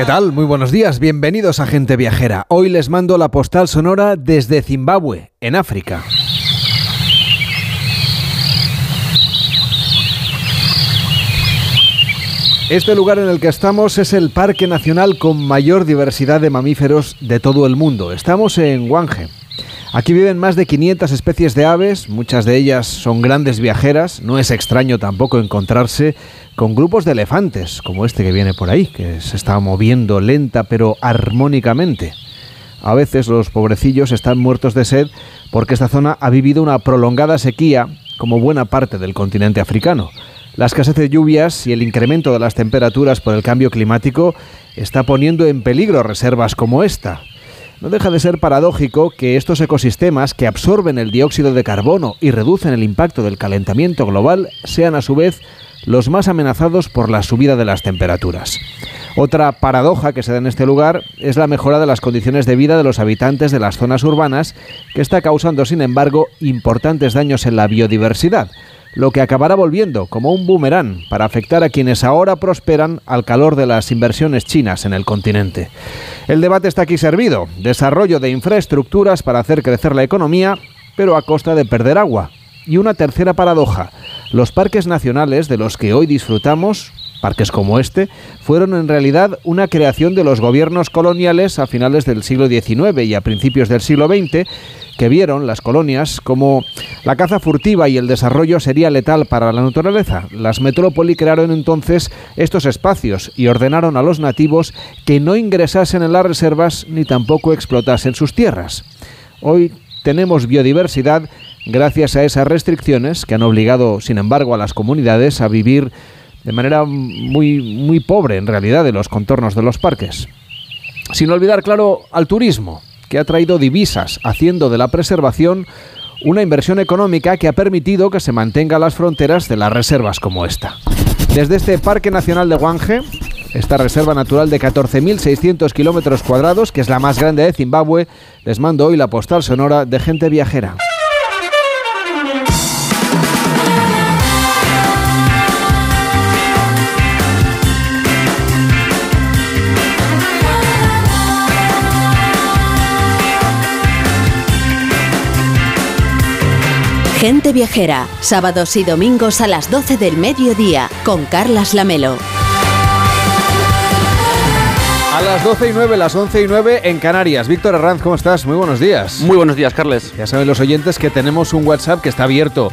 ¿Qué tal? Muy buenos días, bienvenidos a Gente Viajera. Hoy les mando la postal sonora desde Zimbabue, en África. Este lugar en el que estamos es el parque nacional con mayor diversidad de mamíferos de todo el mundo. Estamos en Wange. Aquí viven más de 500 especies de aves, muchas de ellas son grandes viajeras, no es extraño tampoco encontrarse con grupos de elefantes, como este que viene por ahí, que se está moviendo lenta pero armónicamente. A veces los pobrecillos están muertos de sed porque esta zona ha vivido una prolongada sequía, como buena parte del continente africano. La escasez de lluvias y el incremento de las temperaturas por el cambio climático está poniendo en peligro reservas como esta. No deja de ser paradójico que estos ecosistemas que absorben el dióxido de carbono y reducen el impacto del calentamiento global sean a su vez los más amenazados por la subida de las temperaturas. Otra paradoja que se da en este lugar es la mejora de las condiciones de vida de los habitantes de las zonas urbanas, que está causando, sin embargo, importantes daños en la biodiversidad lo que acabará volviendo como un boomerang para afectar a quienes ahora prosperan al calor de las inversiones chinas en el continente. El debate está aquí servido, desarrollo de infraestructuras para hacer crecer la economía, pero a costa de perder agua. Y una tercera paradoja, los parques nacionales de los que hoy disfrutamos Parques como este fueron en realidad una creación de los gobiernos coloniales a finales del siglo XIX y a principios del siglo XX que vieron las colonias como la caza furtiva y el desarrollo sería letal para la naturaleza. Las metrópoli crearon entonces estos espacios y ordenaron a los nativos que no ingresasen en las reservas ni tampoco explotasen sus tierras. Hoy tenemos biodiversidad gracias a esas restricciones que han obligado, sin embargo, a las comunidades a vivir de manera muy, muy pobre en realidad de los contornos de los parques. Sin olvidar, claro, al turismo que ha traído divisas, haciendo de la preservación una inversión económica que ha permitido que se mantenga las fronteras de las reservas como esta. Desde este Parque Nacional de Guange, esta reserva natural de 14.600 kilómetros cuadrados, que es la más grande de Zimbabue, les mando hoy la postal sonora de gente viajera. Gente Viajera, sábados y domingos a las 12 del mediodía, con Carlas Lamelo. A las 12 y 9, las 11 y 9 en Canarias. Víctor Arranz, ¿cómo estás? Muy buenos días. Muy buenos días, Carles. Ya saben los oyentes que tenemos un WhatsApp que está abierto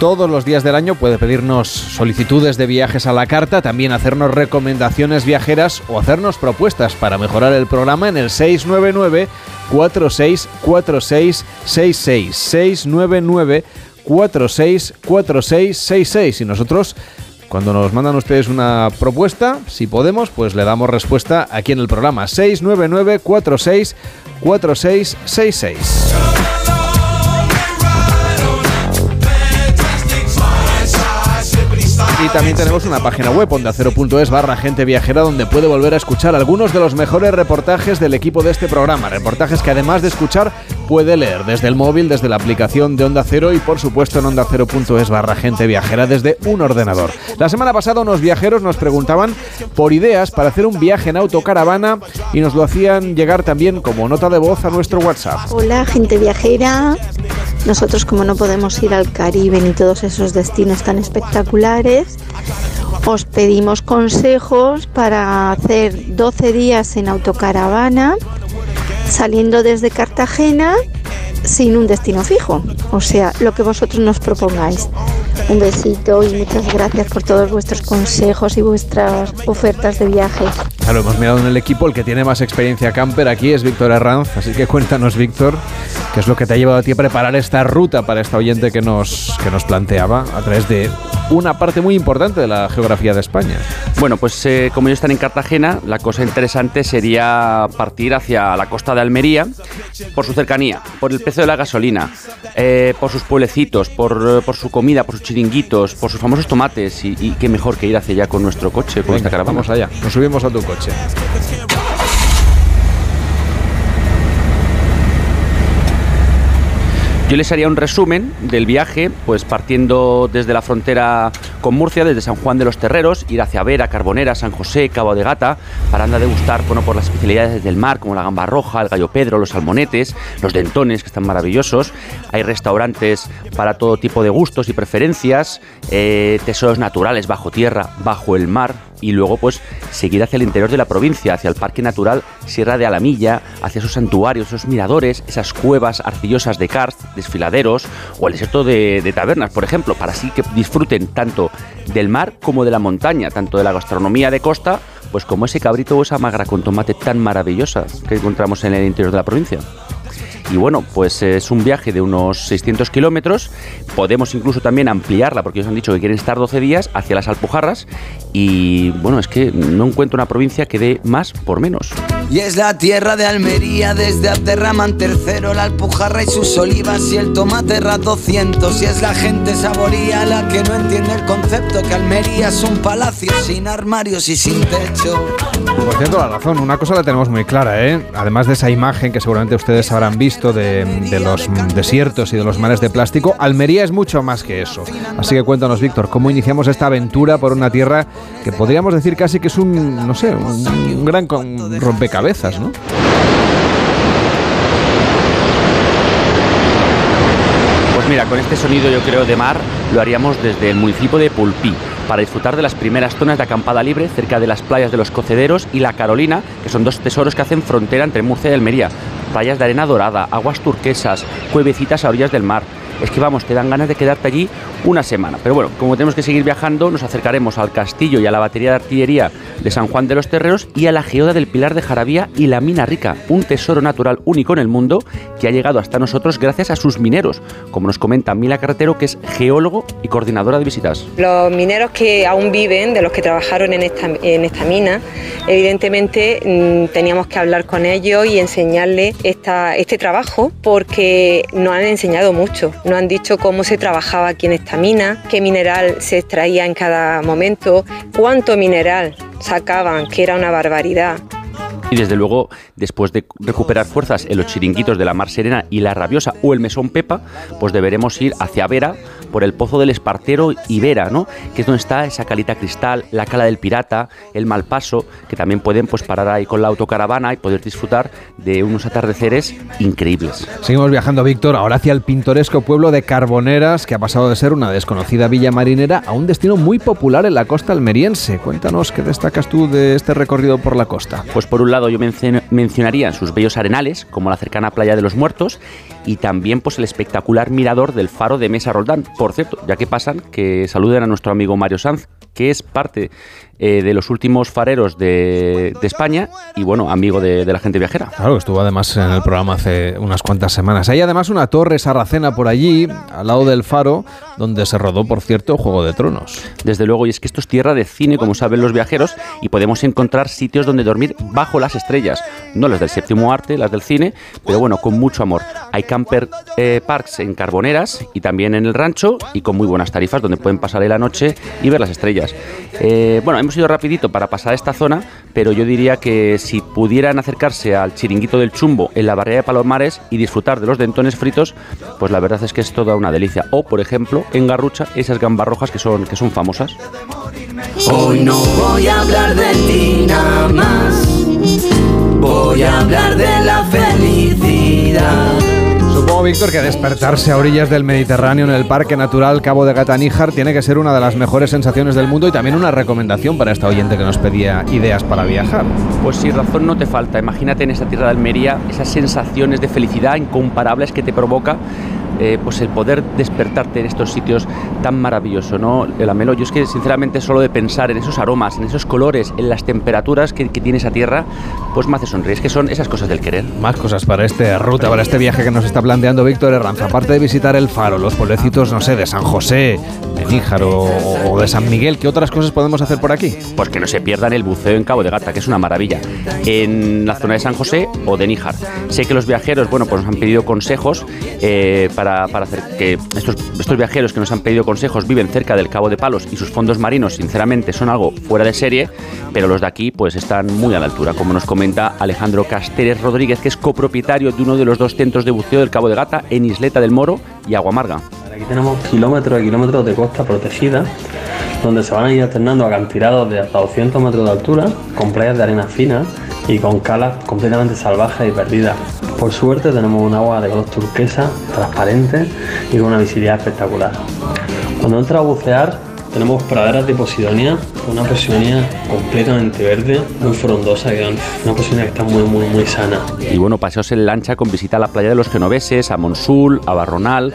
todos los días del año. Puede pedirnos solicitudes de viajes a la carta, también hacernos recomendaciones viajeras o hacernos propuestas para mejorar el programa en el 699 464666 699 464666 y nosotros cuando nos mandan ustedes una propuesta, si podemos, pues le damos respuesta aquí en el programa 699 464666. Y también tenemos una página web, ondacero.es barra gente viajera, donde puede volver a escuchar algunos de los mejores reportajes del equipo de este programa. Reportajes que además de escuchar, puede leer desde el móvil, desde la aplicación de Onda Cero y por supuesto en ondacero.es barra gente viajera desde un ordenador. La semana pasada unos viajeros nos preguntaban por ideas para hacer un viaje en autocaravana y nos lo hacían llegar también como nota de voz a nuestro WhatsApp. Hola gente viajera, nosotros como no podemos ir al Caribe ni todos esos destinos tan espectaculares, os pedimos consejos para hacer 12 días en autocaravana, saliendo desde Cartagena sin un destino fijo, o sea, lo que vosotros nos propongáis. Un besito y muchas gracias por todos vuestros consejos y vuestras ofertas de Claro, hemos mirado en el equipo, el que tiene más experiencia camper aquí es Víctor Arranz, así que cuéntanos, Víctor, qué es lo que te ha llevado a ti a preparar esta ruta para esta oyente que nos, que nos planteaba a través de una parte muy importante de la geografía de España. Bueno, pues eh, como ellos están en Cartagena, la cosa interesante sería partir hacia la costa de Almería por su cercanía, por el precio de la gasolina, eh, por sus pueblecitos, por, por, su comida, por sus chiringuitos, por sus famosos tomates y, y qué mejor que ir hacia allá con nuestro coche, con Venga, esta caravana. Vamos allá, nos subimos a tu coche. Yo les haría un resumen del viaje, pues partiendo desde la frontera con Murcia, desde San Juan de los Terreros, ir hacia Vera, Carbonera, San José, Cabo de Gata, para andar a degustar bueno, por las especialidades del mar, como la gamba roja, el gallo pedro, los salmonetes, los dentones, que están maravillosos. Hay restaurantes para todo tipo de gustos y preferencias, eh, tesoros naturales bajo tierra, bajo el mar, y luego pues seguir hacia el interior de la provincia, hacia el Parque Natural Sierra de Alamilla, hacia esos santuarios, esos miradores, esas cuevas arcillosas de karst, desfiladeros o el desierto de, de tabernas, por ejemplo, para así que disfruten tanto del mar como de la montaña, tanto de la gastronomía de costa, pues como ese cabrito o esa magra con tomate tan maravillosa que encontramos en el interior de la provincia. Y bueno, pues es un viaje de unos 600 kilómetros. Podemos incluso también ampliarla, porque ellos han dicho que quieren estar 12 días hacia las Alpujarras. Y bueno, es que no encuentro una provincia que dé más por menos. Y es la tierra de Almería, desde Aterraman tercero, la Alpujarra y sus olivas y el tomate rat 200. Y es la gente saboría la que no entiende el concepto que Almería es un palacio sin armarios y sin techo. Por cierto, la razón, una cosa la tenemos muy clara, ¿eh? Además de esa imagen que seguramente ustedes habrán visto de, los desiertos y de los mares de plástico, Almería es mucho más que eso. Así que cuéntanos, Víctor, ¿cómo iniciamos esta aventura por una tierra que podríamos decir casi que es un, no sé, un, un gran con- ¿no? Pues mira, con este sonido yo creo de mar lo haríamos desde el municipio de Pulpí para disfrutar de las primeras zonas de acampada libre cerca de las playas de los Cocederos y la Carolina, que son dos tesoros que hacen frontera entre Murcia y Almería. Playas de arena dorada, aguas turquesas, cuevecitas a orillas del mar. Es que vamos, te dan ganas de quedarte allí una semana. Pero bueno, como tenemos que seguir viajando, nos acercaremos al castillo y a la batería de artillería de San Juan de los Terreros y a la geoda del Pilar de Jarabía y la Mina Rica, un tesoro natural único en el mundo que ha llegado hasta nosotros gracias a sus mineros, como nos comenta Mila Carretero, que es geólogo y coordinadora de visitas. Los mineros que aún viven, de los que trabajaron en esta, mina, evidentemente mm, teníamos que hablar con ellos y enseñarles este trabajo porque nos han enseñado mucho. Nos han dicho cómo se trabajaba aquí en esta mina, qué mineral se extraía en cada momento, cuánto mineral sacaban, que era una barbaridad. Y desde luego, después de recuperar fuerzas en los chiringuitos de la Mar Serena y la Rabiosa o el Mesón Pepa, pues deberemos ir hacia Vera por el Pozo del Espartero y Vera, ¿no? Que es donde está esa calita cristal, la cala del pirata, el Malpaso, que también pueden pues parar ahí con la autocaravana y poder disfrutar de unos atardeceres increíbles. Seguimos viajando, Víctor, ahora hacia el pintoresco pueblo de Carboneras, que ha pasado de ser una desconocida villa marinera a un destino muy popular en la costa almeriense. Cuéntanos qué destacas tú de este recorrido por la costa. Pues por un lado yo mencio- mencionaría sus bellos arenales, como la cercana playa de los Muertos, y también pues el espectacular mirador del faro de Mesa Roldán. Por cierto, ya que pasan, que saluden a nuestro amigo Mario Sanz, que es parte eh, de los últimos fareros de, de España y bueno, amigo de, de la gente viajera. Claro, estuvo además en el programa hace unas cuantas semanas. Hay además una torre sarracena por allí, al lado del faro, donde se rodó, por cierto, Juego de Tronos. Desde luego, y es que esto es tierra de cine, como saben los viajeros, y podemos encontrar sitios donde dormir bajo las estrellas. No las del séptimo arte, las del cine, pero bueno, con mucho amor. Hay camper eh, parks en Carboneras y también en el rancho, y con muy buenas tarifas donde pueden pasar ahí la noche y ver las estrellas. Eh, bueno, hemos ido rapidito para pasar esta zona, pero yo diría que si pudieran acercarse al chiringuito del Chumbo en la barrera de Palomares y disfrutar de los dentones fritos, pues la verdad es que es toda una delicia. O, por ejemplo, en Garrucha, esas gambas rojas que son, que son famosas. Hoy no voy a hablar de ti nada más. Voy a hablar de la felicidad. Supongo, Víctor, que despertarse a orillas del Mediterráneo en el Parque Natural Cabo de Gata Níjar tiene que ser una de las mejores sensaciones del mundo y también una recomendación para esta oyente que nos pedía ideas para viajar. Pues si razón no te falta, imagínate en esa tierra de Almería esas sensaciones de felicidad incomparables que te provoca eh, pues el poder despertarte en estos sitios tan maravillosos, ¿no? El amelo, yo es que sinceramente solo de pensar en esos aromas, en esos colores, en las temperaturas que, que tiene esa tierra, pues me hace sonreír, es que son esas cosas del querer. Más cosas para esta ruta, para este viaje que nos está planteando Víctor Herranza. Aparte de visitar el faro, los pueblecitos, no sé, de San José, de Níjar o, o de San Miguel, ¿qué otras cosas podemos hacer por aquí? Pues que no se pierdan el buceo en Cabo de Gata, que es una maravilla, en la zona de San José o de Níjar. Sé que los viajeros, bueno, pues nos han pedido consejos eh, para para, hacer que estos, estos viajeros que nos han pedido consejos viven cerca del Cabo de Palos y sus fondos marinos, sinceramente, son algo fuera de serie, pero los de aquí pues están muy a la altura, como nos comenta Alejandro Casteres Rodríguez, que es copropietario de uno de los dos centros de buceo del Cabo de Gata en Isleta del Moro y Aguamarga. Aquí tenemos kilómetros y kilómetros de costa protegida, donde se van a ir alternando acantilados de hasta 200 metros de altura, con playas de arena fina y con calas completamente salvajes y perdidas. Por suerte tenemos un agua de color turquesa, transparente y con una visibilidad espectacular. Cuando entra a bucear tenemos praderas de Posidonia, una Posidonia completamente verde, muy frondosa, una Posidonia que está muy, muy, muy sana. Y bueno, paseos en lancha con visita a la playa de los Genoveses, a Monsul, a Barronal.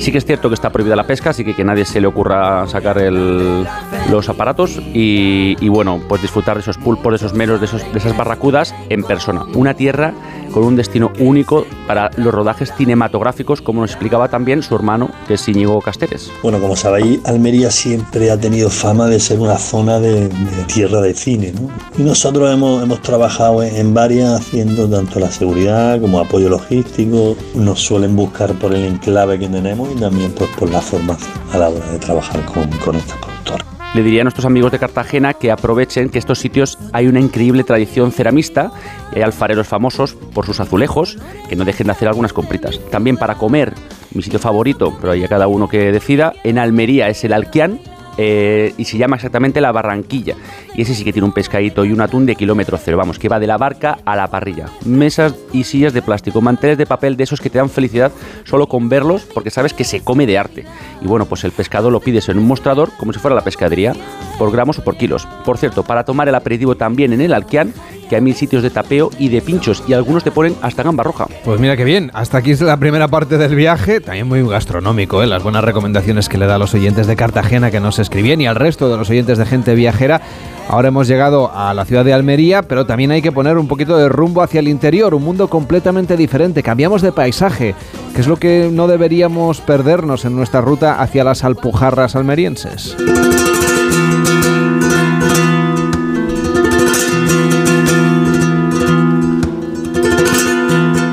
Sí que es cierto que está prohibida la pesca, así que que nadie se le ocurra sacar los aparatos y, bueno, pues disfrutar de esos pulpos, de esos meros, de, de esas barracudas en persona. Una tierra con un destino único para los rodajes cinematográficos, como nos explicaba también su hermano, que es Íñigo Casteres. Bueno, como sabéis, Almería siempre ha tenido fama de ser una zona de, tierra de cine, ¿no? Y nosotros hemos, hemos trabajado en varias haciendo tanto la seguridad como apoyo logístico. Nos suelen buscar por el enclave que tenemos y también pues, por la formación a la hora de trabajar con, con productoras le diría a nuestros amigos de Cartagena que aprovechen que estos sitios hay una increíble tradición ceramista y hay alfareros famosos por sus azulejos que no dejen de hacer algunas compritas. También para comer, mi sitio favorito, pero hay a cada uno que decida, en Almería es el Alquián, eh, y se llama exactamente la Barranquilla. Y ese sí que tiene un pescadito y un atún de kilómetro cero, vamos, que va de la barca a la parrilla. Mesas y sillas de plástico, manteles de papel de esos que te dan felicidad solo con verlos porque sabes que se come de arte. Y bueno, pues el pescado lo pides en un mostrador como si fuera la pescadería, por gramos o por kilos. Por cierto, para tomar el aperitivo también en el Alquian, que hay mil sitios de tapeo y de pinchos y algunos te ponen hasta gamba roja. Pues mira qué bien, hasta aquí es la primera parte del viaje, también muy gastronómico, ¿eh? las buenas recomendaciones que le da a los oyentes de Cartagena que nos escribían y al resto de los oyentes de gente viajera. Ahora hemos llegado a la ciudad de Almería, pero también hay que poner un poquito de rumbo hacia el interior, un mundo completamente diferente. Cambiamos de paisaje, que es lo que no deberíamos perdernos en nuestra ruta hacia las Alpujarras almerienses.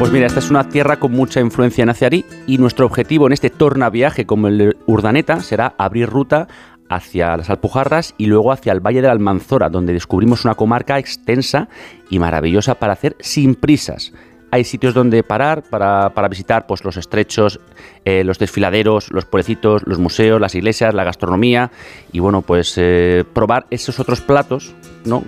Pues mira, esta es una tierra con mucha influencia nazarí y nuestro objetivo en este tornaviaje como el Urdaneta será abrir ruta hacia las Alpujarras y luego hacia el Valle de la Almanzora, donde descubrimos una comarca extensa y maravillosa para hacer sin prisas. Hay sitios donde parar para, visitar pues, los estrechos, eh, los desfiladeros, los pueblecitos, los museos, las iglesias, la gastronomía y bueno, pues eh, probar esos otros platos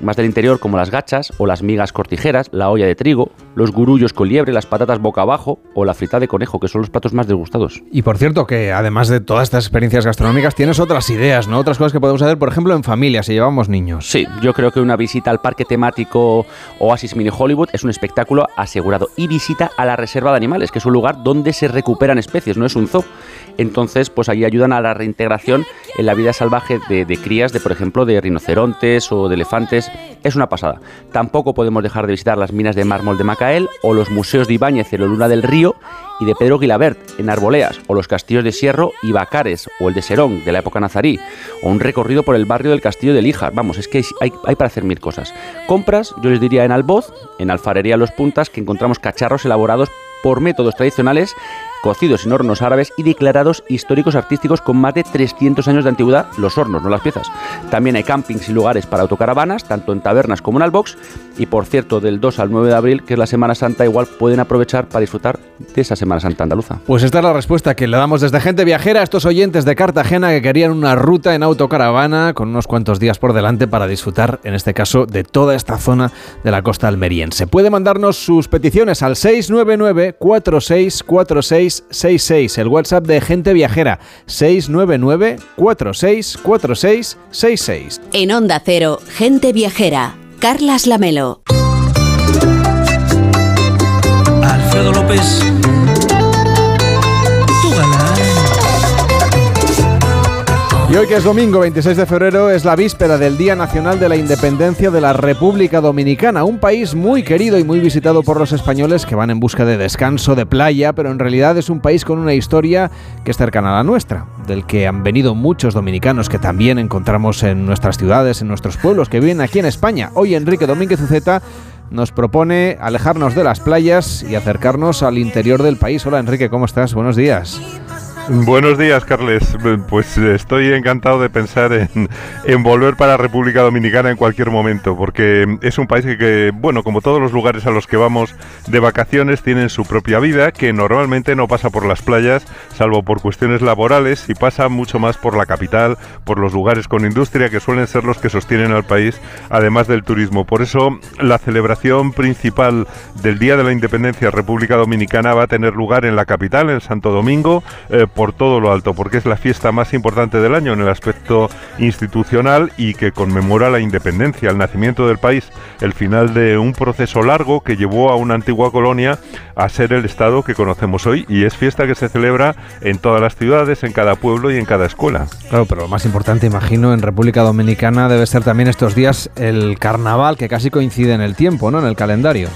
más del interior como las gachas o las migas cortijeras, la olla de trigo, los gurullos con liebre, las patatas boca abajo o la frita de conejo, que son los platos más degustados. Y por cierto, que además de todas estas experiencias gastronómicas, tienes otras ideas, ¿no? Otras cosas que podemos hacer, por ejemplo, en familia, si llevamos niños. Sí, yo creo que una visita al parque temático Oasis Mini Hollywood es un espectáculo asegurado. Y visita a la reserva de animales, que es un lugar donde se recuperan especies, no es un zoo. Entonces, pues ahí ayudan a la reintegración en la vida salvaje de, de crías de, por ejemplo, de rinocerontes o de elefantes es una pasada. Tampoco podemos dejar de visitar las minas de mármol de Macael o los museos de Ibáñez en la Luna del Río y de Pedro Guilabert en Arboleas o los castillos de Sierro y Bacares o el de Serón de la época nazarí o un recorrido por el barrio del castillo de Líjar. Vamos, es que hay, hay para hacer mil cosas. Compras, yo les diría en Alboz, en Alfarería Los Puntas, que encontramos cacharros elaborados por métodos tradicionales cocidos en hornos árabes y declarados históricos artísticos con más de 300 años de antigüedad, los hornos, no las piezas. También hay campings y lugares para autocaravanas, tanto en tabernas como en albox. Y por cierto, del 2 al 9 de abril, que es la Semana Santa, igual pueden aprovechar para disfrutar de esa Semana Santa andaluza. Pues esta es la respuesta que le damos desde Gente Viajera a estos oyentes de Cartagena que querían una ruta en autocaravana con unos cuantos días por delante para disfrutar, en este caso, de toda esta zona de la costa almeriense. Puede mandarnos sus peticiones al 699 4646 66, el WhatsApp de Gente Viajera, 699 464666. En Onda Cero, Gente Viajera, Carlas Lamelo. Alfredo López Y hoy que es domingo 26 de febrero es la víspera del Día Nacional de la Independencia de la República Dominicana, un país muy querido y muy visitado por los españoles que van en busca de descanso, de playa, pero en realidad es un país con una historia que es cercana a la nuestra, del que han venido muchos dominicanos que también encontramos en nuestras ciudades, en nuestros pueblos, que viven aquí en España. Hoy Enrique Domínguez Uceta nos propone alejarnos de las playas y acercarnos al interior del país. Hola Enrique, ¿cómo estás? Buenos días. Buenos días, Carles. Pues estoy encantado de pensar en, volver para República Dominicana en cualquier momento, porque es un país que, bueno, como todos los lugares a los que vamos de vacaciones, tienen su propia vida, que normalmente no pasa por las playas, salvo por cuestiones laborales, y pasa mucho más por la capital, por los lugares con industria, que suelen ser los que sostienen al país, además del turismo. Por eso, la celebración principal del Día de la Independencia República Dominicana va a tener lugar en la capital, en Santo Domingo, eh, por todo lo alto, porque es la fiesta más importante del año en el aspecto institucional y que conmemora la independencia, el nacimiento del país, el final de un proceso largo que llevó a una antigua colonia a ser el Estado que conocemos hoy y es fiesta que se celebra en todas las ciudades, en cada pueblo y en cada escuela. Claro, pero lo más importante, imagino, en República Dominicana debe ser también estos días el carnaval, que casi coincide en el tiempo, ¿no? En el calendario.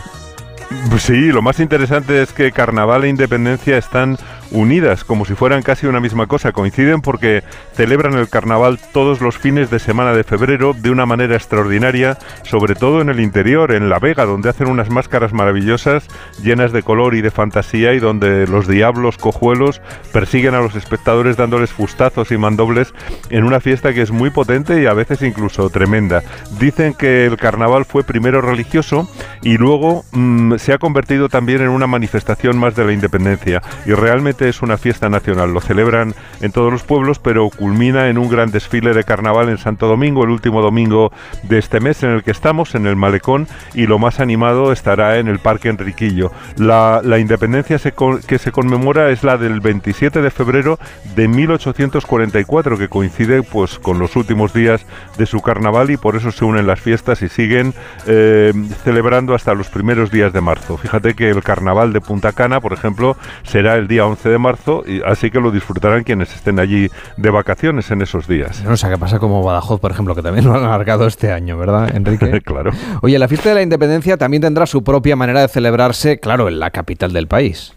Sí, lo más interesante es que carnaval e independencia están unidas, como si fueran casi una misma cosa. Coinciden porque celebran el carnaval todos los fines de semana de febrero de una manera extraordinaria, sobre todo en el interior, en La Vega, donde hacen unas máscaras maravillosas, llenas de color y de fantasía, y donde los diablos cojuelos persiguen a los espectadores dándoles fustazos y mandobles en una fiesta que es muy potente y a veces incluso tremenda. Dicen que el carnaval fue primero religioso y luego mm, se ha convertido también en una manifestación más de la independencia. Y realmente es una fiesta nacional. Lo celebran en todos los pueblos, pero culmina en un gran desfile de carnaval en Santo Domingo, el último domingo de este mes en el que estamos, en el Malecón, y lo más animado estará en el Parque Enriquillo. La, independencia que se conmemora es la del 27 de febrero de 1844, que coincide pues con los últimos días de su carnaval y por eso se unen las fiestas y siguen eh, celebrando hasta los primeros días de marzo. Fíjate que el carnaval de Punta Cana, por ejemplo, será el día 11 de marzo, y así que lo disfrutarán quienes estén allí de vacaciones en esos días. No, o sea, que pasa como Badajoz, por ejemplo, que también lo han alargado este año, ¿verdad, Enrique? claro. Oye, la fiesta de la independencia también tendrá su propia manera de celebrarse, claro, en la capital del país.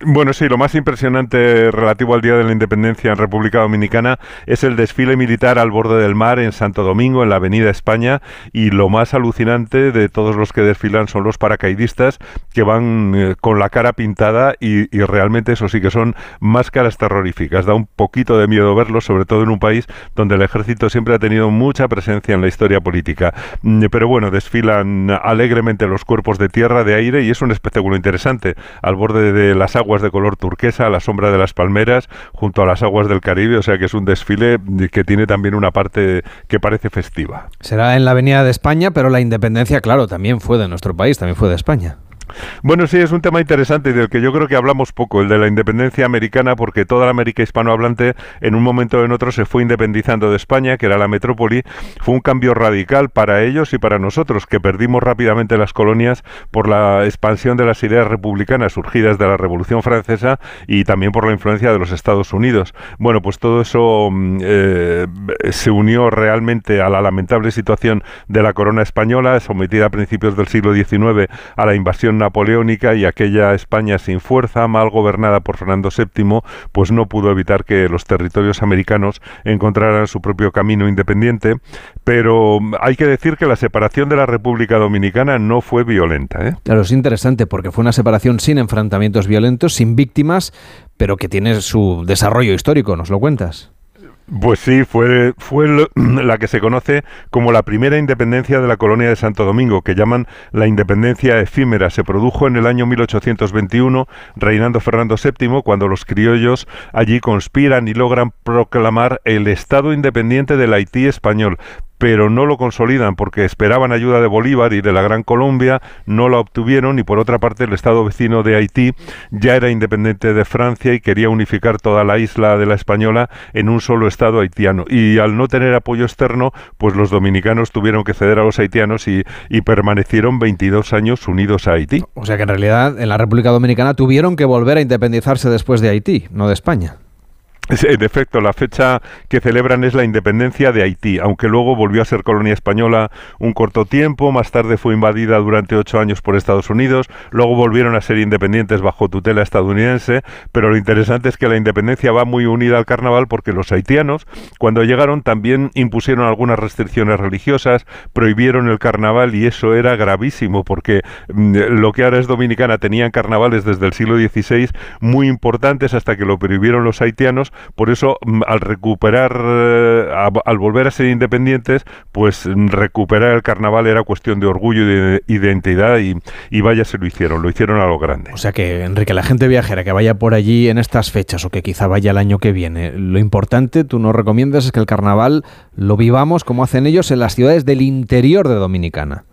Bueno, sí, lo más impresionante relativo al Día de la Independencia en República Dominicana es el desfile militar al borde del mar en Santo Domingo, en la Avenida España, y lo más alucinante de todos los que desfilan son los paracaidistas que van eh, con la cara pintada y, realmente eso sí que son máscaras terroríficas. Da un poquito de miedo verlos, sobre todo en un país donde el ejército siempre ha tenido mucha presencia en la historia política. Mm, pero bueno, desfilan alegremente los cuerpos de tierra, de aire, y es un espectáculo interesante al borde de las aguas aguas de color turquesa a la sombra de las palmeras junto a las aguas del Caribe, o sea que es un desfile que tiene también una parte que parece festiva. Será en la Avenida de España, pero la independencia, claro, también fue de nuestro país, también fue de España. Bueno, sí, es un tema interesante del que yo creo que hablamos poco, el de la independencia americana, porque toda la América hispanohablante en un momento o en otro se fue independizando de España, que era la metrópoli. Fue un cambio radical para ellos y para nosotros, que perdimos rápidamente las colonias por la expansión de las ideas republicanas surgidas de la Revolución Francesa y también por la influencia de los Estados Unidos. Bueno, pues todo eso mm, eh, se unió realmente a la lamentable situación de la corona española, sometida a principios del siglo XIX a la invasión napoleónica y aquella España sin fuerza, mal gobernada por Fernando VII, pues no pudo evitar que los territorios americanos encontraran su propio camino independiente, pero hay que decir que la separación de la República Dominicana no fue violenta. ¿eh? Claro, es interesante porque fue una separación sin enfrentamientos violentos, sin víctimas, pero que tiene su desarrollo histórico, ¿nos lo cuentas? Pues sí, fue, fue la que se conoce como la primera independencia de la colonia de Santo Domingo, que llaman la independencia efímera. Se produjo en el año 1821, reinando Fernando VII, cuando los criollos allí conspiran y logran proclamar el Estado independiente del Haití español, pero no lo consolidan porque esperaban ayuda de Bolívar y de la Gran Colombia, no la obtuvieron y por otra parte el Estado vecino de Haití ya era independiente de Francia y quería unificar toda la isla de la Española en un solo Estado haitiano. Y al no tener apoyo externo, pues los dominicanos tuvieron que ceder a los haitianos y, y permanecieron 22 años unidos a Haití. O sea que en realidad en la República Dominicana tuvieron que volver a independizarse después de Haití, no de España. En efecto, la fecha que celebran es la independencia de Haití, aunque luego volvió a ser colonia española un corto tiempo, más tarde fue invadida durante ocho años por Estados Unidos, luego volvieron a ser independientes bajo tutela estadounidense, pero lo interesante es que la independencia va muy unida al carnaval porque los haitianos, cuando llegaron, también impusieron algunas restricciones religiosas, prohibieron el carnaval y eso era gravísimo porque mm, lo que ahora es dominicana tenían carnavales desde el siglo XVI muy importantes hasta que lo prohibieron los haitianos por eso, mm, al recuperar, eh, al volver a ser independientes, pues mm, recuperar el carnaval era cuestión de orgullo y de identidad y, y vaya se lo hicieron, lo hicieron a lo grande. O sea que, Enrique, la gente viajera que vaya por allí en estas fechas o que quizá vaya el año que viene, lo importante, tú nos recomiendas es que el carnaval lo vivamos como hacen ellos en las ciudades del interior de Dominicana.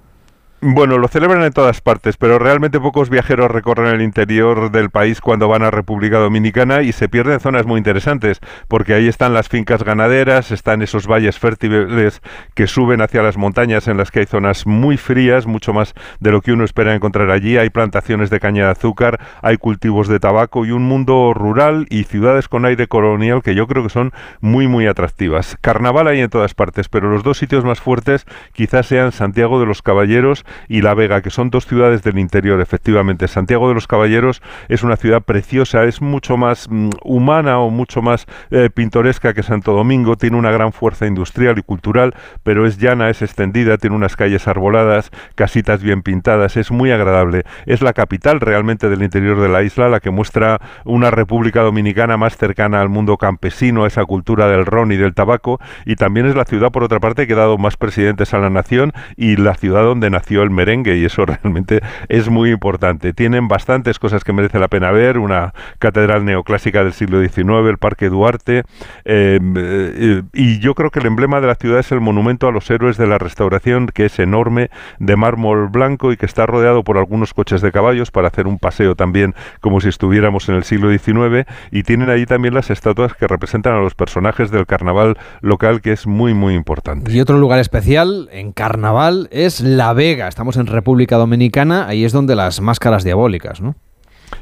Bueno, lo celebran en todas partes, pero realmente pocos viajeros recorren el interior del país cuando van a República Dominicana y se pierden zonas muy interesantes, porque ahí están las fincas ganaderas, están esos valles fértiles que suben hacia las montañas en las que hay zonas muy frías, mucho más de lo que uno espera encontrar allí, hay plantaciones de caña de azúcar, hay cultivos de tabaco y un mundo rural y ciudades con aire colonial que yo creo que son muy muy atractivas. Carnaval hay en todas partes, pero los dos sitios más fuertes quizás sean Santiago de los Caballeros y La Vega, que son dos ciudades del interior, efectivamente. Santiago de los Caballeros es una ciudad preciosa, es mucho más mm, humana o mucho más eh, pintoresca que Santo Domingo, tiene una gran fuerza industrial y cultural, pero es llana, es extendida, tiene unas calles arboladas, casitas bien pintadas, es muy agradable. Es la capital realmente del interior de la isla, la que muestra una República Dominicana más cercana al mundo campesino, a esa cultura del ron y del tabaco, y también es la ciudad, por otra parte, que ha dado más presidentes a la nación y la ciudad donde nació el merengue y eso realmente es muy importante. Tienen bastantes cosas que merece la pena ver, una catedral neoclásica del siglo XIX, el Parque Duarte, eh, eh, y yo creo que el emblema de la ciudad es el monumento a los héroes de la restauración, que es enorme, de mármol blanco y que está rodeado por algunos coches de caballos para hacer un paseo también como si estuviéramos en el siglo XIX, y tienen allí también las estatuas que representan a los personajes del carnaval local, que es muy, muy importante. Y otro lugar especial en carnaval es La Vega estamos en República Dominicana, ahí es donde las máscaras diabólicas, ¿no?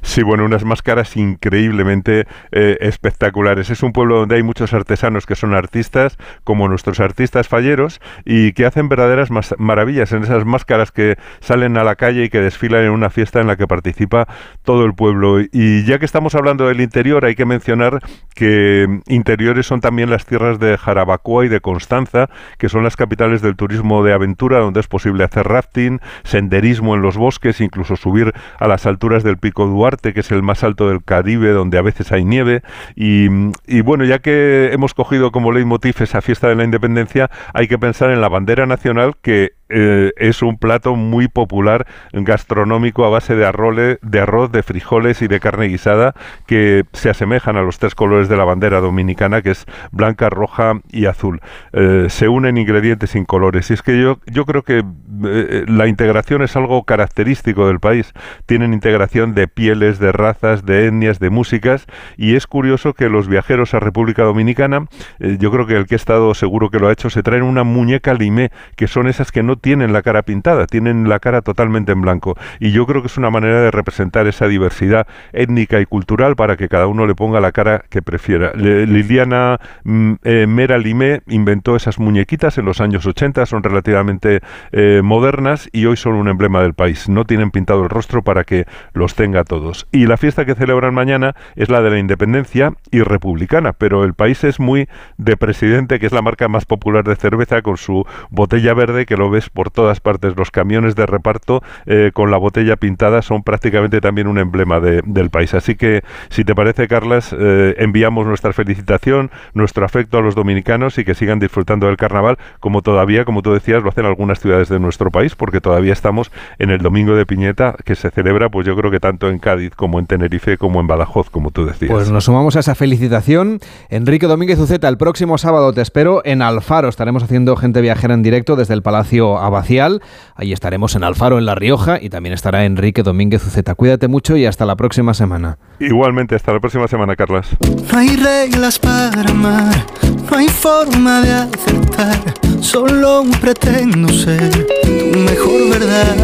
Sí, bueno, unas máscaras increíblemente eh, espectaculares. Es un pueblo donde hay muchos artesanos que son artistas, como nuestros artistas falleros, y que hacen verdaderas maravillas en esas máscaras que salen a la calle y que desfilan en una fiesta en la que participa todo el pueblo. Y ya que estamos hablando del interior, hay que mencionar que interiores son también las tierras de Jarabacoa y de Constanza, que son las capitales del turismo de aventura, donde es posible hacer rafting, senderismo en los bosques, incluso subir a las alturas del Pico Duarte que es el más alto del Caribe, donde a veces hay nieve. Y, y bueno, ya que hemos cogido como leitmotiv esa fiesta de la independencia, hay que pensar en la bandera nacional que eh, es un plato muy popular gastronómico a base de, de arroz, de frijoles y de carne guisada que se asemejan a los tres colores de la bandera dominicana que es blanca, roja y azul. Eh, se unen ingredientes sin colores y es que yo, yo creo que eh, la integración es algo característico del país. Tienen integración de pieles, de razas, de etnias, de músicas y es curioso que los viajeros a República Dominicana, yo creo que el que ha estado seguro que lo ha hecho, se traen una muñeca limé, que son esas que no tienen la cara pintada, tienen la cara totalmente en blanco. Y yo creo que es una manera de representar esa diversidad étnica y cultural para que cada uno le ponga la cara que prefiera. Liliana mm, eh, Mera Limé inventó esas muñequitas en los años 80, son relativamente eh, modernas y hoy son un emblema del país. No tienen pintado el rostro para que los tenga todos. Y la fiesta que celebran mañana es la de la independencia y republicana, pero el país es muy de presidente, que es la marca más popular de cerveza, con su botella verde que lo ves por todas partes. Los camiones de reparto eh, con la botella pintada son prácticamente también un emblema del país. Así que, si te parece, Carlas, eh, enviamos nuestra felicitación, nuestro afecto a los dominicanos y que sigan disfrutando del carnaval, como todavía, como tú decías, lo hacen algunas ciudades de nuestro país, porque todavía estamos en el Domingo de Piñeta, que se celebra, pues yo creo que tanto en Cádiz como en Tenerife, como en Badajoz, como tú decías. Pues nos sumamos a esa felicitación. Enrique Domínguez Uceta, el próximo sábado te espero en Alfaro. Estaremos haciendo gente viajera en directo desde el Palacio Abacial. Ahí estaremos en Alfaro, en La Rioja, y también estará Enrique Domínguez Uceta. Cuídate mucho y hasta la próxima semana. Igualmente, hasta la próxima semana, Carlas. No hay reglas para amar, no hay forma de acertar, solo pretendo ser tu mejor verdad.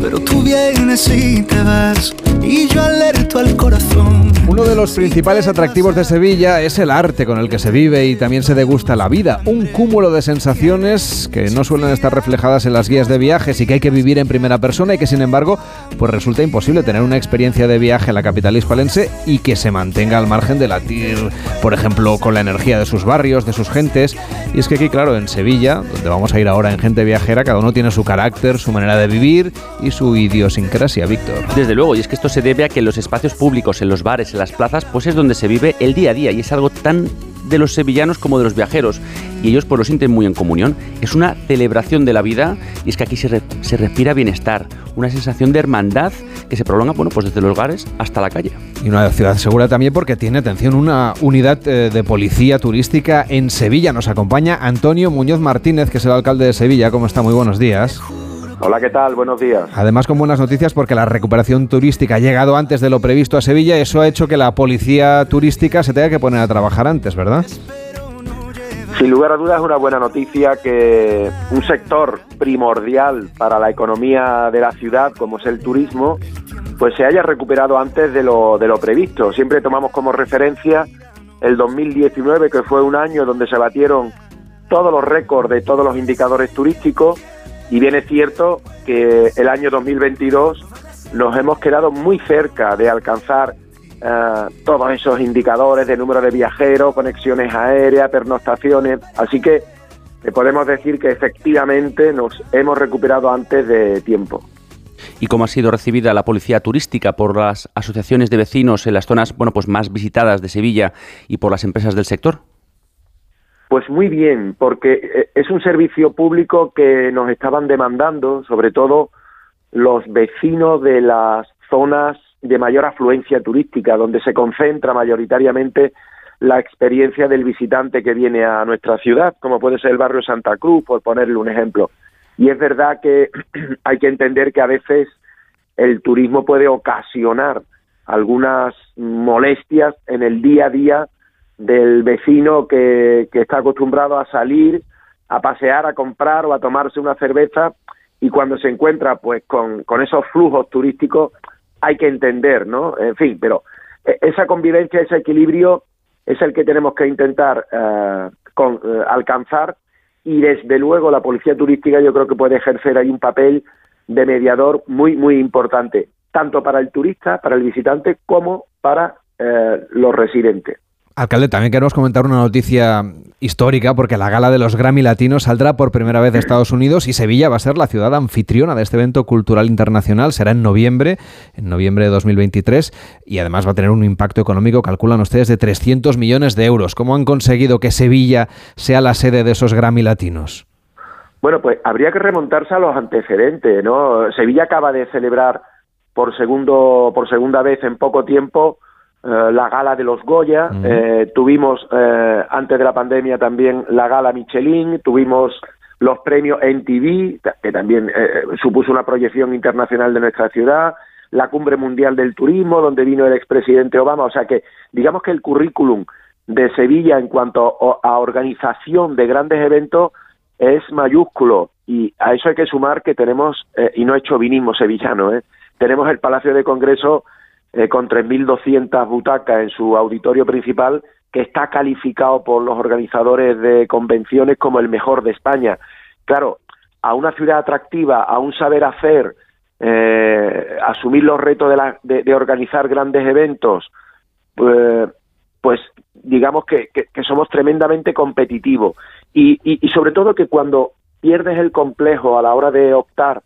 Pero tú vienes y te vas y yo alerto al corazón. Uno de los principales atractivos de Sevilla es el arte con el que se vive y también se degusta la vida. Un cúmulo de sensaciones que no suelen estar reflejadas en las guías de viajes y que hay que vivir en primera persona y que sin embargo pues resulta imposible tener una experiencia de viaje en la capital hispalense y que se mantenga al margen de latir, por ejemplo, con la energía de sus barrios, de sus gentes. Y es que aquí, claro, en Sevilla, donde vamos a ir ahora en Gente Viajera, cada uno tiene su carácter, su manera de vivir y su idiosincrasia, Víctor. Desde luego, y es que esto se debe a que en los espacios públicos, en los bares, en las plazas, pues es donde se vive el día a día y es algo tan de los sevillanos como de los viajeros y ellos pues lo sienten muy en comunión. Es una celebración de la vida y es que aquí se, se respira bienestar, una sensación de hermandad que se prolonga bueno, pues desde los hogares hasta la calle. Y una ciudad segura también porque tiene, atención, una unidad eh, de policía turística en Sevilla. Nos acompaña Antonio Muñoz Martínez, que es el alcalde de Sevilla. ¿Cómo está? Muy buenos días. Hola, ¿qué tal? Buenos días. Además, con buenas noticias porque la recuperación turística ha llegado antes de lo previsto a Sevilla. Eso ha hecho que la policía turística se tenga que poner a trabajar antes, ¿verdad? Sin lugar a dudas es una buena noticia que un sector primordial para la economía de la ciudad, como es el turismo, pues se haya recuperado antes de lo, de lo previsto. Siempre tomamos como referencia el 2019, que fue un año donde se batieron todos los récords de todos los indicadores turísticos y bien es cierto que el año 2022 nos hemos quedado muy cerca de alcanzar eh, todos esos indicadores de número de viajeros, conexiones aéreas, pernoctaciones. Así que podemos decir que efectivamente nos hemos recuperado antes de tiempo. ¿Y cómo ha sido recibida la policía turística por las asociaciones de vecinos en las zonas bueno, pues más visitadas de Sevilla y por las empresas del sector? Pues muy bien, porque eh, es un servicio público que nos estaban demandando, sobre todo los vecinos de las zonas de mayor afluencia turística, donde se concentra mayoritariamente la experiencia del visitante que viene a nuestra ciudad, como puede ser el barrio Santa Cruz, por ponerle un ejemplo. Y es verdad que hay que entender que a veces el turismo puede ocasionar algunas molestias en el día a día del vecino que, que está acostumbrado a salir, a pasear, a comprar o a tomarse una cerveza y cuando se encuentra pues con, con esos flujos turísticos hay que entender, ¿no? En fin, pero e, esa convivencia, ese equilibrio es el que tenemos que intentar eh, eh, alcanzar y desde luego la policía turística yo creo que puede ejercer ahí un papel de mediador muy muy importante tanto para el turista, para el visitante como para eh, los residentes. Alcalde, también queremos comentar una noticia histórica porque la gala de los Grammy Latinos saldrá por primera vez de Estados Unidos y Sevilla va a ser la ciudad anfitriona de este evento cultural internacional. Será en noviembre, en noviembre de 2023 y además va a tener un impacto económico, calculan ustedes, de 300 millones de euros. ¿Cómo han conseguido que Sevilla sea la sede de esos Grammy Latinos? Bueno, pues habría que remontarse a los antecedentes, ¿no? Sevilla acaba de celebrar por segundo por segunda vez en poco tiempo eh, la gala de los Goya, eh, tuvimos eh, antes de la pandemia también la gala Michelin, tuvimos los premios NTV, que también supuso una proyección internacional de nuestra ciudad, la cumbre mundial del turismo, donde vino el expresidente Obama, o sea que digamos que el currículum de Sevilla en cuanto a organización de grandes eventos es mayúsculo. Y a eso hay que sumar que tenemos, y no he hecho vinismo sevillano, tenemos el Palacio de Congreso eh, con 3.200 butacas en su auditorio principal, que está calificado por los organizadores de convenciones como el mejor de España. Claro, a una ciudad atractiva, a un saber hacer, eh, asumir los retos de, organizar grandes eventos, pues, pues digamos que, somos tremendamente competitivos. y sobre todo que cuando pierdes el complejo a la hora de optar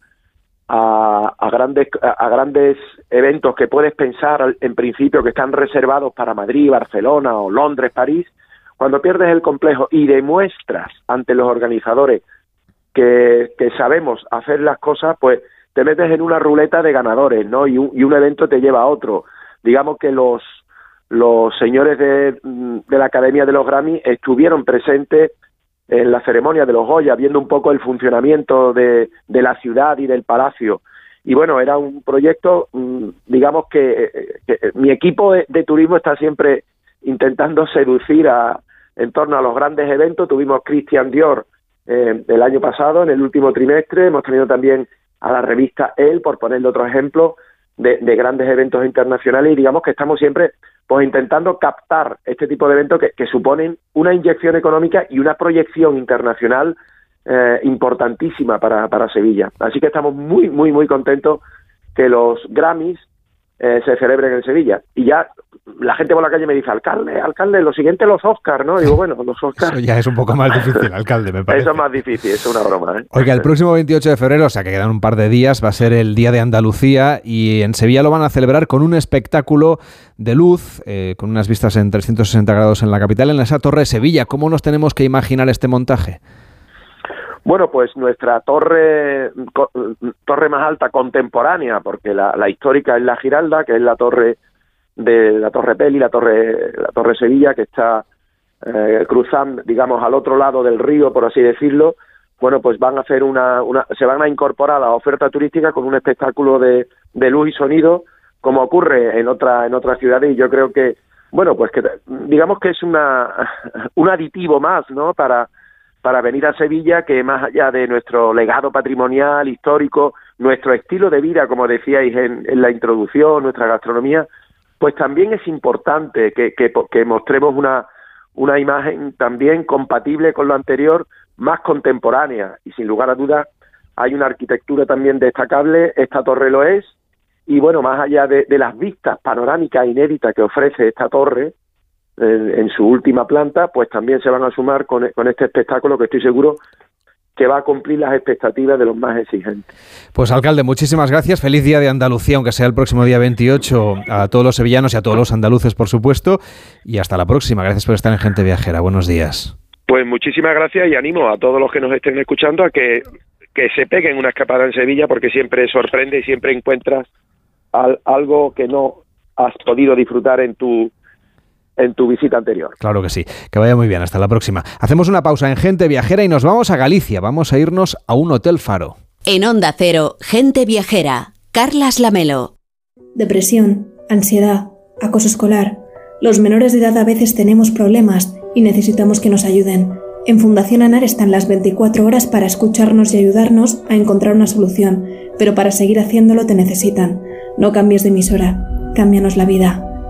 a, grandes, a grandes eventos que puedes pensar en principio que están reservados para Madrid, Barcelona o Londres, París, cuando pierdes el complejo y demuestras ante los organizadores que, sabemos hacer las cosas, pues te metes en una ruleta de ganadores, ¿no? Y un, y un evento te lleva a otro. Digamos que los, los señores de, de la Academia de los Grammy estuvieron presentes en la ceremonia de los Goya, viendo un poco el funcionamiento de, de la ciudad y del palacio. Y bueno, era un proyecto, mm, digamos que, mi equipo de, turismo está siempre intentando seducir a, en torno a los grandes eventos. Tuvimos Christian Dior eh, el año pasado, en el último trimestre. Hemos tenido también a la revista El, por ponerle otro ejemplo. De, grandes eventos internacionales y digamos que estamos siempre pues intentando captar este tipo de eventos que, suponen una inyección económica y una proyección internacional eh, importantísima para, para Sevilla. Así que estamos muy, muy, muy contentos que los Grammys eh, se celebren en Sevilla. Y ya la gente por la calle me dice, alcalde, alcalde, lo siguiente los Oscars, ¿no? Y digo, bueno, los Oscars... Eso ya es un poco más difícil, alcalde, me parece. Eso es más difícil, es una broma, ¿eh? Oiga, el próximo 28 de febrero, o sea que quedan un par de días, va a ser el Día de Andalucía y en Sevilla lo van a celebrar con un espectáculo de luz, eh, con unas vistas en 360 grados en la capital, en esa Torre de Sevilla. ¿Cómo nos tenemos que imaginar este montaje? Bueno, pues nuestra torre, torre más alta contemporánea, porque la, histórica es la Giralda, que es la torre de la Torre Peli, la torre, la torre Sevilla, que está eh, cruzando, digamos, al otro lado del río, por así decirlo. Bueno, pues van a hacer una, una se van a incorporar a la oferta turística con un espectáculo de, de luz y sonido, como ocurre en otra, en otras ciudades, y yo creo que, bueno, pues que digamos que es una, un aditivo más, ¿no? Para para venir a Sevilla que más allá de nuestro legado patrimonial, histórico, nuestro estilo de vida, como decíais en, la introducción, nuestra gastronomía, pues también es importante que, que, mostremos una, una imagen también compatible con lo anterior, más contemporánea. Y sin lugar a dudas hay una arquitectura también destacable, esta torre lo es, y bueno, más allá de las vistas panorámicas inéditas que ofrece esta torre, en, su última planta, pues también se van a sumar con, este espectáculo que estoy seguro que va a cumplir las expectativas de los más exigentes. Pues alcalde, muchísimas gracias. Feliz día de Andalucía, aunque sea el próximo día 28, a todos los sevillanos y a todos los andaluces, por supuesto. Y hasta la próxima. Gracias por estar en Gente Viajera. Buenos días. Pues muchísimas gracias y animo a todos los que nos estén escuchando a que, que se peguen una escapada en Sevilla porque siempre sorprende y siempre encuentras algo que no has podido disfrutar en tu en tu visita anterior. Claro que sí. Que vaya muy bien. Hasta la próxima. Hacemos una pausa en Gente Viajera y nos vamos a Galicia. Vamos a irnos a un hotel faro. En Onda Cero, Gente Viajera. Carlas Lamelo. Depresión, ansiedad, acoso escolar. Los menores de edad a veces tenemos problemas y necesitamos que nos ayuden. En Fundación ANAR están las 24 horas para escucharnos y ayudarnos a encontrar una solución, pero para seguir haciéndolo te necesitan. No cambies de emisora, cámbianos la vida.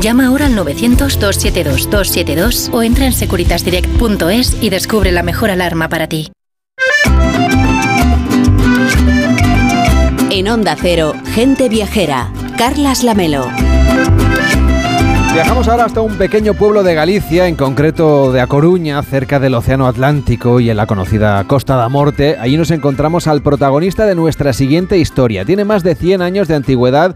Llama ahora al 900-272-272 o entra en securitasdirect.es y descubre la mejor alarma para ti. En Onda Cero, Gente Viajera, Carlas Lamelo. Viajamos ahora hasta un pequeño pueblo de Galicia, en concreto de A Coruña, cerca del Océano Atlántico y en la conocida Costa da Morte. Allí nos encontramos al protagonista de nuestra siguiente historia. Tiene más de 100 años de antigüedad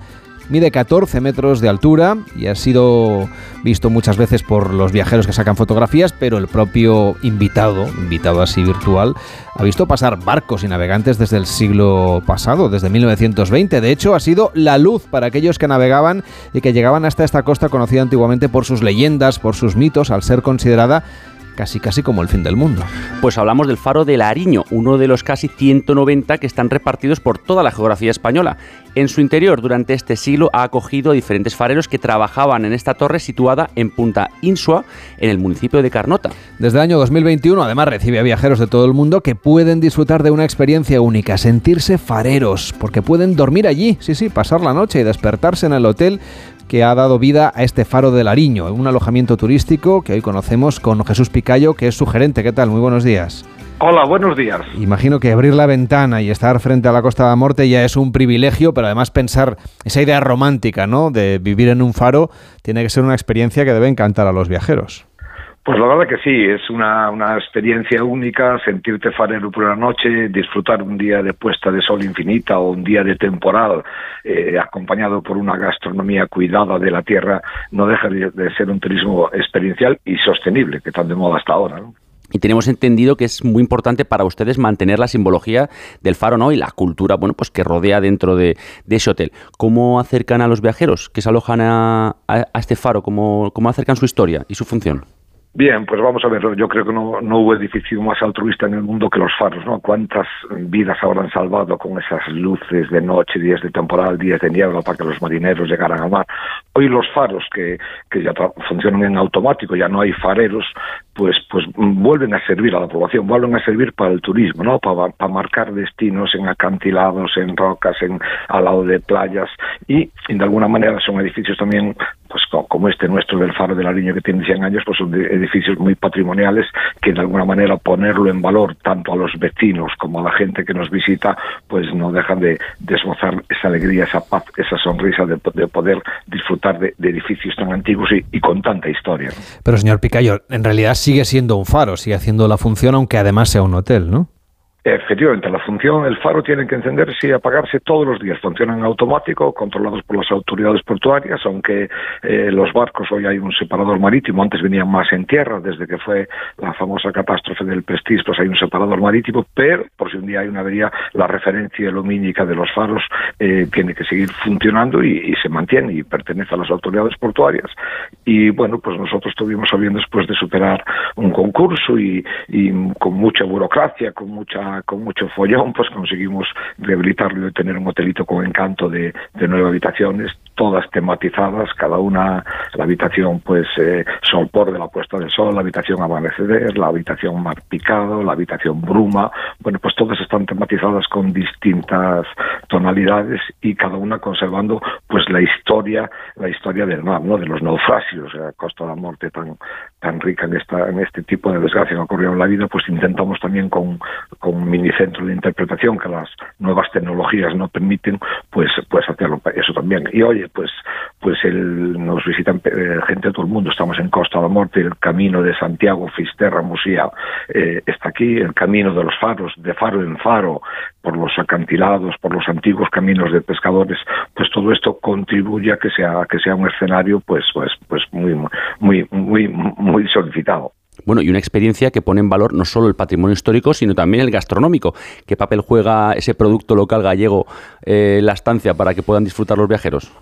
Mide 14 metros de altura y ha sido visto muchas veces por los viajeros que sacan fotografías, pero el propio invitado, invitado así virtual, ha visto pasar barcos y navegantes desde el siglo pasado, desde 1920. De hecho, ha sido la luz para aquellos que navegaban y que llegaban hasta esta costa conocida antiguamente por sus leyendas, por sus mitos, al ser considerada casi casi como el fin del mundo. Pues hablamos del faro de Lariño, uno de los casi 190 que están repartidos por toda la geografía española. En su interior, durante este siglo, ha acogido a diferentes fareros que trabajaban en esta torre situada en Punta Insua, en el municipio de Carnota. Desde el año 2021, además, recibe a viajeros de todo el mundo que pueden disfrutar de una experiencia única, sentirse fareros, porque pueden dormir allí, sí, sí, pasar la noche y despertarse en el hotel que ha dado vida a este faro de Lariño, un alojamiento turístico que hoy conocemos con Jesús Picayo, que es su gerente. ¿Qué tal? Muy buenos días. Hola, buenos días. Imagino que abrir la ventana y estar frente a la Costa de la Morte ya es un privilegio, pero además pensar esa idea romántica, ¿no? De vivir en un faro tiene que ser una experiencia que debe encantar a los viajeros. Pues la verdad que sí, es una, una experiencia única, sentirte farero por la noche, disfrutar un día de puesta de sol infinita o un día de temporal, eh, acompañado por una gastronomía cuidada de la tierra, no deja de, de ser un turismo experiencial y sostenible, que tan de moda hasta ahora. ¿no? Y tenemos entendido que es muy importante para ustedes mantener la simbología del faro ¿no? y la cultura bueno, pues que rodea dentro de, de ese hotel. ¿Cómo acercan a los viajeros que se alojan a, a, a este faro? ¿Cómo, ¿Cómo acercan su historia y su función? Bien, pues vamos a ver, yo creo que no, no hubo edificio más altruista en el mundo que los faros, ¿no? ¿Cuántas vidas habrán salvado con esas luces de noche, días de temporal, días de niebla para que los marineros llegaran al mar? Hoy los faros que, que ya funcionan en automático, ya no hay fareros, pues, pues vuelven a servir a la población, vuelven a servir para el turismo, ¿no? Para, para marcar destinos en acantilados, en rocas, en al lado de playas y de alguna manera son edificios también pues como este nuestro del Faro de la Línea que tiene 100 años, pues son edificios muy patrimoniales que de alguna manera ponerlo en valor tanto a los vecinos como a la gente que nos visita, pues no dejan de desbozar esa alegría, esa paz, esa sonrisa de, de poder disfrutar de, edificios tan antiguos y, con tanta historia. Pero señor Picayo, en realidad sigue siendo un faro, sigue haciendo la función aunque además sea un hotel, ¿no? Efectivamente, la función, el faro tiene que encenderse y apagarse todos los días. Funcionan automático, controlados por las autoridades portuarias, aunque eh, los barcos hoy hay un separador marítimo, antes venían más en tierra, desde que fue la famosa catástrofe del Prestige, pues hay un separador marítimo, pero por si un día hay una avería, la referencia lumínica de los faros eh, tiene que seguir funcionando y, y, se mantiene y pertenece a las autoridades portuarias. Y bueno, pues nosotros tuvimos a bien después de superar un concurso y, y con mucha burocracia, con mucha con mucho follón, pues conseguimos rehabilitarlo y tener un hotelito con encanto de, de nueve habitaciones, todas tematizadas, cada una, la habitación pues eh, sol por de la puesta del sol, la habitación amanecer, la habitación mar picado, la habitación bruma, bueno, pues todas están tematizadas con distintas tonalidades y cada una conservando pues la historia, la historia del mar, ¿no? de los naufragios, la Costa de la Muerte tan, tan rica en esta, en este tipo de desgracia que ocurrió en la vida, pues intentamos también con, con un minicentro de interpretación que las nuevas tecnologías no permiten, pues, pues hacerlo eso también. Y oye, pues, pues el, nos visitan eh, gente de todo el mundo. Estamos en Costa de Morte, el camino de Santiago, Fisterra, Musía, eh, está aquí, el camino de los faros, de faro en faro, por los acantilados, por los antiguos caminos de pescadores, pues todo esto contribuye a que sea, que sea un escenario, pues, pues, pues muy, muy, muy, muy solicitado. Bueno, y una experiencia que pone en valor no solo el patrimonio histórico, sino también el gastronómico. ¿Qué papel juega ese producto local gallego, eh, la estancia, para que puedan disfrutar los viajeros?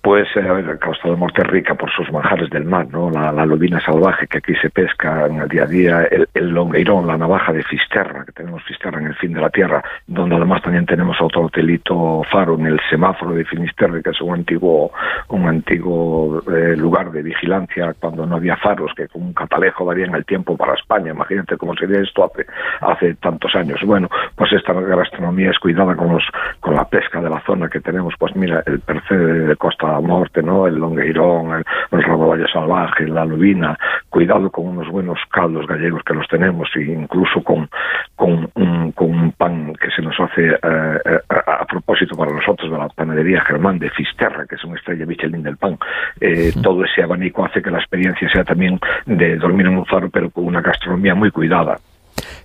Pues la Costa del Morte rica por sus manjares del mar, ¿no? La, la lobina salvaje que aquí se pesca en el día a día, el, el, longueirón, la navaja de Fisterra, que tenemos Fisterra en el fin de la tierra, donde además también tenemos otro hotelito faro en el semáforo de Finisterre, que es un antiguo, un antiguo eh, lugar de vigilancia cuando no había faros, que con un catalejo darían el tiempo para España. Imagínate cómo sería esto hace, hace tantos años. Bueno, pues esta gastronomía es cuidada con los, con la pesca de la zona que tenemos, pues mira, el percebe de Costa Morte, ¿no? El longueirón, el, el rodaballo salvaje, la lubina, cuidado con unos buenos caldos gallegos que los tenemos, e incluso con, con, un, con un pan que se nos hace eh, a, a, propósito para nosotros de la panadería Germán de Fisterra, que es una estrella Michelin del pan. Eh, sí. Todo ese abanico hace que la experiencia sea también de dormir en un faro, pero con una gastronomía muy cuidada.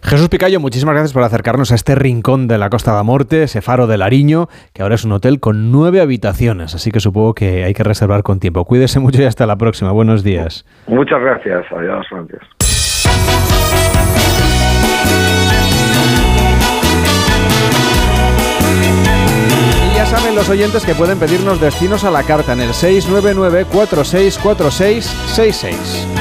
Jesús Picayo, muchísimas gracias por acercarnos a este rincón de la Costa da Morte, ese faro de Lariño, que ahora es un hotel con nueve habitaciones, así que supongo que hay que reservar con tiempo. Cuídese mucho y hasta la próxima. Buenos días. Muchas gracias. Adiós, gracias. Y ya saben los oyentes que pueden pedirnos destinos a la carta en el 699 464666.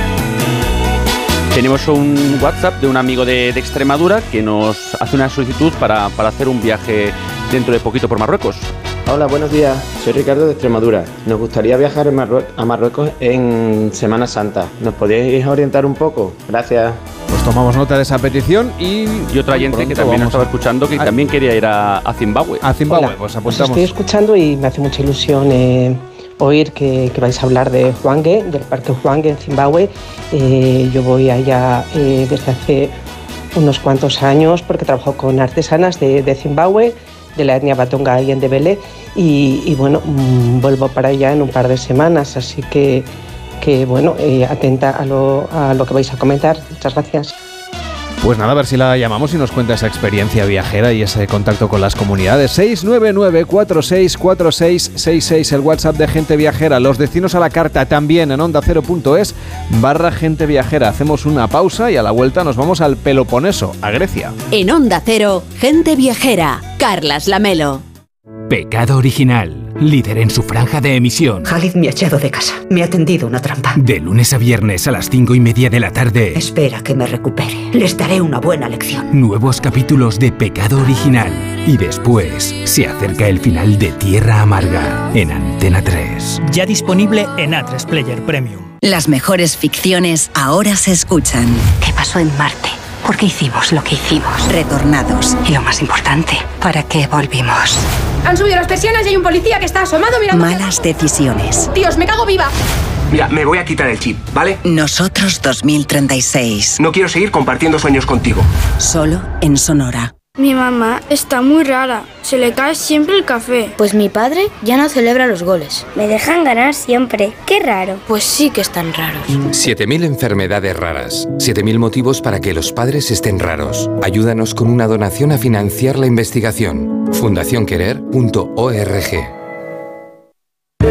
Tenemos un WhatsApp de un amigo de, de Extremadura que nos hace una solicitud para, para hacer un viaje dentro de poquito por Marruecos. Hola, buenos días. Soy Ricardo de Extremadura. Nos gustaría viajar en Marrue- a Marruecos en Semana Santa. ¿Nos podéis orientar un poco? Gracias. Pues tomamos nota de esa petición y... Y otro oyente que también estaba a- escuchando que también quería ir a, a Zimbabue. A Zimbabue, Hola, pues Os apuntamos. estoy escuchando y me hace mucha ilusión eh, oír que, vais a hablar de Hwange, del parque Hwange en Zimbabue. Eh, yo voy allá eh, desde hace unos cuantos años porque trabajo con artesanas de, Zimbabue, de la etnia Batonga y en Debele, y, y bueno, mm, vuelvo para allá en un par de semanas, así que, bueno, eh, atenta a lo que vais a comentar. Muchas gracias. Pues nada, a ver si la llamamos y nos cuenta esa experiencia viajera y ese contacto con las comunidades. 699-464666, el WhatsApp de Gente Viajera. Los destinos a la carta también en onda cero.es barra Gente Viajera. Hacemos una pausa y a la vuelta nos vamos al Peloponeso, a Grecia. En Onda Cero, gente viajera. Carlas Lamelo. Pecado original. Líder en su franja de emisión. Khalid me ha echado de casa. Me ha tendido una trampa. De lunes a viernes a las cinco y media de la tarde. Espera que me recupere. Les daré una buena lección. Nuevos capítulos de Pecado original. Y después se acerca el final de Tierra Amarga en Antena 3. Ya disponible en A3 Player Premium. Las mejores ficciones ahora se escuchan. ¿Qué pasó en Marte? ¿Por qué hicimos lo que hicimos? Retornados. Y lo más importante, ¿para qué volvimos? Han subido las persianas y hay un policía que está asomado mirando. Malas decisiones. Dios, me cago viva. Mira, me voy a quitar el chip, ¿vale? Nosotros 2036. No quiero seguir compartiendo sueños contigo. Solo en Sonora. Mi mamá está muy rara. Se le cae siempre el café. Pues mi padre ya no celebra los goles. Me dejan ganar siempre. Qué raro. Pues sí que están raros. 7.000 enfermedades raras. 7.000 motivos para que los padres estén raros. Ayúdanos con una donación a financiar la investigación. fundacionquerer.org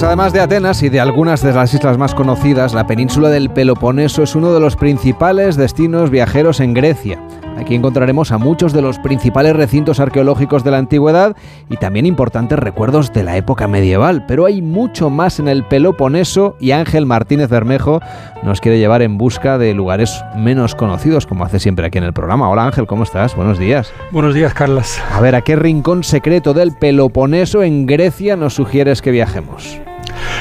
Pues además de Atenas y de algunas de las islas más conocidas, la península del Peloponeso es uno de los principales destinos viajeros en Grecia. Aquí encontraremos a muchos de los principales recintos arqueológicos de la antigüedad y también importantes recuerdos de la época medieval. Pero hay mucho más en el Peloponeso y Ángel Martínez Bermejo nos quiere llevar en busca de lugares menos conocidos, como hace siempre aquí en el programa. Hola Ángel, ¿cómo estás? Buenos días. Buenos días, Carlas. A ver, ¿a qué rincón secreto del Peloponeso en Grecia nos sugieres que viajemos?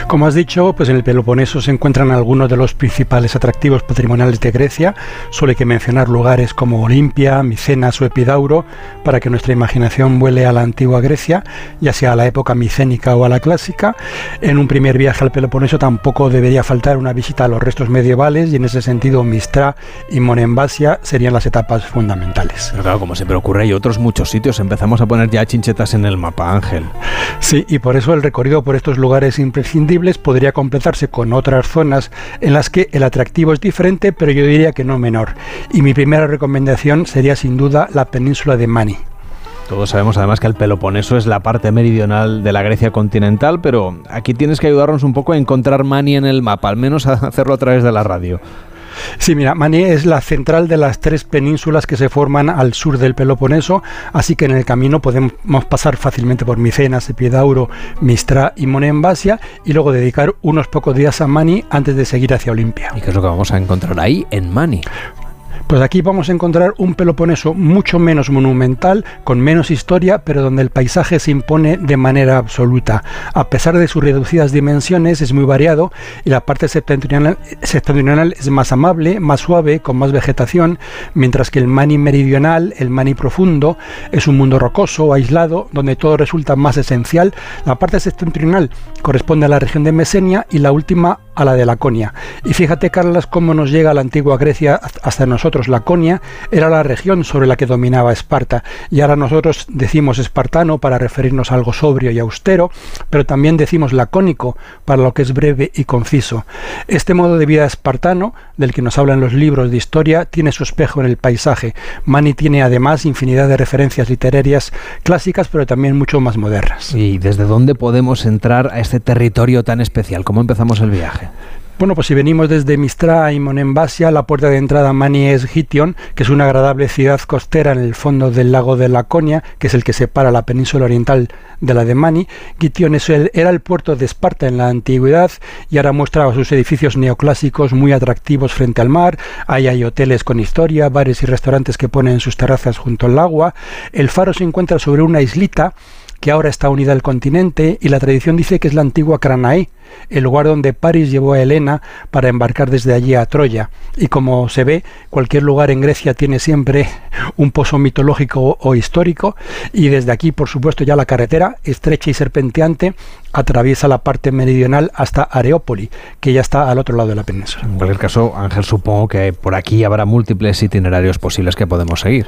Como has dicho, pues en el Peloponeso se encuentran algunos de los principales atractivos patrimoniales de Grecia. Solo hay que mencionar lugares como Olimpia, Micenas o Epidauro para que nuestra imaginación vuele a la antigua Grecia, ya sea a la época micénica o a la clásica. En un primer viaje al Peloponeso tampoco debería faltar una visita a los restos medievales y en ese sentido Mistra y Monembasia serían las etapas fundamentales. Pero claro, como siempre ocurre, hay otros muchos sitios. Empezamos a poner ya chinchetas en el mapa, Ángel. Sí, y por eso el recorrido por estos lugares imprescindibles podría completarse con otras zonas en las que el atractivo es diferente, pero yo diría que no menor. Y mi primera recomendación sería sin duda la península de Mani. Todos sabemos además que el Peloponeso es la parte meridional de la Grecia continental, pero aquí tienes que ayudarnos un poco a encontrar Mani en el mapa, al menos a hacerlo a través de la radio. Sí, mira, Mani es la central de las tres penínsulas que se forman al sur del Peloponeso, así que en el camino podemos pasar fácilmente por Micenas, Epidauro, Mistra y Monembasia y luego dedicar unos pocos días a Mani antes de seguir hacia Olimpia. ¿Y qué es lo que vamos a encontrar ahí en Mani? Pues aquí vamos a encontrar un Peloponeso mucho menos monumental, con menos historia, pero donde el paisaje se impone de manera absoluta. A pesar de sus reducidas dimensiones, es muy variado y la parte septentrional, septentrional es más amable, más suave, con más vegetación, mientras que el Mani meridional, el Mani profundo, es un mundo rocoso, aislado, donde todo resulta más esencial. La parte septentrional corresponde a la región de Mesenia y la última a la de Laconia. Y fíjate, Carlas, cómo nos llega la antigua Grecia hasta nosotros. Laconia era la región sobre la que dominaba Esparta. Y ahora nosotros decimos espartano para referirnos a algo sobrio y austero, pero también decimos lacónico para lo que es breve y conciso. Este modo de vida espartano, del que nos hablan los libros de historia, tiene su espejo en el paisaje. Mani tiene además infinidad de referencias literarias clásicas, pero también mucho más modernas. ¿Y desde dónde podemos entrar a este territorio tan especial? ¿Cómo empezamos el viaje? Bueno, pues si venimos desde Mistra y Monembasia, la puerta de entrada Mani es Gition, que es una agradable ciudad costera en el fondo del lago de Laconia, que es el que separa la península oriental de la de Mani. Gition era el puerto de Esparta en la antigüedad y ahora muestra sus edificios neoclásicos muy atractivos frente al mar. Ahí hay hoteles con historia, bares y restaurantes que ponen sus terrazas junto al agua. El faro se encuentra sobre una islita que ahora está unida al continente y la tradición dice que es la antigua Cranae, el lugar donde París llevó a Helena para embarcar desde allí a Troya. Y como se ve, cualquier lugar en Grecia tiene siempre un pozo mitológico o histórico y desde aquí, por supuesto, ya la carretera, estrecha y serpenteante, atraviesa la parte meridional hasta Areópoli, que ya está al otro lado de la península. En cualquier caso, Ángel, supongo que por aquí habrá múltiples itinerarios posibles que podemos seguir.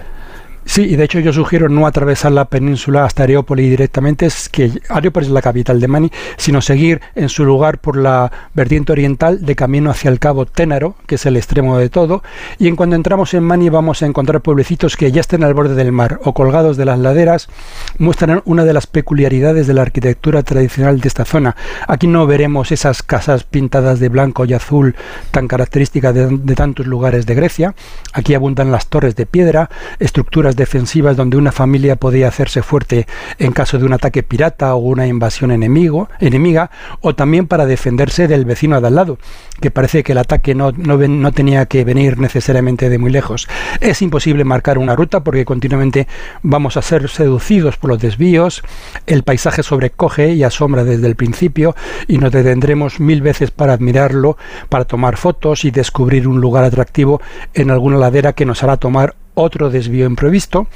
Sí, y de hecho yo sugiero no atravesar la península hasta Areópolis directamente, es que Areópolis es la capital de Mani, sino seguir en su lugar por la vertiente oriental de camino hacia el cabo Ténaro, que es el extremo de todo, y en cuando entramos en Mani vamos a encontrar pueblecitos que ya estén al borde del mar o colgados de las laderas, muestran una de las peculiaridades de la arquitectura tradicional de esta zona. Aquí no veremos esas casas pintadas de blanco y azul tan características de, de tantos lugares de Grecia, aquí abundan las torres de piedra, estructuras defensivas donde una familia podía hacerse fuerte en caso de un ataque pirata o una invasión enemigo, enemiga, o también para defenderse del vecino de al lado, que parece que el ataque no, no, no tenía que venir necesariamente de muy lejos. Es imposible marcar una ruta porque continuamente vamos a ser seducidos por los desvíos, el paisaje sobrecoge y asombra desde el principio y nos detendremos mil veces para admirarlo, para tomar fotos y descubrir un lugar atractivo en alguna ladera que nos hará tomar otro desvío imprevisto.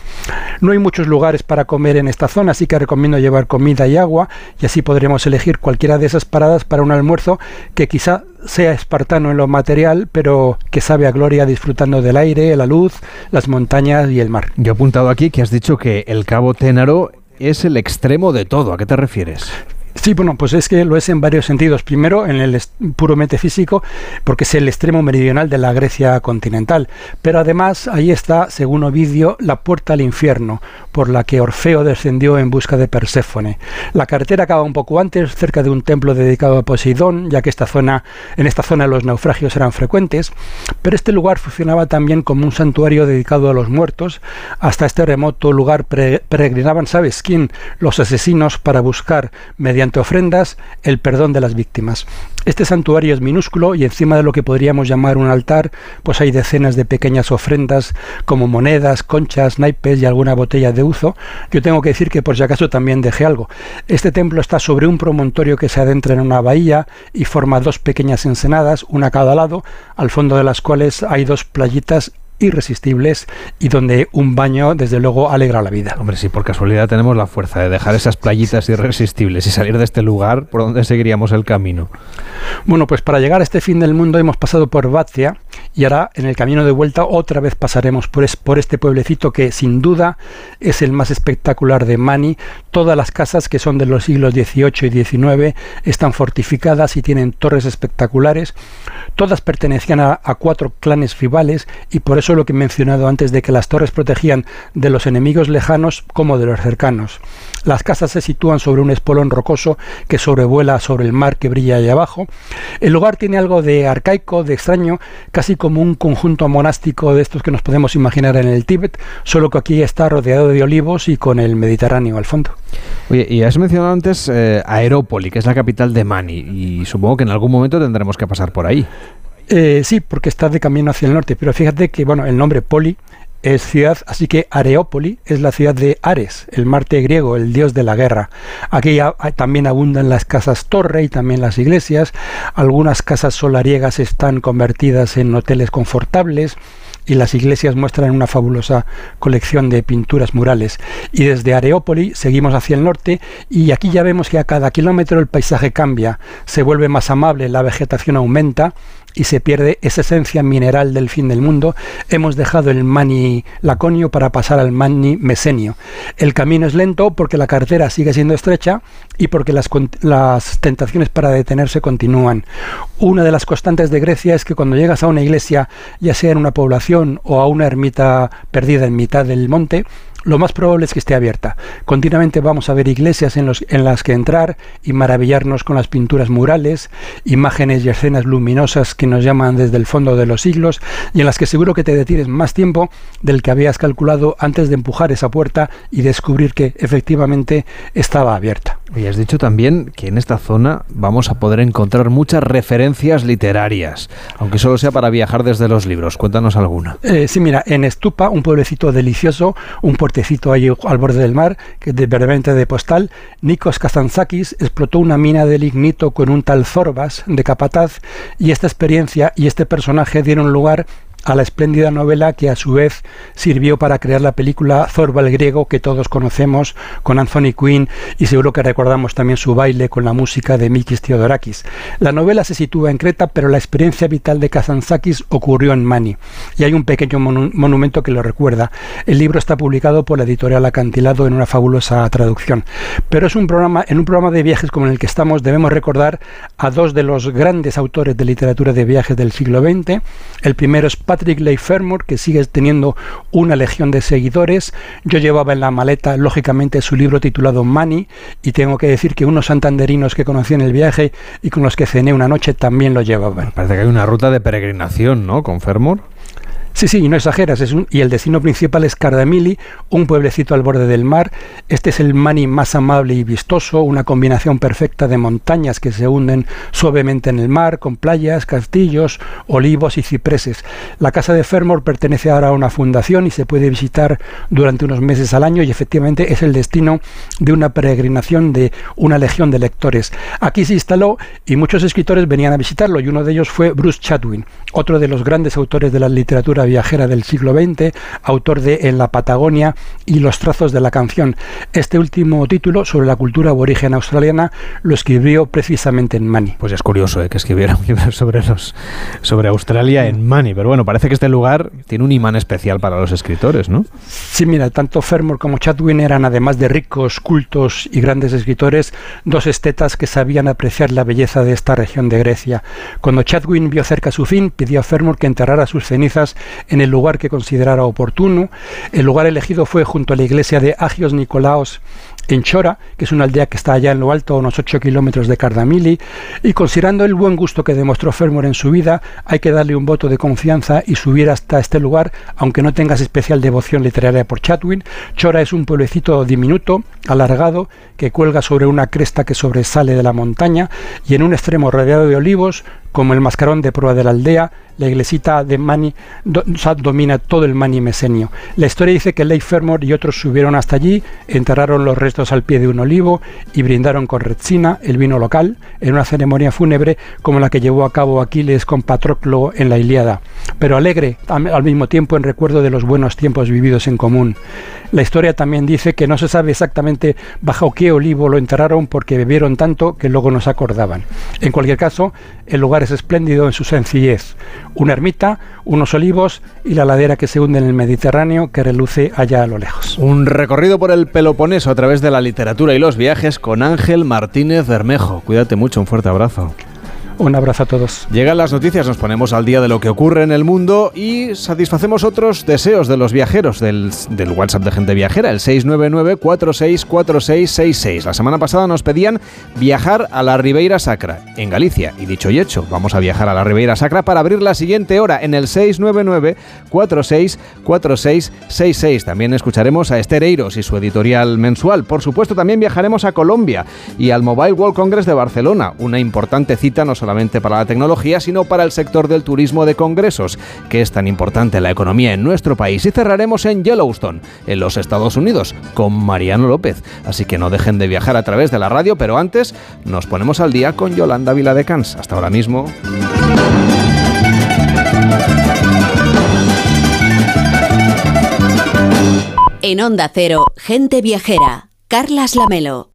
No hay muchos lugares para comer en esta zona, así que recomiendo llevar comida y agua y así podremos elegir cualquiera de esas paradas para un almuerzo que quizá sea espartano en lo material, pero que sabe a gloria disfrutando del aire, la luz, las montañas y el mar. Yo he apuntado aquí que has dicho que el Cabo Ténaro es el extremo de todo. ¿A qué te refieres? Sí, bueno, pues es que lo es en varios sentidos. Primero, en el puramente físico, porque es el extremo meridional de la Grecia continental. Pero además, ahí está, según Ovidio, la puerta al infierno, por la que Orfeo descendió en busca de Perséfone. La carretera acaba un poco antes, cerca de un templo dedicado a Poseidón, ya que esta zona, en esta zona los naufragios eran frecuentes. Pero este lugar funcionaba también como un santuario dedicado a los muertos. Hasta este remoto lugar peregrinaban, ¿sabes quién? Los asesinos para buscar, mediante ofrendas el perdón de las víctimas. Este santuario es minúsculo y encima de lo que podríamos llamar un altar, pues hay decenas de pequeñas ofrendas como monedas, conchas, naipes y alguna botella de uso. Yo tengo que decir que por si acaso también dejé algo. Este templo está sobre un promontorio que se adentra en una bahía y forma dos pequeñas ensenadas, una a cada lado, al fondo de las cuales hay dos playitas irresistibles y donde un baño desde luego alegra la vida. Hombre, si por casualidad tenemos la fuerza de dejar esas playitas irresistibles y salir de este lugar, ¿por dónde seguiríamos el camino? Bueno, pues para llegar a este fin del mundo hemos pasado por Batia y ahora en el camino de vuelta otra vez pasaremos por, este pueblecito que sin duda es el más espectacular de Mani. Todas las casas que son de los siglos XVIII y XIX están fortificadas y tienen torres espectaculares. Todas pertenecían a, a cuatro clanes rivales y por eso lo que he mencionado antes de que las torres protegían de los enemigos lejanos como de los cercanos. Las casas se sitúan sobre un espolón rocoso que sobrevuela sobre el mar que brilla ahí abajo. El lugar tiene algo de arcaico, de extraño, casi como un conjunto monástico de estos que nos podemos imaginar en el Tíbet, solo que aquí está rodeado de olivos y con el Mediterráneo al fondo. Oye, y has mencionado antes eh, Aerópoli, que es la capital de Mani, y supongo que en algún momento tendremos que pasar por ahí. Eh, sí, porque está de camino hacia el norte, pero fíjate que bueno, el nombre Poli es ciudad, así que Areópoli es la ciudad de Ares, el Marte griego, el dios de la guerra. Aquí también abundan las casas torre y también las iglesias. Algunas casas solariegas están convertidas en hoteles confortables y las iglesias muestran una fabulosa colección de pinturas murales. Y desde Areópoli seguimos hacia el norte y aquí ya vemos que a cada kilómetro el paisaje cambia, se vuelve más amable, la vegetación aumenta y se pierde esa esencia mineral del fin del mundo, hemos dejado el mani laconio para pasar al mani mesenio. El camino es lento porque la carretera sigue siendo estrecha y porque las, las tentaciones para detenerse continúan. Una de las constantes de Grecia es que cuando llegas a una iglesia, ya sea en una población o a una ermita perdida en mitad del monte, lo más probable es que esté abierta. Continuamente vamos a ver iglesias en, los, en, las que entrar y maravillarnos con las pinturas murales, imágenes y escenas luminosas que nos llaman desde el fondo de los siglos y en las que seguro que te detienes más tiempo del que habías calculado antes de empujar esa puerta y descubrir que efectivamente estaba abierta. Y has dicho también que en esta zona vamos a poder encontrar muchas referencias literarias, aunque solo sea para viajar desde los libros. Cuéntanos alguna. Eh, sí, mira, en Estupa, un pueblecito delicioso, un al borde del mar, que es de, de postal, Nikos Kazantzakis explotó una mina de lignito con un tal Zorbas de Capataz y esta experiencia y este personaje dieron lugar la espléndida novela que a su vez sirvió para crear la película Zorba el griego que todos conocemos con Anthony Quinn y seguro que recordamos también su baile con la música de Mikis Theodorakis. La novela se sitúa en Creta, pero la experiencia vital de Kazantzakis ocurrió en Mani y hay un pequeño monumento que lo recuerda. El libro está publicado por la editorial Acantilado en una fabulosa traducción. Pero es un programa, en un programa de viajes como en el que estamos debemos recordar a dos de los grandes autores de literatura de viajes del siglo XX. El primero es Patrick Leigh Fermor, que sigue teniendo una legión de seguidores. Yo llevaba en la maleta, lógicamente, su libro titulado Money, y tengo que decir que unos santanderinos que conocí en el viaje y con los que cené una noche también lo llevaban. Parece que hay una ruta de peregrinación, ¿no? Con Fermor. Sí, sí, no exageras. Y el destino principal es Cardamili, un pueblecito al borde del mar. Este es el Mani más amable y vistoso, una combinación perfecta de montañas que se hunden suavemente en el mar, con playas, castillos, olivos y cipreses. La casa de Fermor pertenece ahora a una fundación y se puede visitar durante unos meses al año y efectivamente es el destino de una peregrinación de una legión de lectores. Aquí se instaló y muchos escritores venían a visitarlo y uno de ellos fue Bruce Chatwin, otro de los grandes autores de la literatura viajera del siglo XX, autor de En la Patagonia y Los trazos de la canción. Este último título sobre la cultura aborigen australiana lo escribió precisamente en Mani. Pues es curioso ¿eh? que escribiera un libro sobre, los, sobre Australia en Mani, pero bueno, parece que este lugar tiene un imán especial para los escritores, ¿no? Sí, mira, tanto Fermor como Chatwin eran, además de ricos, cultos y grandes escritores, dos estetas que sabían apreciar la belleza de esta región de Grecia. Cuando Chatwin vio cerca su fin, pidió a Fermor que enterrara sus cenizas en el lugar que considerara oportuno. El lugar elegido fue junto a la iglesia de Agios Nicolaos en Chora, que es una aldea que está allá en lo alto, unos 8 kilómetros de Cardamili, y considerando el buen gusto que demostró Fermor en su vida, hay que darle un voto de confianza y subir hasta este lugar, aunque no tengas especial devoción literaria por Chatwin. Chora es un pueblecito diminuto, alargado, que cuelga sobre una cresta que sobresale de la montaña, y en un extremo rodeado de olivos, como el mascarón de proa de la aldea, la iglesita de Mani domina todo el Mani mesenio. La historia dice que Leif Fermor y otros subieron hasta allí, enterraron los restos al pie de un olivo y brindaron con retsina, el vino local, en una ceremonia fúnebre como la que llevó a cabo Aquiles con Patroclo en la Ilíada, pero alegre al mismo tiempo en recuerdo de los buenos tiempos vividos en común. La historia también dice que no se sabe exactamente bajo qué olivo lo enterraron porque bebieron tanto que luego no se acordaban. En cualquier caso, el lugar es espléndido en su sencillez. Una ermita, unos olivos y la ladera que se hunde en el Mediterráneo que reluce allá a lo lejos. Un recorrido por el Peloponeso a través de la literatura y los viajes con Ángel Martínez Bermejo. Cuídate mucho, un fuerte abrazo. Un abrazo a todos. Llegan las noticias, nos ponemos al día de lo que ocurre en el mundo y satisfacemos otros deseos de los viajeros del, WhatsApp de gente viajera, el 699-464666. La semana pasada nos pedían viajar a la Ribeira Sacra, en Galicia. Y dicho y hecho, vamos a viajar a la Ribeira Sacra para abrir la siguiente hora en el 699-464666. También escucharemos a Esther Eiros y su editorial mensual. Por supuesto, también viajaremos a Colombia y al Mobile World Congress de Barcelona, una importante cita no solamente para la tecnología, sino para el sector del turismo de congresos, que es tan importante en la economía en nuestro país. Y cerraremos en Yellowstone, en los Estados Unidos, con Mariano López. Así que no dejen de viajar a través de la radio, pero antes nos ponemos al día con Yolanda Viladecans. Hasta ahora mismo. En Onda Cero, gente viajera. Carlas Lamelo.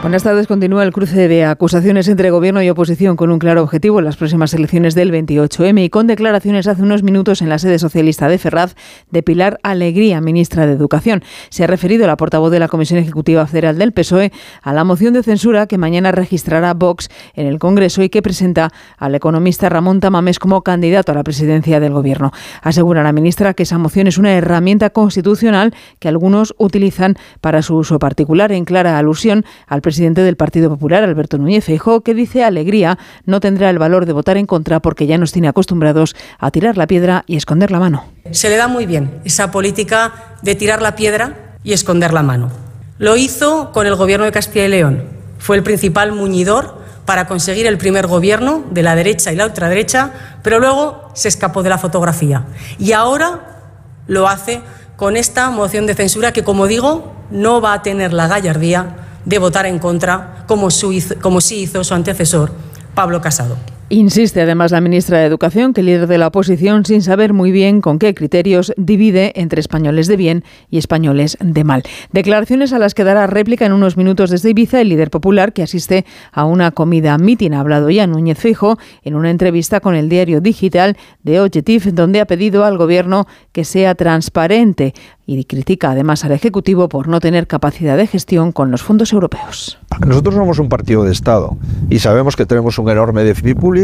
Buenas tardes. Continúa el cruce de acusaciones entre gobierno y oposición con un claro objetivo en las próximas elecciones del 28M y con declaraciones hace unos minutos en la sede socialista de Ferraz de Pilar Alegría, ministra de Educación. Se ha referido la portavoz de la Comisión Ejecutiva Federal del PSOE a la moción de censura que mañana registrará Vox en el Congreso y que presenta al economista Ramón Tamames como candidato a la presidencia del Gobierno. Asegura la ministra que esa moción es una herramienta constitucional que algunos utilizan para su uso particular, en clara alusión al presidente del Partido Popular, Alberto Núñez Feijóo, que dice Alegría no tendrá el valor de votar en contra porque ya nos tiene acostumbrados a tirar la piedra y esconder la mano. Se le da muy bien esa política de tirar la piedra y esconder la mano. Lo hizo con el gobierno de Castilla y León. Fue el principal muñidor para conseguir el primer gobierno de la derecha y la ultraderecha, pero luego se escapó de la fotografía. Y ahora lo hace con esta moción de censura que, como digo, no va a tener la gallardía de votar en contra, como, su, como sí hizo su antecesor, Pablo Casado. Insiste además la ministra de Educación que el líder de la oposición, sin saber muy bien con qué criterios, divide entre españoles de bien y españoles de mal. Declaraciones a las que dará réplica en unos minutos desde Ibiza el líder popular que asiste a una comida mitin. Ha hablado ya Núñez Fijo en una entrevista con el diario digital de Objectif, donde ha pedido al gobierno que sea transparente y critica además al Ejecutivo por no tener capacidad de gestión con los fondos europeos. Nosotros somos un partido de Estado y sabemos que tenemos un enorme déficit público,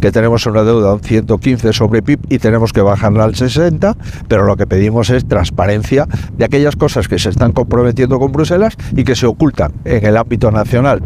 que tenemos una deuda de 115 sobre PIB y tenemos que bajarla al 60, pero lo que pedimos es transparencia de aquellas cosas que se están comprometiendo con Bruselas y que se ocultan en el ámbito nacional.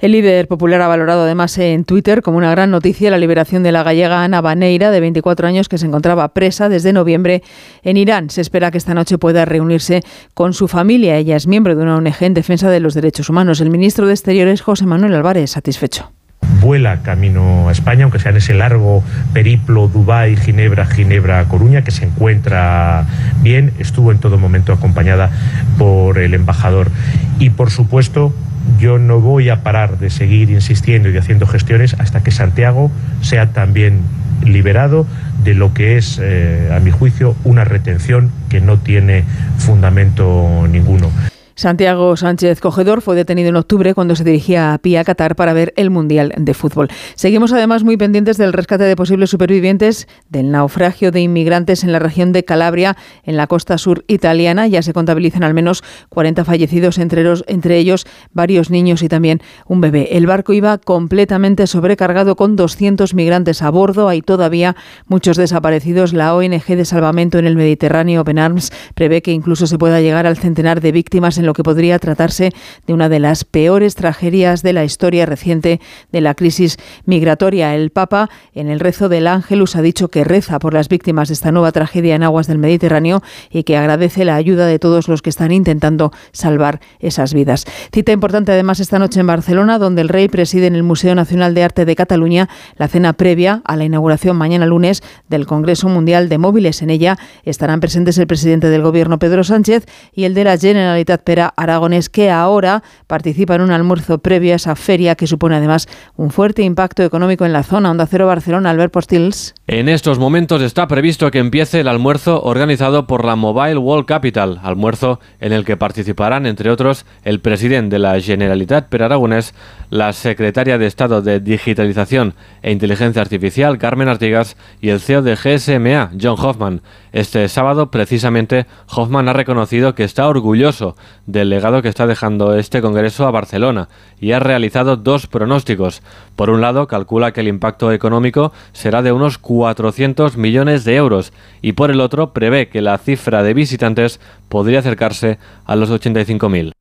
El líder popular ha valorado además en Twitter como una gran noticia la liberación de la gallega Ana Baneira, de 24 años, que se encontraba presa desde noviembre en Irán. Se espera que esta noche pueda reunirse con su familia. Ella es miembro de una ONG en defensa de los derechos humanos. El ministro de Exteriores, José Manuel Álvarez, satisfecho vuela camino a España, aunque sea en ese largo periplo Dubái, Ginebra, Ginebra, Coruña, que se encuentra bien, estuvo en todo momento acompañada por el embajador. Y por supuesto, yo no voy a parar de seguir insistiendo y haciendo gestiones hasta que Santiago sea también liberado de lo que es, eh, a mi juicio, una retención que no tiene fundamento ninguno. Santiago Sánchez Cogedor fue detenido en octubre cuando se dirigía a Pia, Qatar, para ver el Mundial de Fútbol. Seguimos además muy pendientes del rescate de posibles supervivientes del naufragio de inmigrantes en la región de Calabria, en la costa sur italiana. Ya se contabilizan al menos 40 fallecidos, entre, entre ellos varios niños y también un bebé. El barco iba completamente sobrecargado con 200 migrantes a bordo. Hay todavía muchos desaparecidos. La ONG de salvamento en el Mediterráneo, Open Arms, prevé que incluso se pueda llegar al centenar de víctimas en lo que podría tratarse de una de las peores tragedias de la historia reciente de la crisis migratoria. El Papa, en el rezo del Ángelus, ha dicho que reza por las víctimas de esta nueva tragedia en aguas del Mediterráneo y que agradece la ayuda de todos los que están intentando salvar esas vidas. Cita importante además esta noche en Barcelona, donde el rey preside en el Museo Nacional de Arte de Cataluña la cena previa a la inauguración mañana lunes del Congreso Mundial de Móviles. En ella estarán presentes el presidente del Gobierno, Pedro Sánchez, y el de la Generalitat Aragones, que ahora participa en un almuerzo previo a esa feria que supone además un fuerte impacto económico en la zona. Onda Cero Barcelona, Albert Postils. En estos momentos está previsto que empiece el almuerzo organizado por la Mobile World Capital, almuerzo en el que participarán, entre otros, el presidente de la Generalitat per Aragonés, la secretaria de Estado de Digitalización e Inteligencia Artificial, Carmen Artigas, y el CEO de GSMA, John Hoffman. Este sábado, precisamente, Hoffman ha reconocido que está orgulloso del legado que está dejando este Congreso a Barcelona y ha realizado dos pronósticos. Por un lado, calcula que el impacto económico será de unos 400 millones de euros y por el otro, prevé que la cifra de visitantes podría acercarse a los 85.000.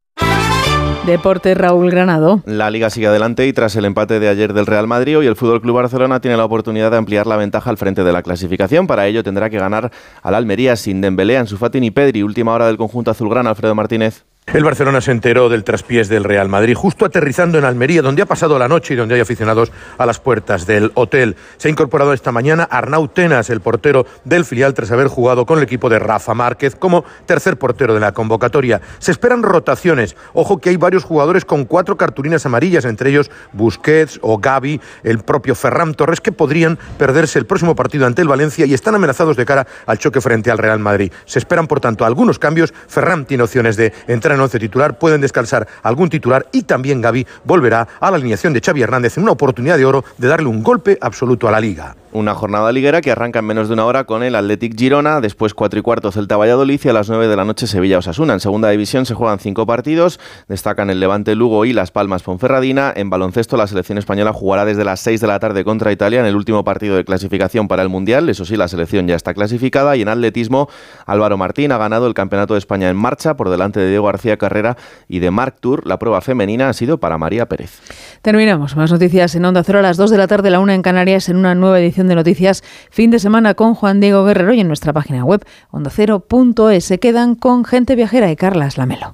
Deporte Raúl Granado. La liga sigue adelante y tras el empate de ayer del Real Madrid y el Fútbol Club Barcelona tiene la oportunidad de ampliar la ventaja al frente de la clasificación. Para ello tendrá que ganar al Almería sin Dembélé, Ansu Fati ni Pedri. Última hora del conjunto azulgrana Alfredo Martínez. El Barcelona se enteró del traspiés del Real Madrid justo aterrizando en Almería, donde ha pasado la noche y donde hay aficionados a las puertas del hotel. Se ha incorporado esta mañana Arnau Tenas, el portero del filial, tras haber jugado con el equipo de Rafa Márquez como tercer portero de la convocatoria. Se esperan rotaciones. Ojo que hay varios jugadores con cuatro cartulinas amarillas, entre ellos Busquets o Gaby, el propio Ferran Torres, que podrían perderse el próximo partido ante el Valencia y están amenazados de cara al choque frente al Real Madrid. Se esperan, por tanto, algunos cambios. Ferran tiene opciones de entrar en once titular, pueden descansar algún titular y también Gaby volverá a la alineación de Xavi Hernández en una oportunidad de oro de darle un golpe absoluto a la liga. Una jornada liguera que arranca en menos de una hora con el Athletic Girona, después 4 y cuarto Celta Valladolid y a las 9 de la noche Sevilla Osasuna. En segunda división se juegan cinco partidos, destacan el Levante Lugo y Las Palmas Ponferradina. En baloncesto la selección española jugará desde las 6 de la tarde contra Italia en el último partido de clasificación para el Mundial. Eso sí, la selección ya está clasificada y en atletismo Álvaro Martín ha ganado el Campeonato de España en marcha por delante de Diego García Carrera y de Marc Tour. La prueba femenina ha sido para María Pérez. Terminamos. Más noticias en Onda Cero a las 2 de la tarde, la 1 en Canarias, en una nueva edición de Noticias Fin de Semana con Juan Diego Guerrero y en nuestra página web ondacero.es. Quedan con gente viajera y Carlas Lamelo.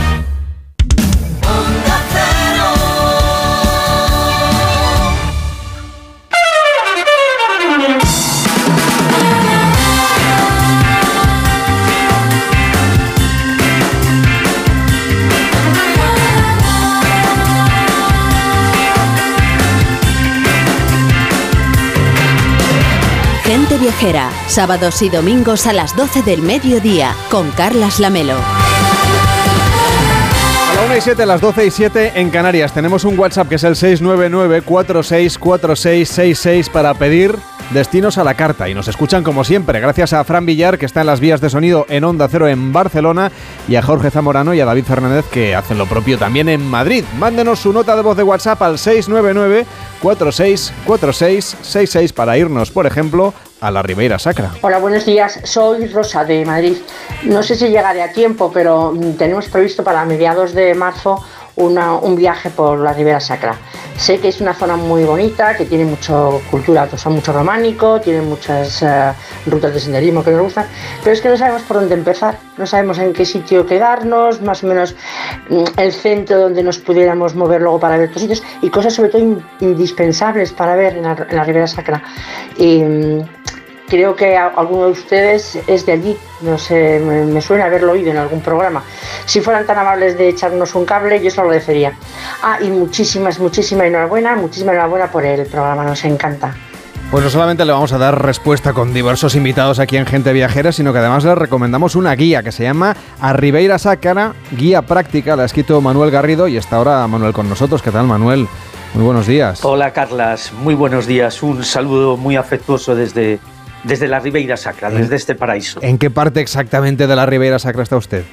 Viajera, sábados y domingos a las 12 del mediodía, con Carlas Lamelo. A la 1 y 7, las 12 y 7 en Canarias. Tenemos un WhatsApp que es el 699-464666 para pedir destinos a la carta. Y nos escuchan como siempre, gracias a Fran Villar, que está en las vías de sonido en Onda Cero en Barcelona, y a Jorge Zamorano y a David Fernández, que hacen lo propio también en Madrid. Mándenos su nota de voz de WhatsApp al 699-464666 para irnos, por ejemplo, a la Ribeira Sacra. Hola, buenos días. Soy Rosa de Madrid. No sé si llegaré a tiempo, pero mm, tenemos previsto para mediados de marzo una- un viaje por la Ribera Sacra. Sé que es una zona muy bonita, que tiene mucho cultura, sea, mucho románico, tiene muchas eh, rutas de senderismo que nos gustan, pero es que no sabemos por dónde empezar, no sabemos en qué sitio quedarnos, más o menos mm, el centro donde nos pudiéramos mover luego para ver otros sitios y cosas sobre todo in- indispensables para ver en la, Ribera Sacra. Mm, creo que alguno de ustedes es de allí, no sé, me, me suena haberlo oído en algún programa. Si fueran tan amables de echarnos un cable, yo se lo agradecería. Ah, y muchísimas, muchísimas enhorabuena, muchísimas enhorabuena por el programa, nos encanta. Pues no solamente le vamos a dar respuesta con diversos invitados aquí en Gente Viajera, sino que además le recomendamos una guía que se llama A Ribeira Sácara, guía práctica, la ha escrito Manuel Garrido y está ahora Manuel con nosotros. ¿Qué tal, Manuel? Muy buenos días. Hola Carlas, muy buenos días. Un saludo muy afectuoso desde, desde la Ribeira Sacra, desde este paraíso. ¿En qué parte exactamente de la Ribeira Sacra está usted?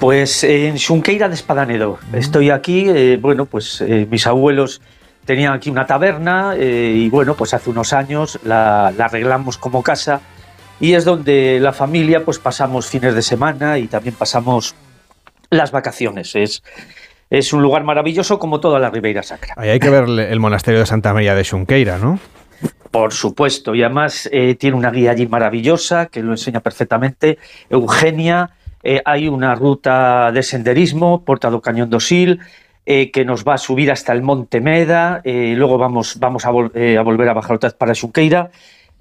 Pues en Xunqueira de Espadanedo. Estoy aquí, eh, bueno, pues eh, mis abuelos tenían aquí una taberna eh, y bueno, pues hace unos años la, la arreglamos como casa y es donde la familia pues pasamos fines de semana y también pasamos las vacaciones. Es, es un lugar maravilloso como toda la Ribeira Sacra. Ahí hay que ver el monasterio de Santa María de Xunqueira, ¿no? Por supuesto, y además eh, tiene una guía allí maravillosa que lo enseña perfectamente. Eugenia, eh, hay una ruta de senderismo, Porta do Cañón do Sil, eh, que nos va a subir hasta el Monte Meda, luego vamos, vamos a, vol- a volver a bajar otra vez para Xunqueira,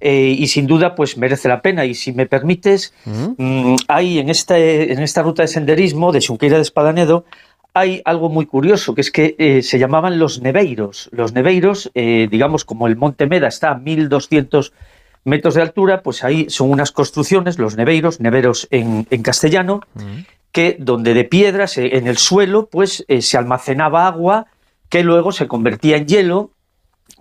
y sin duda pues merece la pena. Y si me permites, mm, hay en, este, en esta ruta de senderismo de Xunqueira de Espadanedo, hay algo muy curioso, que es que eh, se llamaban los neveiros. Los neveiros, eh, digamos, como el Monte Meda está a 1200 metros de altura, pues ahí son unas construcciones, los neveiros, neveros en, en castellano, que donde de piedras en el suelo pues eh, se almacenaba agua que luego se convertía en hielo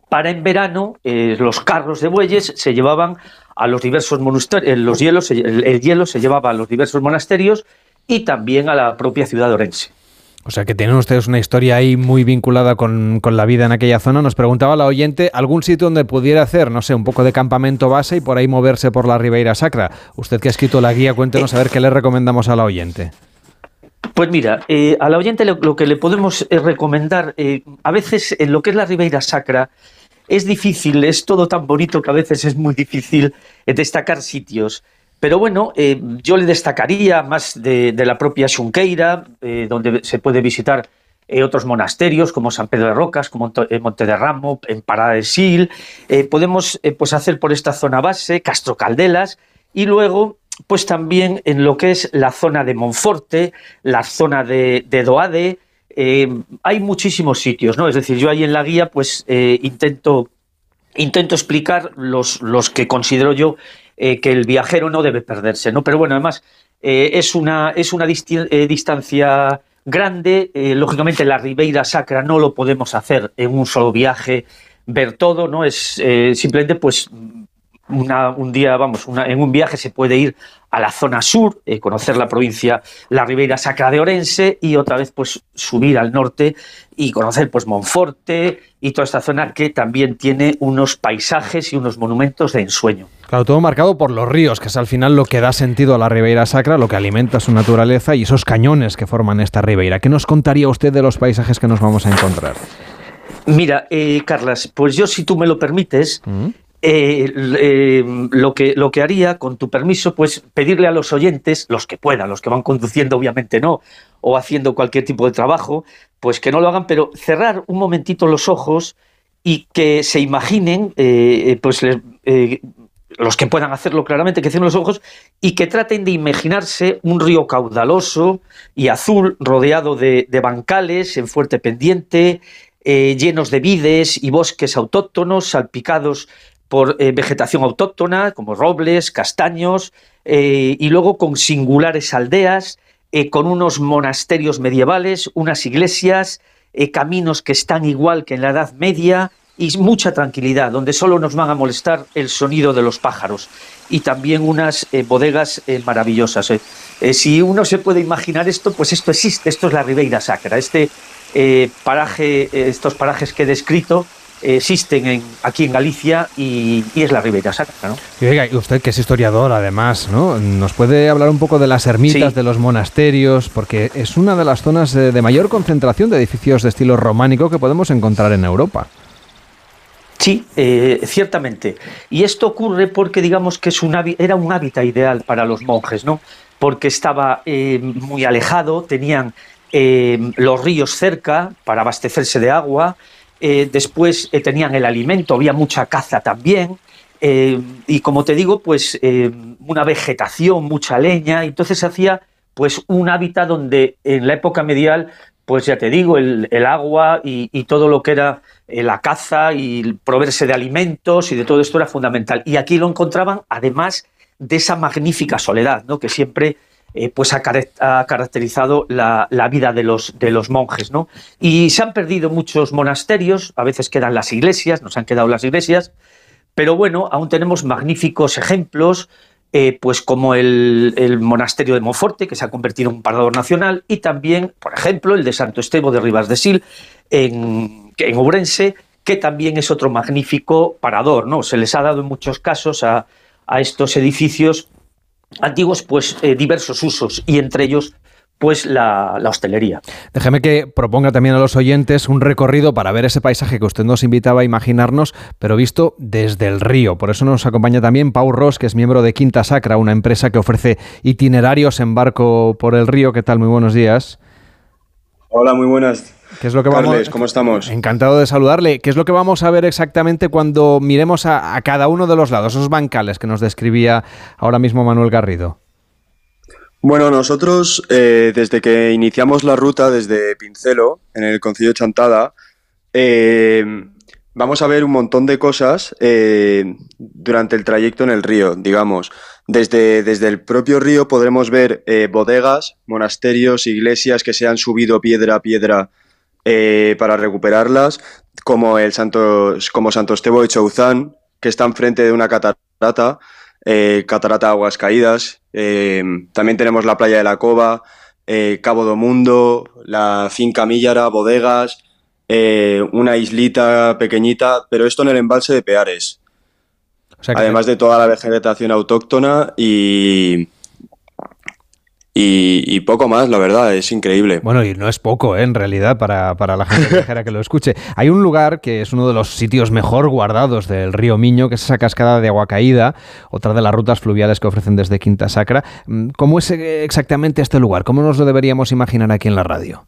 para en verano eh, los carros de bueyes se llevaban a los diversos monasterios, los hielos, el, el hielo se llevaba a los diversos monasterios y también a la propia ciudad de Orense. O sea que tienen ustedes una historia ahí muy vinculada con, con, la vida en aquella zona. Nos preguntaba la oyente algún sitio donde pudiera hacer, no sé, un poco de campamento base y por ahí moverse por la Ribeira Sacra. Usted que ha escrito la guía, cuéntenos a ver qué le recomendamos a la oyente. Pues mira, eh, a la oyente lo, que le podemos eh, recomendar, eh, a veces en lo que es la Ribeira Sacra, es difícil, es todo tan bonito que a veces es muy difícil destacar sitios. Pero bueno, eh, yo le destacaría más de, la propia Xunqueira, eh, donde se puede visitar eh, otros monasterios como San Pedro de Rocas, como Monte de Ramo, en Parada de Sil. podemos pues hacer por esta zona base, Castro Caldelas, y luego pues también en lo que es la zona de Monforte, la zona de, de Doade. hay muchísimos sitios, ¿no? Es decir, yo ahí en la guía pues intento, intento explicar los, los que considero yo eh, que el viajero no debe perderse, ¿no? Pero bueno, además eh, es una, es una eh, distancia grande, lógicamente la Ribeira Sacra no lo podemos hacer en un solo viaje, ver todo, ¿no? Es simplemente pues una, un día, vamos, una, en un viaje se puede ir a la zona sur, eh, conocer la provincia, la Ribeira Sacra de Orense y otra vez pues subir al norte y conocer pues Monforte y toda esta zona que también tiene unos paisajes y unos monumentos de ensueño. Claro, todo marcado por los ríos, que es al final lo que da sentido a la Ribeira Sacra, lo que alimenta su naturaleza y esos cañones que forman esta ribeira. ¿Qué nos contaría usted de los paisajes que nos vamos a encontrar? Mira, eh, Carlas, pues yo si tú me lo permites, ¿Mm? Eh, eh, lo, que, lo que haría, con tu permiso, pues pedirle a los oyentes, los que puedan, los que van conduciendo, obviamente no, o haciendo cualquier tipo de trabajo, pues que no lo hagan, pero cerrar un momentito los ojos y que se imaginen, eh, pues los que puedan hacerlo claramente, que cierren los ojos y que traten de imaginarse un río caudaloso y azul rodeado de, de bancales en fuerte pendiente, llenos de vides y bosques autóctonos salpicados por eh, vegetación autóctona, como robles, castaños, eh, y luego con singulares aldeas, eh, con unos monasterios medievales, unas iglesias, caminos que están igual que en la Edad Media, y mucha tranquilidad, donde solo nos van a molestar el sonido de los pájaros y también unas bodegas maravillosas. Si uno se puede imaginar esto, pues esto existe, esto es la Ribeira Sacra, este paraje, estos parajes que he descrito existen en, aquí en Galicia y, y, es la Ribeira Sacra. ¿no? Y oiga, usted que es historiador además, ¿no? ¿Nos puede hablar un poco de las ermitas, sí. de los monasterios? Porque es una de las zonas de mayor concentración de edificios de estilo románico que podemos encontrar en Europa. Sí, eh, ciertamente. Y esto ocurre porque digamos que es un era un hábitat ideal para los monjes, ¿no? Porque estaba eh, muy alejado, tenían eh, los ríos cerca para abastecerse de agua, eh, después tenían el alimento, había mucha caza también, y como te digo, pues una vegetación, mucha leña, entonces hacía pues un hábitat donde en la época medieval pues ya te digo, el, agua y, y, todo lo que era eh, la caza y proveerse de alimentos y de todo esto era fundamental. Y aquí lo encontraban, además de esa magnífica soledad, ¿no? que siempre eh, pues ha, car ha, caracterizado la, vida de los, monjes. ¿no? Y se han perdido muchos monasterios, a veces quedan las iglesias, nos han quedado las iglesias, pero bueno, aún tenemos magníficos ejemplos, eh, pues como el, monasterio de Monforte, que se ha convertido en un parador nacional, y también, por ejemplo, el de Santo Estevo de Rivas de Sil, en, en Ourense, que también es otro magnífico parador. ¿no? Se les ha dado en muchos casos a estos edificios antiguos pues eh, diversos usos, y entre ellos pues la, la, hostelería. Déjeme que proponga también a los oyentes un recorrido para ver ese paisaje que usted nos invitaba a imaginarnos, pero visto desde el río. Por eso nos acompaña también Pau Ross, que es miembro de Quinta Sacra, una empresa que ofrece itinerarios en barco por el río. ¿Qué tal? Muy buenos días. Hola, muy buenas. ¿Qué es lo que Carles, vamos? ¿cómo estamos? Encantado de saludarle. ¿Qué es lo que vamos a ver exactamente cuando miremos a, a cada uno de los lados, esos bancales que nos describía ahora mismo Manuel Garrido? Bueno, nosotros eh, desde que iniciamos la ruta desde Pincelo, en el Concilio de Chantada, eh, vamos a ver un montón de cosas eh, durante el trayecto en el río, digamos. Desde, desde el propio río podremos ver bodegas, monasterios, iglesias que se han subido piedra a piedra eh, para recuperarlas, como el Santo, como Santo Esteban de Chouzán, que está enfrente de una catarata, catarata Aguas Caídas. también tenemos la playa de la Cova, Cabo do Mundo, la finca Millara, bodegas, una islita pequeñita, pero esto en el embalse de Peares. Además de toda la vegetación autóctona y, y, poco más, la verdad, es increíble. Bueno, y no es poco, ¿eh? en realidad, para, la gente viajera que lo escuche. Hay un lugar que es uno de los sitios mejor guardados del río Miño, que es esa cascada de agua caída, otra de las rutas fluviales que ofrecen desde Quinta Sacra. Mm, ¿Cómo es eh, exactamente este lugar? ¿Cómo nos lo deberíamos imaginar aquí en la radio?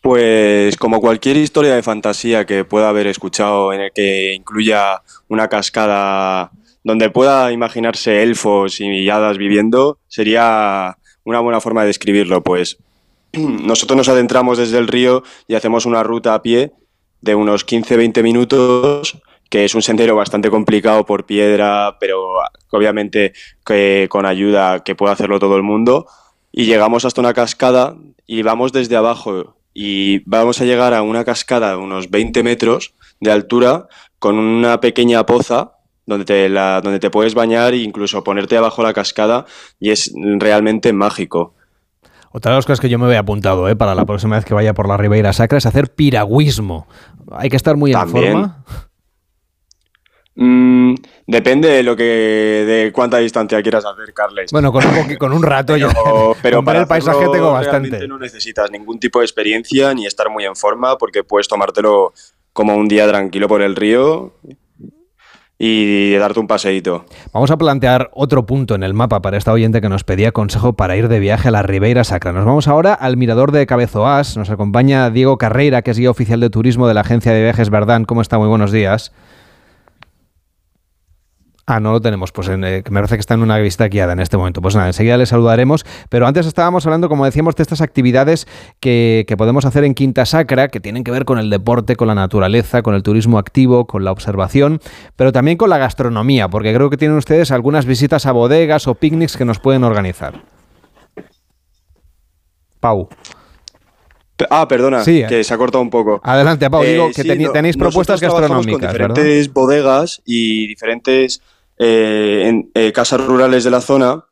Pues como cualquier historia de fantasía que pueda haber escuchado en el que incluya una cascada donde pueda imaginarse elfos y hadas viviendo, sería una buena forma de describirlo. Pues nosotros nos adentramos desde el río y hacemos una ruta a pie de unos 15-20 minutos, que es un sendero bastante complicado por piedra, pero obviamente que con ayuda que puede hacerlo todo el mundo. Y llegamos hasta una cascada y vamos desde abajo y vamos a llegar a una cascada de unos 20 metros de altura con una pequeña poza donde te, la, donde te puedes bañar e incluso ponerte abajo la cascada y es realmente mágico. Otra de las cosas que yo me había apuntado ¿eh? para la próxima vez que vaya por la Ribeira Sacra es hacer piragüismo. Hay que estar muy en forma. Mm, depende de lo que de cuánta distancia quieras hacer, Carles. Bueno, con un, con un rato pero, yo. Pero para el paisaje tengo bastante. No necesitas ningún tipo de experiencia ni estar muy en forma porque puedes tomártelo como un día tranquilo por el río y darte un paseíto. Vamos a plantear otro punto en el mapa para esta oyente que nos pedía consejo para ir de viaje a la Ribeira Sacra. Nos vamos ahora al mirador de Cabezoás. Nos acompaña Diego Carreira, que es guía oficial de turismo de la agencia de viajes Verdán. ¿Cómo está? Muy buenos días. Ah, no lo tenemos, pues en, eh, me parece que está en una visita guiada en este momento. Pues nada, enseguida le saludaremos, pero antes estábamos hablando, como decíamos, de estas actividades que, podemos hacer en Quinta Sacra, que tienen que ver con el deporte, con la naturaleza, con el turismo activo, con la observación, pero también con la gastronomía, porque creo que tienen ustedes algunas visitas a bodegas o picnics que nos pueden organizar. Pau. Ah, perdona, sí, que se ha cortado un poco. Adelante, Pau, digo eh, que tenéis propuestas gastronómicas. Con diferentes bodegas y diferentes eh, en eh, casas rurales de la zona,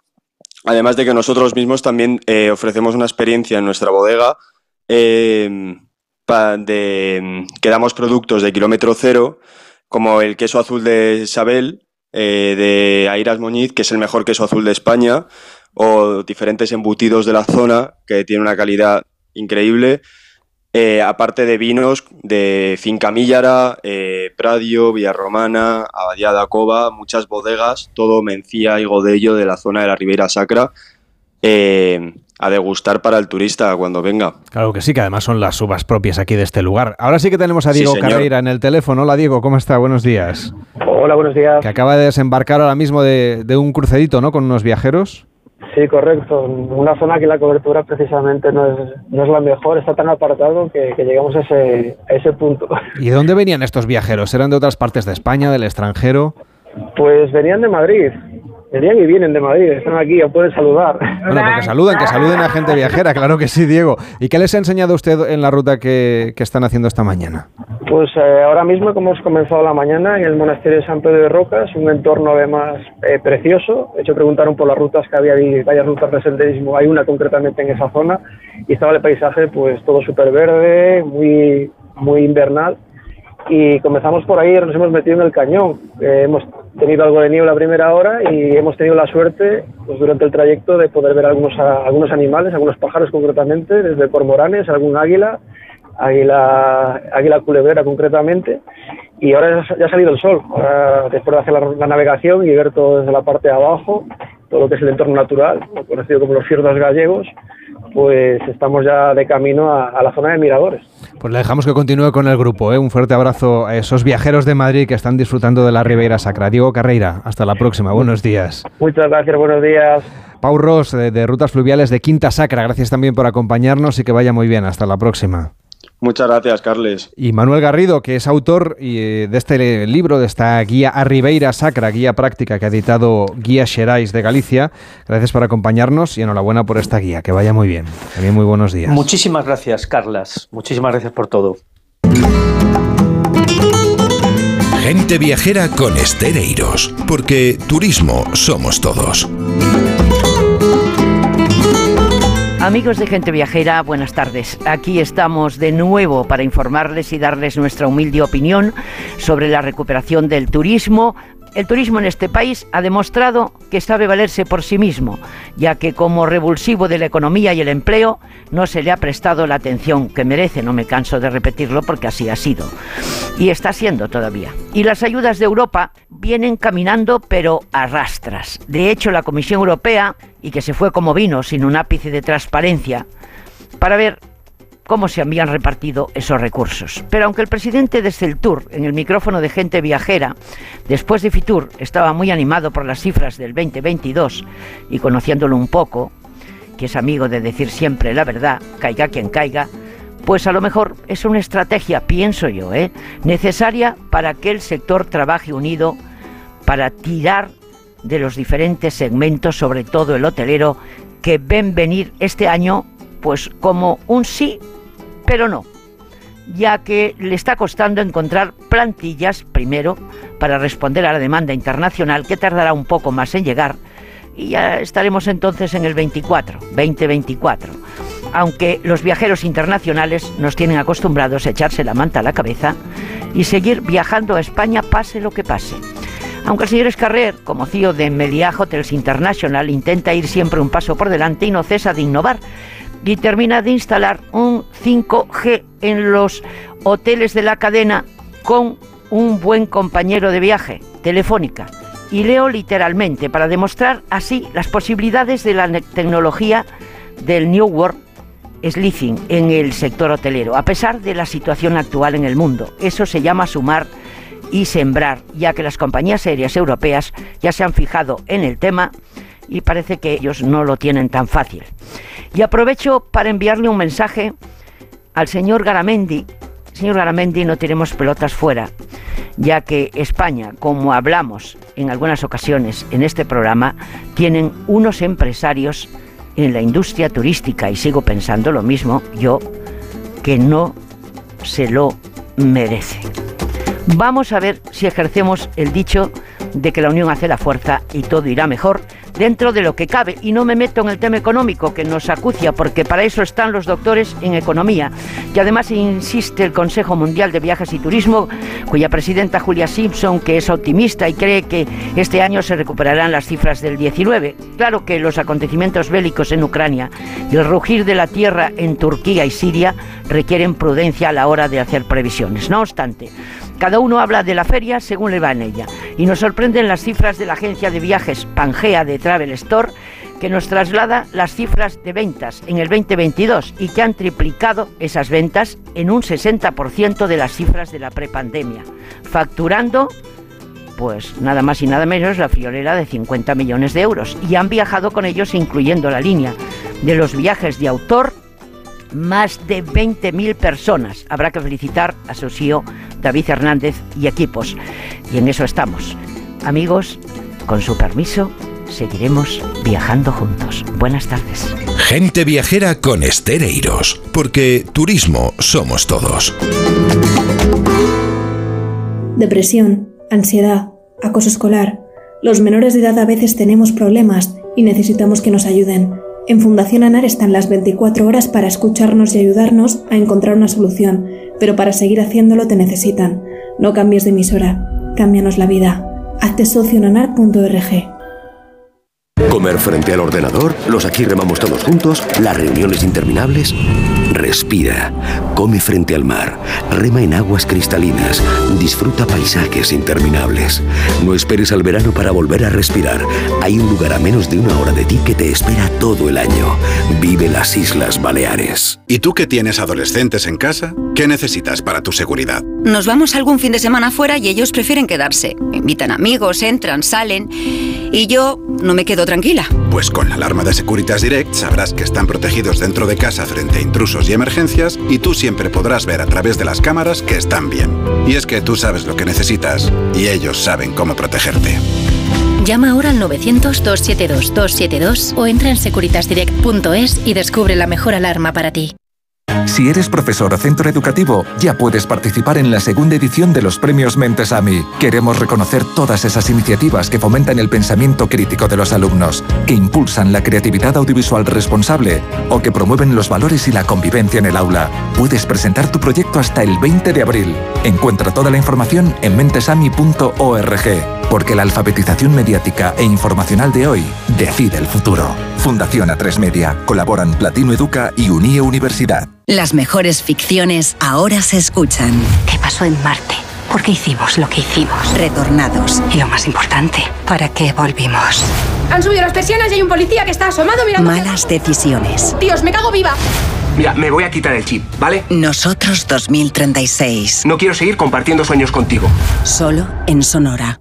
además de que nosotros mismos también eh, ofrecemos una experiencia en nuestra bodega de, que damos productos de kilómetro cero, como el queso azul de Isabel, de Airas Moñiz, que es el mejor queso azul de España, o diferentes embutidos de la zona, que tiene una calidad increíble. Eh, aparte de vinos de Finca Millara, eh, Pradio, Villarromana, Abadía de Cova, muchas bodegas, todo Mencía y Godello de la zona de la Ribeira Sacra, eh, a degustar para el turista cuando venga. Claro que sí, que además son las uvas propias aquí de este lugar. Ahora sí que tenemos a Diego Carreira en el teléfono. Hola Diego, ¿cómo está? Buenos días. Hola, buenos días. Que acaba de desembarcar ahora mismo de, de un crucedito, ¿no? Con unos viajeros. Sí, correcto. Una zona que la cobertura precisamente no es, no es la mejor, está tan apartado que, llegamos a ese, a ese punto. ¿Y de dónde venían estos viajeros? ¿Eran de otras partes de España, del extranjero? Pues venían de Madrid. Venían y vienen de Madrid, están aquí, ya pueden saludar. Bueno, porque saluden, que saluden a gente viajera, claro que sí, Diego. ¿Y qué les ha enseñado usted en la ruta que, que están haciendo esta mañana? Pues eh, ahora mismo como hemos comenzado la mañana en el monasterio de San Pedro de Rocas, un entorno además eh, precioso. De hecho, preguntaron por las rutas que había, varias rutas de senderismo, hay una concretamente en esa zona, y estaba el paisaje pues todo súper verde, muy, muy invernal. Y comenzamos por ahí, nos hemos metido en el cañón. Eh, hemos tenido algo de niebla a primera hora y hemos tenido la suerte pues, durante el trayecto de poder ver algunos, algunos animales, algunos pájaros concretamente, desde cormoranes, algún águila, águila, águila culebrera concretamente, y ahora ya ha salido el sol, después de hacer la, navegación y ver todo desde la parte de abajo, todo lo que es el entorno natural, conocido como los fiordos gallegos, pues estamos ya de camino a, la zona de miradores. Pues le dejamos que continúe con el grupo. ¿eh? Un fuerte abrazo a esos viajeros de Madrid que están disfrutando de la Ribeira Sacra. Diego Carreira, hasta la próxima. Buenos días. Muchas gracias, buenos días. Pau Ross, de Rutas Fluviales de Quinta Sacra, gracias también por acompañarnos y que vaya muy bien. Hasta la próxima. Muchas gracias, Carles. Y Manuel Garrido, que es autor eh, de este libro, de esta guía a Ribeira Sacra, guía práctica que ha editado Guía Xerais de Galicia. Gracias por acompañarnos y enhorabuena por esta guía. Que vaya muy bien. También muy buenos días. Muchísimas gracias, Carlas. Muchísimas gracias por todo. Gente viajera con Estereiros, porque turismo somos todos. Amigos de Gente Viajera, buenas tardes. Aquí estamos de nuevo para informarles y darles nuestra humilde opinión sobre la recuperación del turismo el turismo en este país ha demostrado que sabe valerse por sí mismo, ya que como revulsivo de la economía y el empleo no se le ha prestado la atención que merece, no me canso de repetirlo porque así ha sido. Y está siendo todavía. Y las ayudas de Europa vienen caminando pero a rastras. De hecho, la Comisión Europea, y que se fue como vino sin un ápice de transparencia, para ver cómo se habían repartido esos recursos. Pero aunque el presidente de Celtur, en el micrófono de gente viajera, después de Fitur, estaba muy animado por las cifras del 2022 y conociéndolo un poco, que es amigo de decir siempre la verdad, caiga quien caiga, pues a lo mejor es una estrategia, pienso yo, ¿eh? necesaria para que el sector trabaje unido para tirar de los diferentes segmentos, sobre todo el hotelero, que ven venir este año pues como un sí pero no, ya que le está costando encontrar plantillas, primero, para responder a la demanda internacional, que tardará un poco más en llegar, y ya estaremos entonces en el 24, 2024. Aunque los viajeros internacionales nos tienen acostumbrados a echarse la manta a la cabeza y seguir viajando a España pase lo que pase. Aunque el señor Escarrer, como CEO de Media Hotels International, intenta ir siempre un paso por delante y no cesa de innovar, y termina de instalar un 5G en los hoteles de la cadena con un buen compañero de viaje, Telefónica. Y leo literalmente para demostrar así las posibilidades de la tecnología del New World Sleeping en el sector hotelero, a pesar de la situación actual en el mundo. Eso se llama sumar y sembrar, ya que las compañías aéreas europeas ya se han fijado en el tema y parece que ellos no lo tienen tan fácil. Y aprovecho para enviarle un mensaje al señor Garamendi. Señor Garamendi, no tenemos pelotas fuera, ya que España, como hablamos en algunas ocasiones en este programa, tienen unos empresarios en la industria turística, y sigo pensando lo mismo yo, que no se lo merece. Vamos a ver si ejercemos el dicho de que la unión hace la fuerza y todo irá mejor dentro de lo que cabe. Y no me meto en el tema económico que nos acucia, porque para eso están los doctores en economía. Y además insiste el Consejo Mundial de Viajes y Turismo, cuya presidenta Julia Simpson, que es optimista y cree que este año se recuperarán las cifras del 19. Claro que los acontecimientos bélicos en Ucrania y el rugir de la tierra en Turquía y Siria requieren prudencia a la hora de hacer previsiones. No obstante, cada uno habla de la feria según le va en ella. Y nos sorprenden las cifras de la agencia de viajes Pangea de Travel Store, que nos traslada las cifras de ventas en el 2022 y que han triplicado esas ventas en un 60% de las cifras de la prepandemia, facturando pues nada más y nada menos la friolera de 50 millones de euros y han viajado con ellos incluyendo la línea de los viajes de autor más de 20.000 personas. Habrá que felicitar a su CEO David Hernández y equipos. Y en eso estamos. Amigos, con su permiso, seguiremos viajando juntos. Buenas tardes. Gente viajera con Estereiros, porque turismo somos todos. Depresión, ansiedad, acoso escolar. Los menores de edad a veces tenemos problemas y necesitamos que nos ayuden. En Fundación ANAR están las 24 horas para escucharnos y ayudarnos a encontrar una solución, pero para seguir haciéndolo te necesitan. No cambies de emisora, cámbianos la vida. Hazte socio. Comer frente al ordenador, los aquí remamos todos juntos, las reuniones interminables. Respira, come frente al mar, rema en aguas cristalinas, disfruta paisajes interminables. No esperes al verano para volver a respirar. Hay un lugar a menos de una hora de ti que te espera todo el año. Vive las Islas Baleares. ¿Y tú que tienes adolescentes en casa? ¿Qué necesitas para tu seguridad? Nos vamos algún fin de semana fuera y ellos prefieren quedarse. Invitan amigos, entran, salen. Y yo no me quedo tranquila. Pues con la alarma de Securitas Direct sabrás que están protegidos dentro de casa frente a intrusos y emergencias y tú siempre podrás ver a través de las cámaras que están bien. Y es que tú sabes lo que necesitas y ellos saben cómo protegerte. Llama ahora al 900-272-272 o entra en securitasdirect.es y descubre la mejor alarma para ti. Si eres profesor o centro educativo, ya puedes participar en la segunda edición de los premios Mentesami. Queremos reconocer todas esas iniciativas que fomentan el pensamiento crítico de los alumnos, que impulsan la creatividad audiovisual responsable o que promueven los valores y la convivencia en el aula. Puedes presentar tu proyecto hasta el 20 de abril. Encuentra toda la información en mentesami.org, porque la alfabetización mediática e informacional de hoy decide el futuro. Fundación A3 Media. Colaboran Platino Educa y Unie Universidad. Las mejores ficciones ahora se escuchan. ¿Qué pasó en Marte? ¿Por qué hicimos lo que hicimos? Retornados. Y lo más importante, ¿para qué volvimos? Han subido las persianas y hay un policía que está asomado mirando. Malas decisiones. Dios, me cago viva. Mira, me voy a quitar el chip, ¿vale? Nosotros 2036. No quiero seguir compartiendo sueños contigo. Solo en Sonora.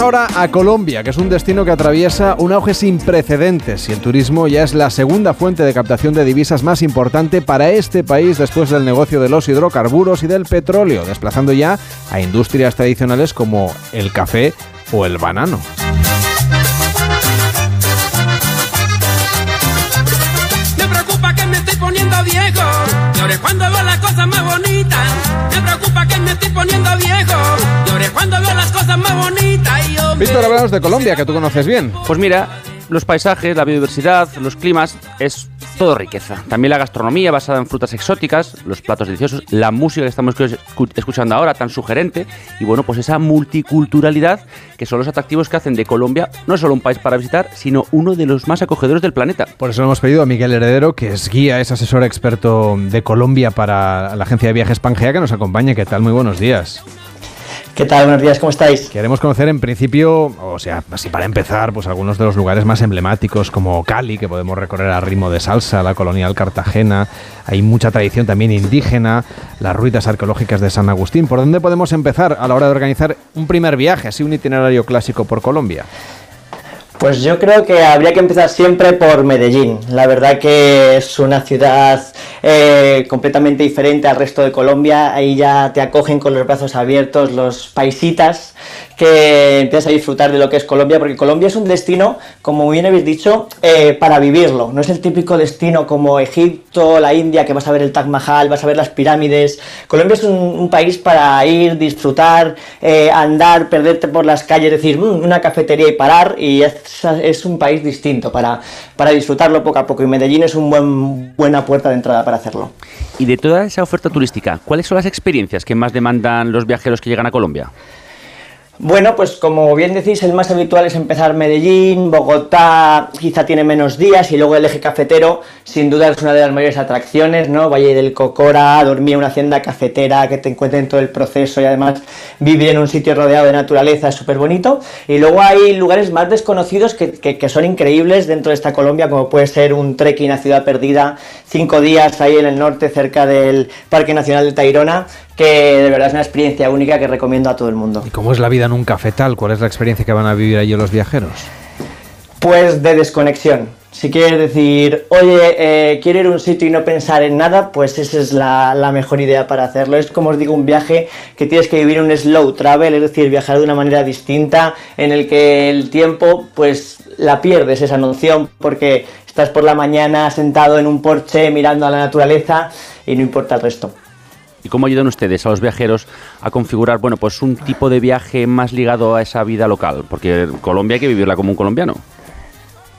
Ahora a Colombia, que es un destino que atraviesa un auge sin precedentes y el turismo ya es la segunda fuente de captación de divisas más importante para este país después del negocio de los hidrocarburos y del petróleo, desplazando ya a industrias tradicionales como el café o el banano. Me preocupa que me estoy poniendo viejo. Cosas más bonitas. Y yo me- Víctor, hablamos de Colombia, que tú conoces bien. Pues mira, los paisajes, la biodiversidad, los climas, es todo riqueza. También la gastronomía basada en frutas exóticas, los platos deliciosos, la música que estamos escu- escuchando ahora, tan sugerente, y bueno, pues esa multiculturalidad que son los atractivos que hacen de Colombia no solo un país para visitar, sino uno de los más acogedores del planeta. Por eso le hemos pedido a Miguel Heredero, que es guía, es asesor experto de Colombia para la agencia de viajes Pangea, que nos acompañe. ¿Qué tal? Muy buenos días. ¿Qué tal? Buenos días, ¿cómo estáis? Queremos conocer en principio, o sea, así para empezar, pues algunos de los lugares más emblemáticos como Cali, que podemos recorrer a ritmo de salsa, la colonial Cartagena, hay mucha tradición también indígena, las ruinas arqueológicas de San Agustín. ¿Por dónde podemos empezar a la hora de organizar un primer viaje, así un itinerario clásico por Colombia? Pues yo creo que habría que empezar siempre por Medellín. La verdad que es una ciudad eh, completamente diferente al resto de Colombia. Ahí ya te acogen con los brazos abiertos los paisitas que empiezas a disfrutar de lo que es Colombia, porque Colombia es un destino, como bien habéis dicho, eh, para vivirlo. No es el típico destino como Egipto, la India, que vas a ver el Taj Mahal, vas a ver las pirámides. Colombia es un, país para ir, disfrutar, eh, andar, perderte por las calles, decir "Mm, una cafetería y parar. Y es, es un país distinto para, para disfrutarlo poco a poco. Y Medellín es una buen, buena puerta de entrada para hacerlo. Y de toda esa oferta turística, ¿cuáles son las experiencias que más demandan los viajeros que llegan a Colombia? Bueno, pues como bien decís, el más habitual es empezar Medellín, Bogotá quizá tiene menos días y luego el eje cafetero sin duda es una de las mayores atracciones, ¿no? Valle del Cocora, dormir en una hacienda cafetera, que te encuentren todo el proceso y además vivir en un sitio rodeado de naturaleza es súper bonito. Y luego hay lugares más desconocidos que, que- que son increíbles dentro de esta Colombia, como puede ser un trekking a Ciudad Perdida, cinco días ahí en el norte cerca del Parque Nacional de Tayrona, que de verdad es una experiencia única que recomiendo a todo el mundo. ¿Y cómo es la vida en un cafetal? ¿Cuál es la experiencia que van a vivir allí los viajeros? Pues de desconexión. Si quieres decir, oye, eh, quiero ir a un sitio y no pensar en nada, pues esa es la, la mejor idea para hacerlo. Es como os digo, un viaje que tienes que vivir un slow travel, es decir, viajar de una manera distinta, en el que el tiempo, pues la pierdes esa noción, porque estás por la mañana sentado en un porche mirando a la naturaleza y no importa el resto. ¿Y cómo ayudan ustedes a los viajeros a configurar, bueno, pues un tipo de viaje más ligado a esa vida local? Porque Colombia hay que vivirla como un colombiano.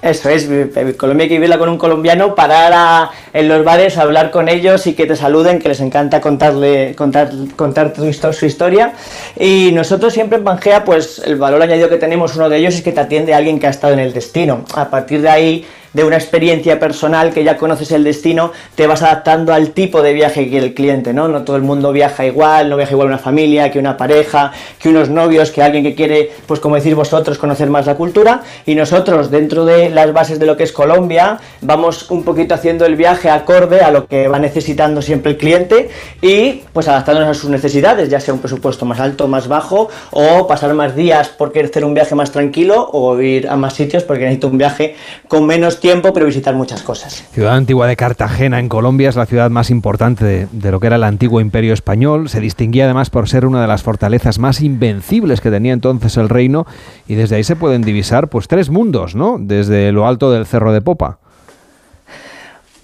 Eso es, Colombia hay que vivirla con un colombiano, parar en los bares, a hablar con ellos y que te saluden, que les encanta contarle, contar, contar su historia. Y nosotros siempre en Pangea, pues el valor añadido que tenemos, uno de ellos es que te atiende alguien que ha estado en el destino. A partir de ahí de una experiencia personal que ya conoces el destino, te vas adaptando al tipo de viaje que el cliente, ¿no? No todo el mundo viaja igual, no viaja igual una familia, que una pareja, que unos novios, que alguien que quiere, pues como decís vosotros, conocer más la cultura. Y nosotros, dentro de las bases de lo que es Colombia, vamos un poquito haciendo el viaje acorde a lo que va necesitando siempre el cliente y pues adaptándonos a sus necesidades, ya sea un presupuesto más alto, más bajo, o pasar más días porque hacer un viaje más tranquilo, o ir a más sitios porque necesito un viaje con menos tiempo, pero visitar muchas cosas. Ciudad antigua de Cartagena, en Colombia, es la ciudad más importante de, de lo que era el antiguo imperio español. Se distinguía además por ser una de las fortalezas más invencibles que tenía entonces el reino y desde ahí se pueden divisar pues tres mundos, ¿no? Desde lo alto del Cerro de Popa.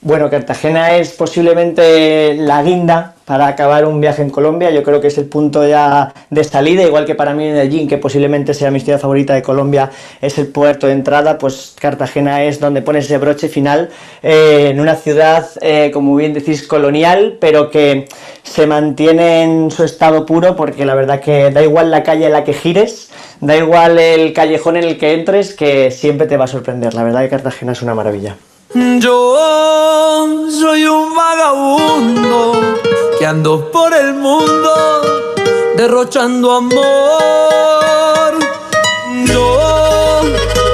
Bueno, Cartagena es posiblemente la guinda para acabar un viaje en Colombia. Yo creo que es el punto ya de salida, igual que para mí Medellín, que posiblemente sea mi ciudad favorita de Colombia, es el puerto de entrada, pues Cartagena es donde pones ese broche final eh, en una ciudad, eh, como bien decís, colonial, pero que se mantiene en su estado puro, porque la verdad que da igual la calle en la que gires, da igual el callejón en el que entres, que siempre te va a sorprender. La verdad que Cartagena es una maravilla. Yo soy un vagabundo que ando por el mundo derrochando amor. Yo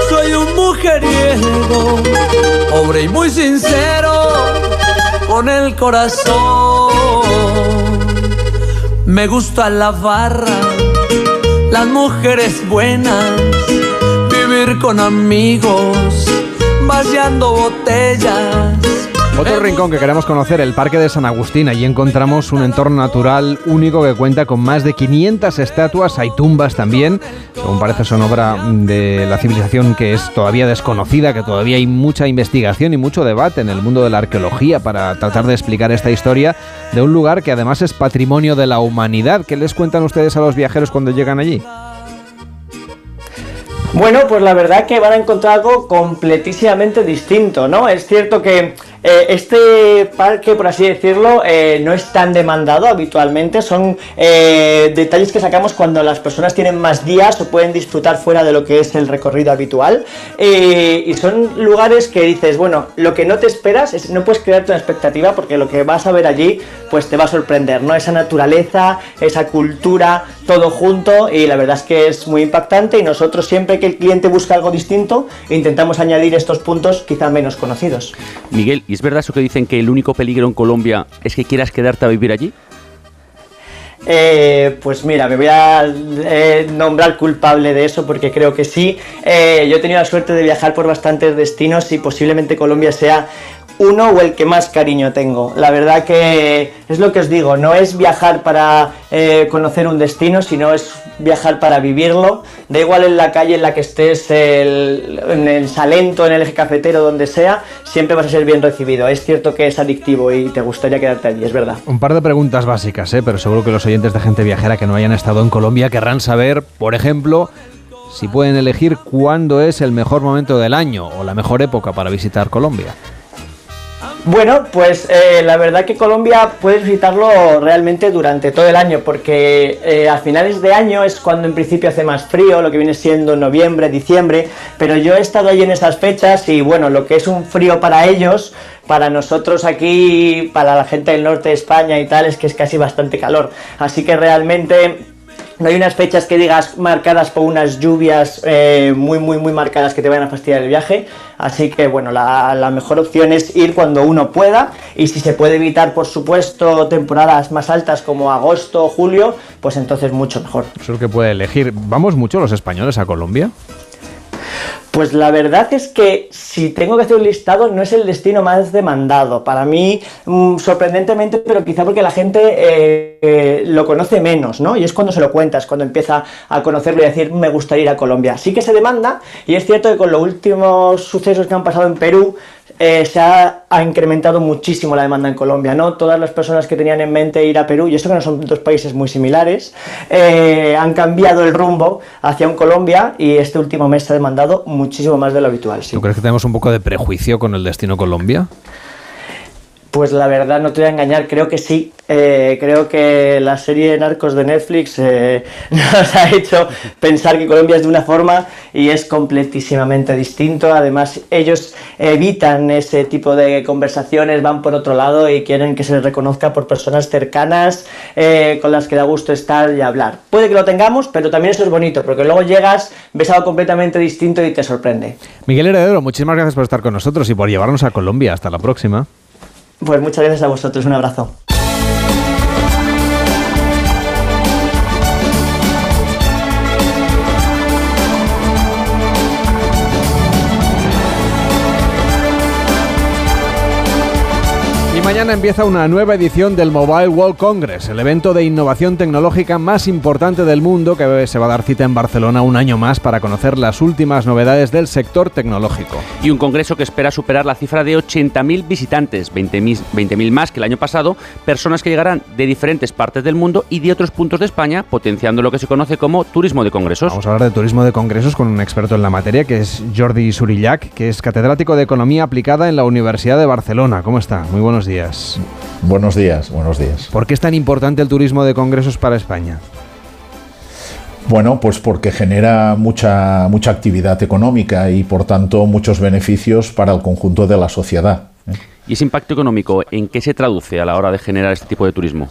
soy un mujeriego, pobre y muy sincero, con el corazón. Me gusta la barra, las mujeres buenas, vivir con amigos vaciando botellas. Otro rincón que queremos conocer, el Parque de San Agustín. Allí encontramos un entorno natural único que cuenta con más de 500 estatuas, hay tumbas también. Según parece son obra de la civilización que es todavía desconocida, que todavía hay mucha investigación y mucho debate en el mundo de la arqueología para tratar de explicar esta historia de un lugar que además es patrimonio de la humanidad. ¿Qué les cuentan ustedes a los viajeros cuando llegan allí? Bueno, pues la verdad que van a encontrar algo completísimamente distinto, ¿no? Es cierto que eh, este parque, por así decirlo, eh, no es tan demandado habitualmente, son eh, detalles que sacamos cuando las personas tienen más días o pueden disfrutar fuera de lo que es el recorrido habitual y son lugares que dices, bueno, lo que no te esperas es no puedes crearte una expectativa porque lo que vas a ver allí pues te va a sorprender, ¿no? Esa naturaleza, esa cultura, todo junto y la verdad es que es muy impactante y nosotros siempre que el cliente busca algo distinto intentamos añadir estos puntos quizá menos conocidos. Miguel, ¿y es verdad eso que dicen que el único peligro en Colombia es que quieras quedarte a vivir allí? Eh, pues mira, me voy a eh, nombrar culpable de eso porque creo que sí. Eh, yo he tenido la suerte de viajar por bastantes destinos y posiblemente Colombia sea uno o el que más cariño tengo. La verdad que es lo que os digo, no es viajar para eh, conocer un destino, sino es viajar para vivirlo. Da igual en la calle en la que estés, en el Salento, en el eje cafetero, donde sea, siempre vas a ser bien recibido. Es cierto que es adictivo y te gustaría quedarte allí, es verdad. Un par de preguntas básicas, ¿eh? pero seguro que los oyentes de gente viajera que no hayan estado en Colombia querrán saber, por ejemplo, si pueden elegir cuándo es el mejor momento del año o la mejor época para visitar Colombia. Bueno, pues eh, la verdad que Colombia puedes visitarlo realmente durante todo el año, porque eh, a finales de año es cuando en principio hace más frío, lo que viene siendo noviembre, diciembre, pero yo he estado ahí en esas fechas y bueno, lo que es un frío para ellos, para nosotros aquí, para la gente del norte de España y tal, es que es casi bastante calor. Así que realmente no hay unas fechas que digas marcadas por unas lluvias eh, muy, muy, muy marcadas que te vayan a fastidiar el viaje. Así que, bueno, la, mejor opción es ir cuando uno pueda. Y si se puede evitar, por supuesto, temporadas más altas como agosto julio, pues entonces mucho mejor. Eso que puede elegir. ¿Vamos mucho los españoles a Colombia? Pues la verdad es que si tengo que hacer un listado no es el destino más demandado. Para mí, mmm, sorprendentemente, pero quizá porque la gente eh, eh, lo conoce menos, ¿no? Y es cuando se lo cuentas, cuando empieza a conocerlo y a decir, me gustaría ir a Colombia. Sí que se demanda, y es cierto que con los últimos sucesos que han pasado en Perú, eh, se ha, incrementado muchísimo la demanda en Colombia, ¿no? Todas las personas que tenían en mente ir a Perú, y esto que no son dos países muy similares, eh, han cambiado el rumbo hacia un Colombia y este último mes se ha demandado muchísimo más de lo habitual. ¿sí? ¿Tú crees que tenemos un poco de prejuicio con el destino Colombia? Pues la verdad, no te voy a engañar, creo que sí. Eh, creo que la serie de Narcos de Netflix eh, nos ha hecho pensar que Colombia es de una forma y es completísimamente distinto. Además, ellos evitan ese tipo de conversaciones, van por otro lado y quieren que se les reconozca por personas cercanas eh, con las que da gusto estar y hablar. Puede que lo tengamos, pero también eso es bonito, porque luego llegas, ves algo completamente distinto y te sorprende. Miguel Heredero, muchísimas gracias por estar con nosotros y por llevarnos a Colombia. Hasta la próxima. Pues muchas gracias a vosotros, un abrazo. Mañana empieza una nueva edición del Mobile World Congress, el evento de innovación tecnológica más importante del mundo que se va a dar cita en Barcelona un año más para conocer las últimas novedades del sector tecnológico. Y un congreso que espera superar la cifra de 80.000 visitantes, 20.000 20 más que el año pasado, personas que llegarán de diferentes partes del mundo y de otros puntos de España, potenciando lo que se conoce como turismo de congresos. Vamos a hablar de turismo de congresos con un experto en la materia, que es Jordi Surillac, que es catedrático de Economía Aplicada en la Universidad de Barcelona. ¿Cómo está? Muy buenos días. Buenos días, buenos días. ¿Por qué es tan importante el turismo de congresos para España? Bueno, pues porque genera mucha, mucha actividad económica y por tanto muchos beneficios para el conjunto de la sociedad. ¿eh? ¿Y ese impacto económico en qué se traduce a la hora de generar este tipo de turismo?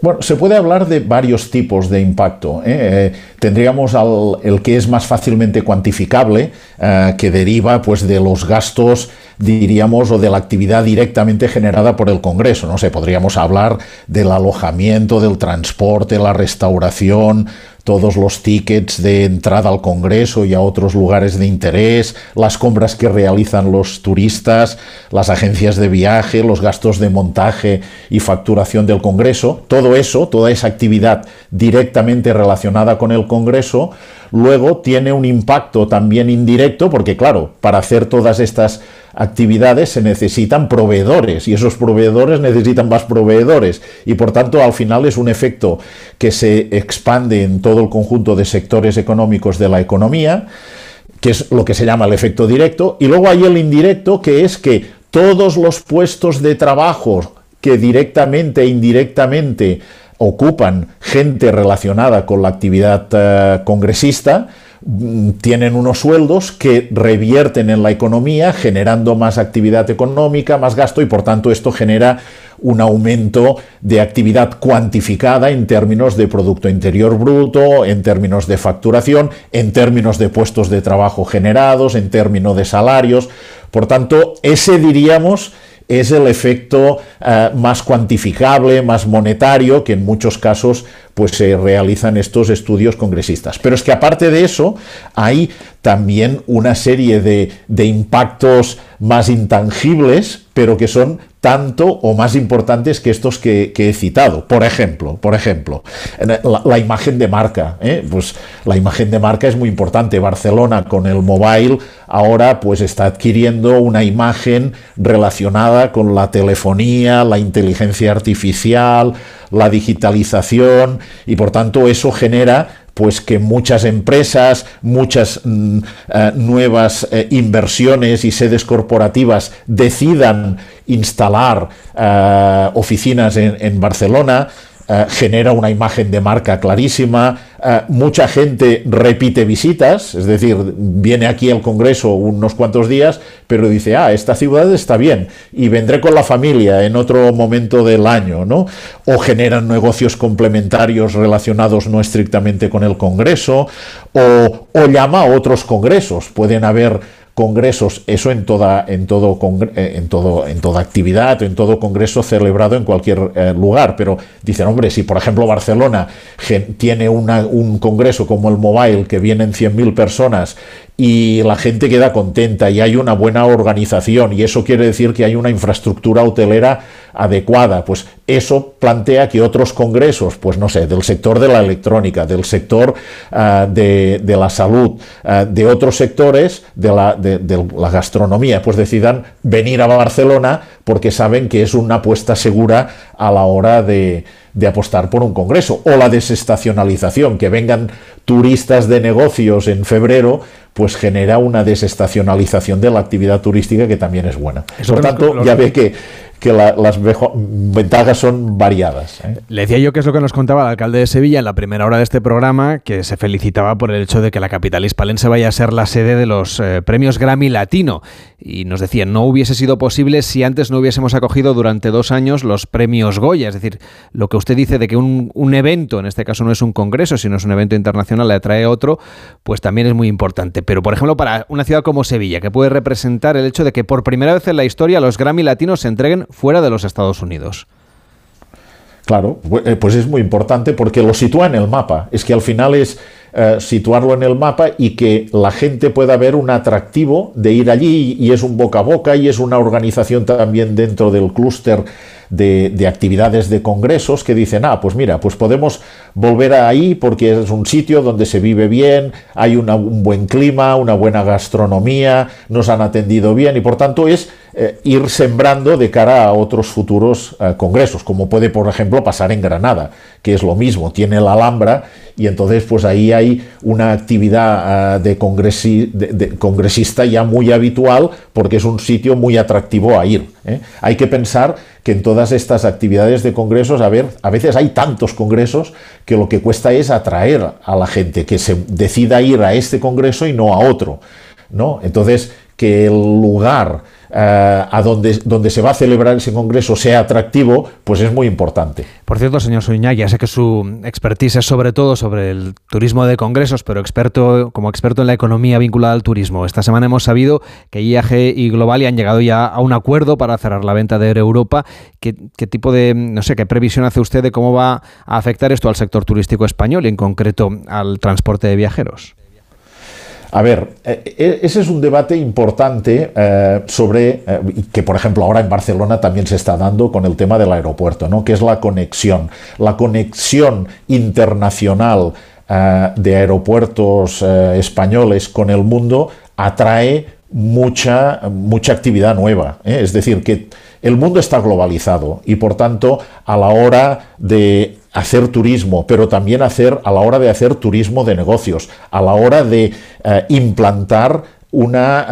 Bueno, se puede hablar de varios tipos de impacto. ¿eh? Eh, tendríamos el que es más fácilmente cuantificable, eh, que deriva pues, de los gastos, diríamos, o de la actividad directamente generada por el Congreso. No sé, podríamos hablar del alojamiento, del transporte, la restauración, todos los tickets de entrada al Congreso y a otros lugares de interés, las compras que realizan los turistas, las agencias de viaje, los gastos de montaje y facturación del Congreso, todo eso, toda esa actividad directamente relacionada con el Congreso, luego tiene un impacto también indirecto, porque claro, para hacer todas estas actividades se necesitan proveedores y esos proveedores necesitan más proveedores. Y por tanto al final es un efecto que se expande en todo el conjunto de sectores económicos de la economía que es lo que se llama el efecto directo. Y luego hay el indirecto que es que todos los puestos de trabajo que directamente e indirectamente ocupan gente relacionada con la actividad uh, congresista, tienen unos sueldos que revierten en la economía, generando más actividad económica, más gasto y por tanto esto genera un aumento de actividad cuantificada en términos de Producto Interior Bruto, en términos de facturación, en términos de puestos de trabajo generados, en términos de salarios. Por tanto, ese diríamos es el efecto uh, más cuantificable, más monetario, que en muchos casos pues se realizan estos estudios congresistas. Pero es que aparte de eso, hay también una serie de, de impactos más intangibles, pero que son tanto o más importantes que estos que, he citado. Por ejemplo, por ejemplo, la, la imagen de marca. ¿eh? Pues la imagen de marca es muy importante. Barcelona con el mobile ahora pues está adquiriendo una imagen relacionada con la telefonía, la inteligencia artificial, la digitalización y por tanto eso genera pues que muchas empresas, muchas mm, eh, nuevas eh, inversiones y sedes corporativas decidan instalar eh, oficinas en, en Barcelona, Uh, genera una imagen de marca clarísima, uh, mucha gente repite visitas, es decir, viene aquí al Congreso unos cuantos días, pero dice, ah, esta ciudad está bien, y vendré con la familia en otro momento del año, ¿no? O generan negocios complementarios relacionados no estrictamente con el Congreso, o llama a otros congresos, pueden haber congresos, eso en toda, en todo, en todo, en toda actividad, en todo congreso celebrado en cualquier eh, lugar. Pero dicen, hombre, si por ejemplo Barcelona tiene un congreso como el Mobile, que vienen 100.000 personas y la gente queda contenta y hay una buena organización y eso quiere decir que hay una infraestructura hotelera adecuada, pues eso plantea que otros congresos, pues no sé, del sector de la electrónica, del sector uh, de, de, la salud, uh, de otros sectores de la, de, de la gastronomía, pues decidan venir a Barcelona porque saben que es una apuesta segura a la hora de, de apostar por un congreso o la desestacionalización, que vengan turistas de negocios en febrero, pues genera una desestacionalización de la actividad turística que también es buena. Eso por tanto, ya ve que, que las ventajas son variadas. ¿eh? Le decía yo que es lo que nos contaba el alcalde de Sevilla en la primera hora de este programa, que se felicitaba por el hecho de que la capital hispalense vaya a ser la sede de los eh, premios Grammy Latino. Y nos decía, no hubiese sido posible si antes no hubiésemos acogido durante dos años los premios Goya. Es decir, lo que usted dice de que un, un evento, en este caso no es un congreso, sino es un evento internacional, le atrae otro, pues también es muy importante. Pero, por ejemplo, para una ciudad como Sevilla, que puede representar el hecho de que por primera vez en la historia los Grammy Latinos se entreguen fuera de los Estados Unidos. Claro, eh, pues es muy importante porque lo sitúa en el mapa. Es que al final es eh, situarlo en el mapa y que la gente pueda ver un atractivo de ir allí y es un boca a boca y es una organización también dentro del clúster de, actividades de congresos que dicen, ah, pues mira, pues podemos volver ahí porque es un sitio donde se vive bien, hay un buen clima, una buena gastronomía, nos han atendido bien y por tanto es eh, ir sembrando de cara a otros futuros eh, congresos, como puede, por ejemplo, pasar en Granada, que es lo mismo, tiene la Alhambra y entonces pues ahí hay una actividad eh, de, de, congresista ya muy habitual porque es un sitio muy atractivo a ir. Hay que pensar que en todas estas actividades de congresos, a ver, a veces hay tantos congresos que lo que cuesta es atraer a la gente, que se decida ir a este congreso y no a otro. ¿no? Entonces, que el lugar eh, a donde, donde se va a celebrar ese congreso sea atractivo, pues es muy importante. Por cierto, señor Suñá, ya sé que su expertise es sobre todo sobre el turismo de congresos, pero experto como experto en la economía vinculada al turismo. Esta semana hemos sabido que IAG y Globalia han llegado ya a un acuerdo para cerrar la venta de Europa. ¿Qué, ¿Qué, tipo de, no sé, qué previsión hace usted de cómo va a afectar esto al sector turístico español y en concreto al transporte de viajeros? A ver, eh, eh, ese es un debate importante eh, sobre, que por ejemplo ahora en Barcelona también se está dando con el tema del aeropuerto, ¿no? que es la conexión. La conexión internacional de aeropuertos españoles con el mundo atrae mucha, mucha actividad nueva. Es decir, que el mundo está globalizado y por tanto a la hora de hacer turismo, pero también hacer a la hora de hacer turismo de negocios, a la hora de eh, implantar una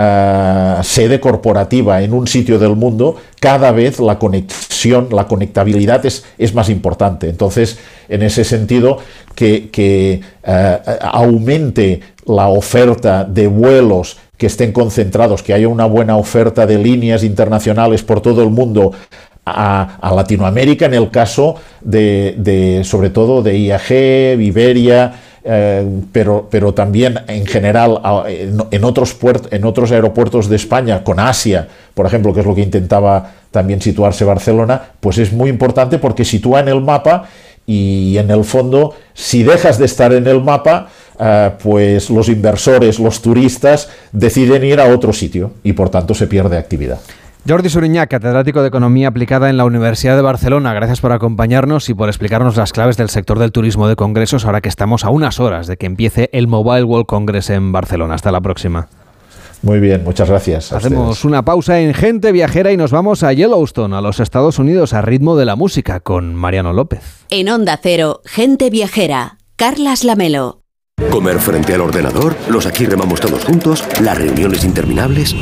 eh, sede corporativa en un sitio del mundo, cada vez la conexión, la conectabilidad es, es más importante. Entonces, en ese sentido, que, que eh, aumente la oferta de vuelos que estén concentrados, que haya una buena oferta de líneas internacionales por todo el mundo a, Latinoamérica en el caso de, sobre todo de IAG, Iberia, eh, pero, pero también en general en, otros en otros aeropuertos de España, con Asia, por ejemplo, que es lo que intentaba también situarse Barcelona, pues es muy importante porque sitúa en el mapa y en el fondo, si dejas de estar en el mapa, eh, pues los inversores, los turistas deciden ir a otro sitio y por tanto se pierde actividad. Jordi Suriñá, catedrático de Economía Aplicada en la Universidad de Barcelona, gracias por acompañarnos y por explicarnos las claves del sector del turismo de congresos ahora que estamos a unas horas de que empiece el Mobile World Congress en Barcelona. Hasta la próxima. Muy bien, muchas gracias. Hacemos una pausa en Gente Viajera y nos vamos a Yellowstone, a los Estados Unidos, a ritmo de la música, con Mariano López. En Onda Cero, Gente Viajera, Carlas Lamelo. Comer frente al ordenador, los aquí remamos todos juntos, las reuniones interminables.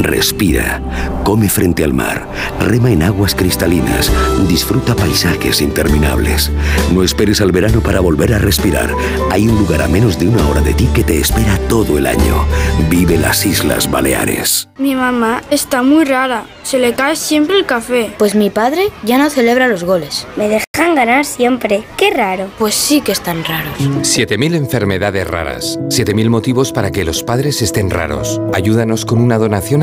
Respira, come frente al mar, rema en aguas cristalinas, disfruta paisajes interminables. No esperes al verano para volver a respirar. Hay un lugar a menos de una hora de ti que te espera todo el año. Vive las Islas Baleares. Mi mamá está muy rara. Se le cae siempre el café. Pues mi padre ya no celebra los goles. Me dejan ganar siempre. Qué raro. Pues sí que están raros. 7.000 enfermedades raras. 7.000 motivos para que los padres estén raros. Ayúdanos con una donación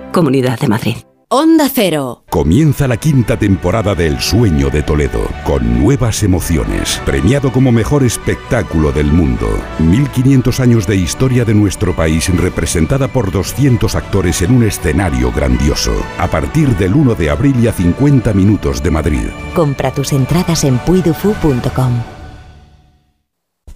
Comunidad de Madrid. Onda Cero. Comienza la quinta temporada de El Sueño de Toledo, con nuevas emociones, premiado como mejor espectáculo del mundo. 1500 años de historia de nuestro país representada por 200 actores en un escenario grandioso. A partir del 1 de abril y a 50 minutos de Madrid. Compra tus entradas en puidufu.com.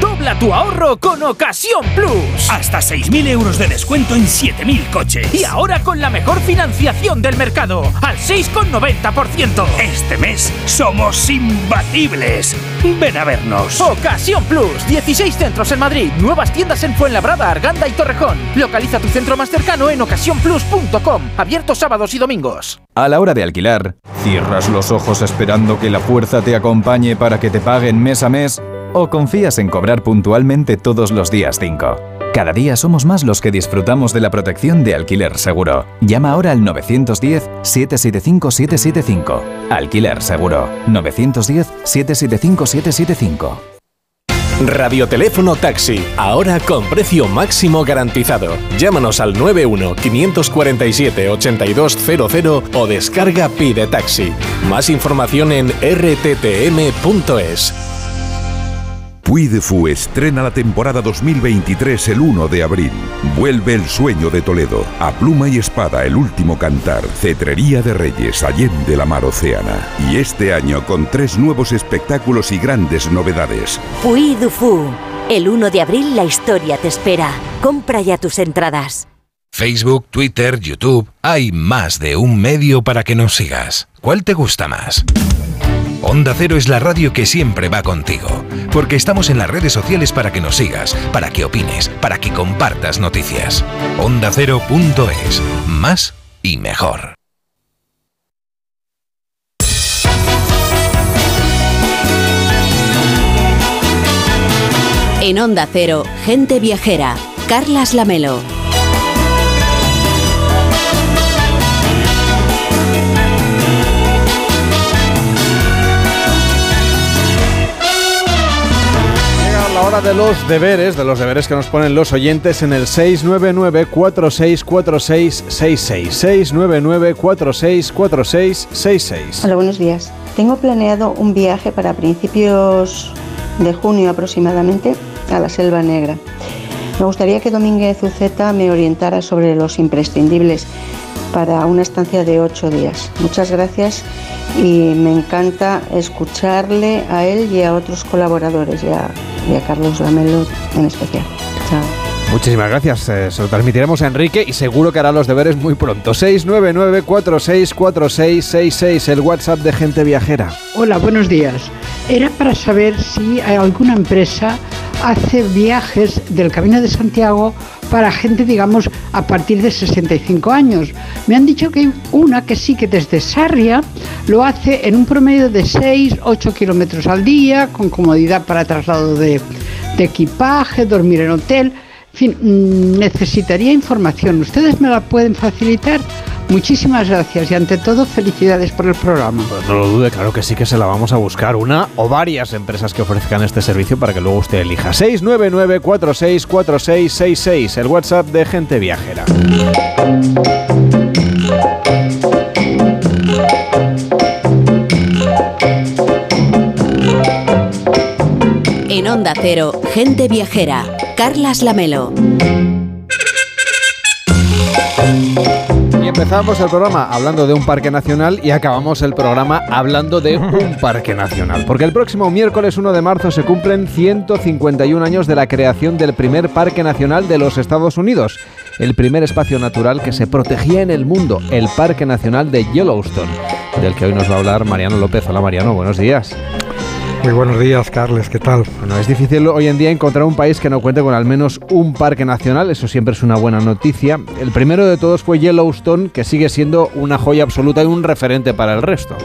Dobla tu ahorro con Ocasión Plus. Hasta 6.000 euros de descuento en 7.000 coches. Y ahora con la mejor financiación del mercado, al 6,90%. Este mes somos imbatibles. Ven a vernos. Ocasión Plus. 16 centros en Madrid. Nuevas tiendas en Fuenlabrada, Arganda y Torrejón. Localiza tu centro más cercano en ocasiónplus.com. Abierto sábados y domingos. A la hora de alquilar, ¿cierras los ojos esperando que la fuerza te acompañe para que te paguen mes a mes? ¿O confías en cobrar puntualmente todos los días 5? Cada día somos más los que disfrutamos de la protección de alquiler seguro. Llama ahora al 910-775-775. Alquiler seguro. 910-775-775. Radioteléfono Taxi, ahora con precio máximo garantizado. Llámanos al 91 547 8200 o descarga Pide Taxi. Más información en rttm.es. Puy de Fu estrena la temporada 2023 el 1 de abril. Vuelve el sueño de Toledo. A pluma y espada, el último cantar. Cetrería de Reyes, Allende la mar Océana. Y este año con tres nuevos espectáculos y grandes novedades. Puy Fu. El 1 de abril la historia te espera. Compra ya tus entradas. Facebook, Twitter, YouTube. Hay más de un medio para que nos sigas. ¿Cuál te gusta más? Onda Cero es la radio que siempre va contigo, porque estamos en las redes sociales para que nos sigas, para que opines, para que compartas noticias. OndaCero.es, más y mejor. En Onda Cero, gente viajera. Carlas Lamelo. Hora de los deberes, de los deberes que nos ponen los oyentes en el 699-464666. 699-464666. Hola, buenos días. Tengo planeado un viaje para principios de junio aproximadamente a la Selva Negra. Me gustaría que Domínguez Uceta me orientara sobre los imprescindibles para una estancia de ocho días. Muchas gracias y me encanta escucharle a él y a otros colaboradores y a, y a Carlos Lamelo en especial. Chao. Muchísimas gracias, eh, se lo transmitiremos a Enrique y seguro que hará los deberes muy pronto. 699-464666, el WhatsApp de Gente Viajera. Hola, buenos días. Era para saber si hay alguna empresa hace viajes del Camino de Santiago para gente, digamos, a partir de 65 años. Me han dicho que hay una que sí que desde Sarria lo hace en un promedio de 6-8 kilómetros al día, con comodidad para traslado de, de equipaje, dormir en hotel. En fin, mm, necesitaría información. ¿Ustedes me la pueden facilitar? Muchísimas gracias y ante todo felicidades por el programa. Pues no lo dude, claro que sí que se la vamos a buscar. Una o varias empresas que ofrezcan este servicio para que luego usted elija. 699-464666, el WhatsApp de Gente Viajera. En Onda Cero, Gente Viajera. Carlas Lamelo. Y empezamos el programa hablando de un parque nacional y acabamos el programa hablando de un parque nacional. Porque el próximo miércoles 1 de marzo se cumplen 151 años de la creación del primer parque nacional de los Estados Unidos. El primer espacio natural que se protegía en el mundo, el Parque Nacional de Yellowstone, del que hoy nos va a hablar Mariano López. Hola Mariano, buenos días. Muy buenos días, Carles, ¿qué tal? Bueno, es difícil hoy en día encontrar un país que no cuente con al menos un parque nacional, eso siempre es una buena noticia. El primero de todos fue Yellowstone, que sigue siendo una joya absoluta y un referente para el resto.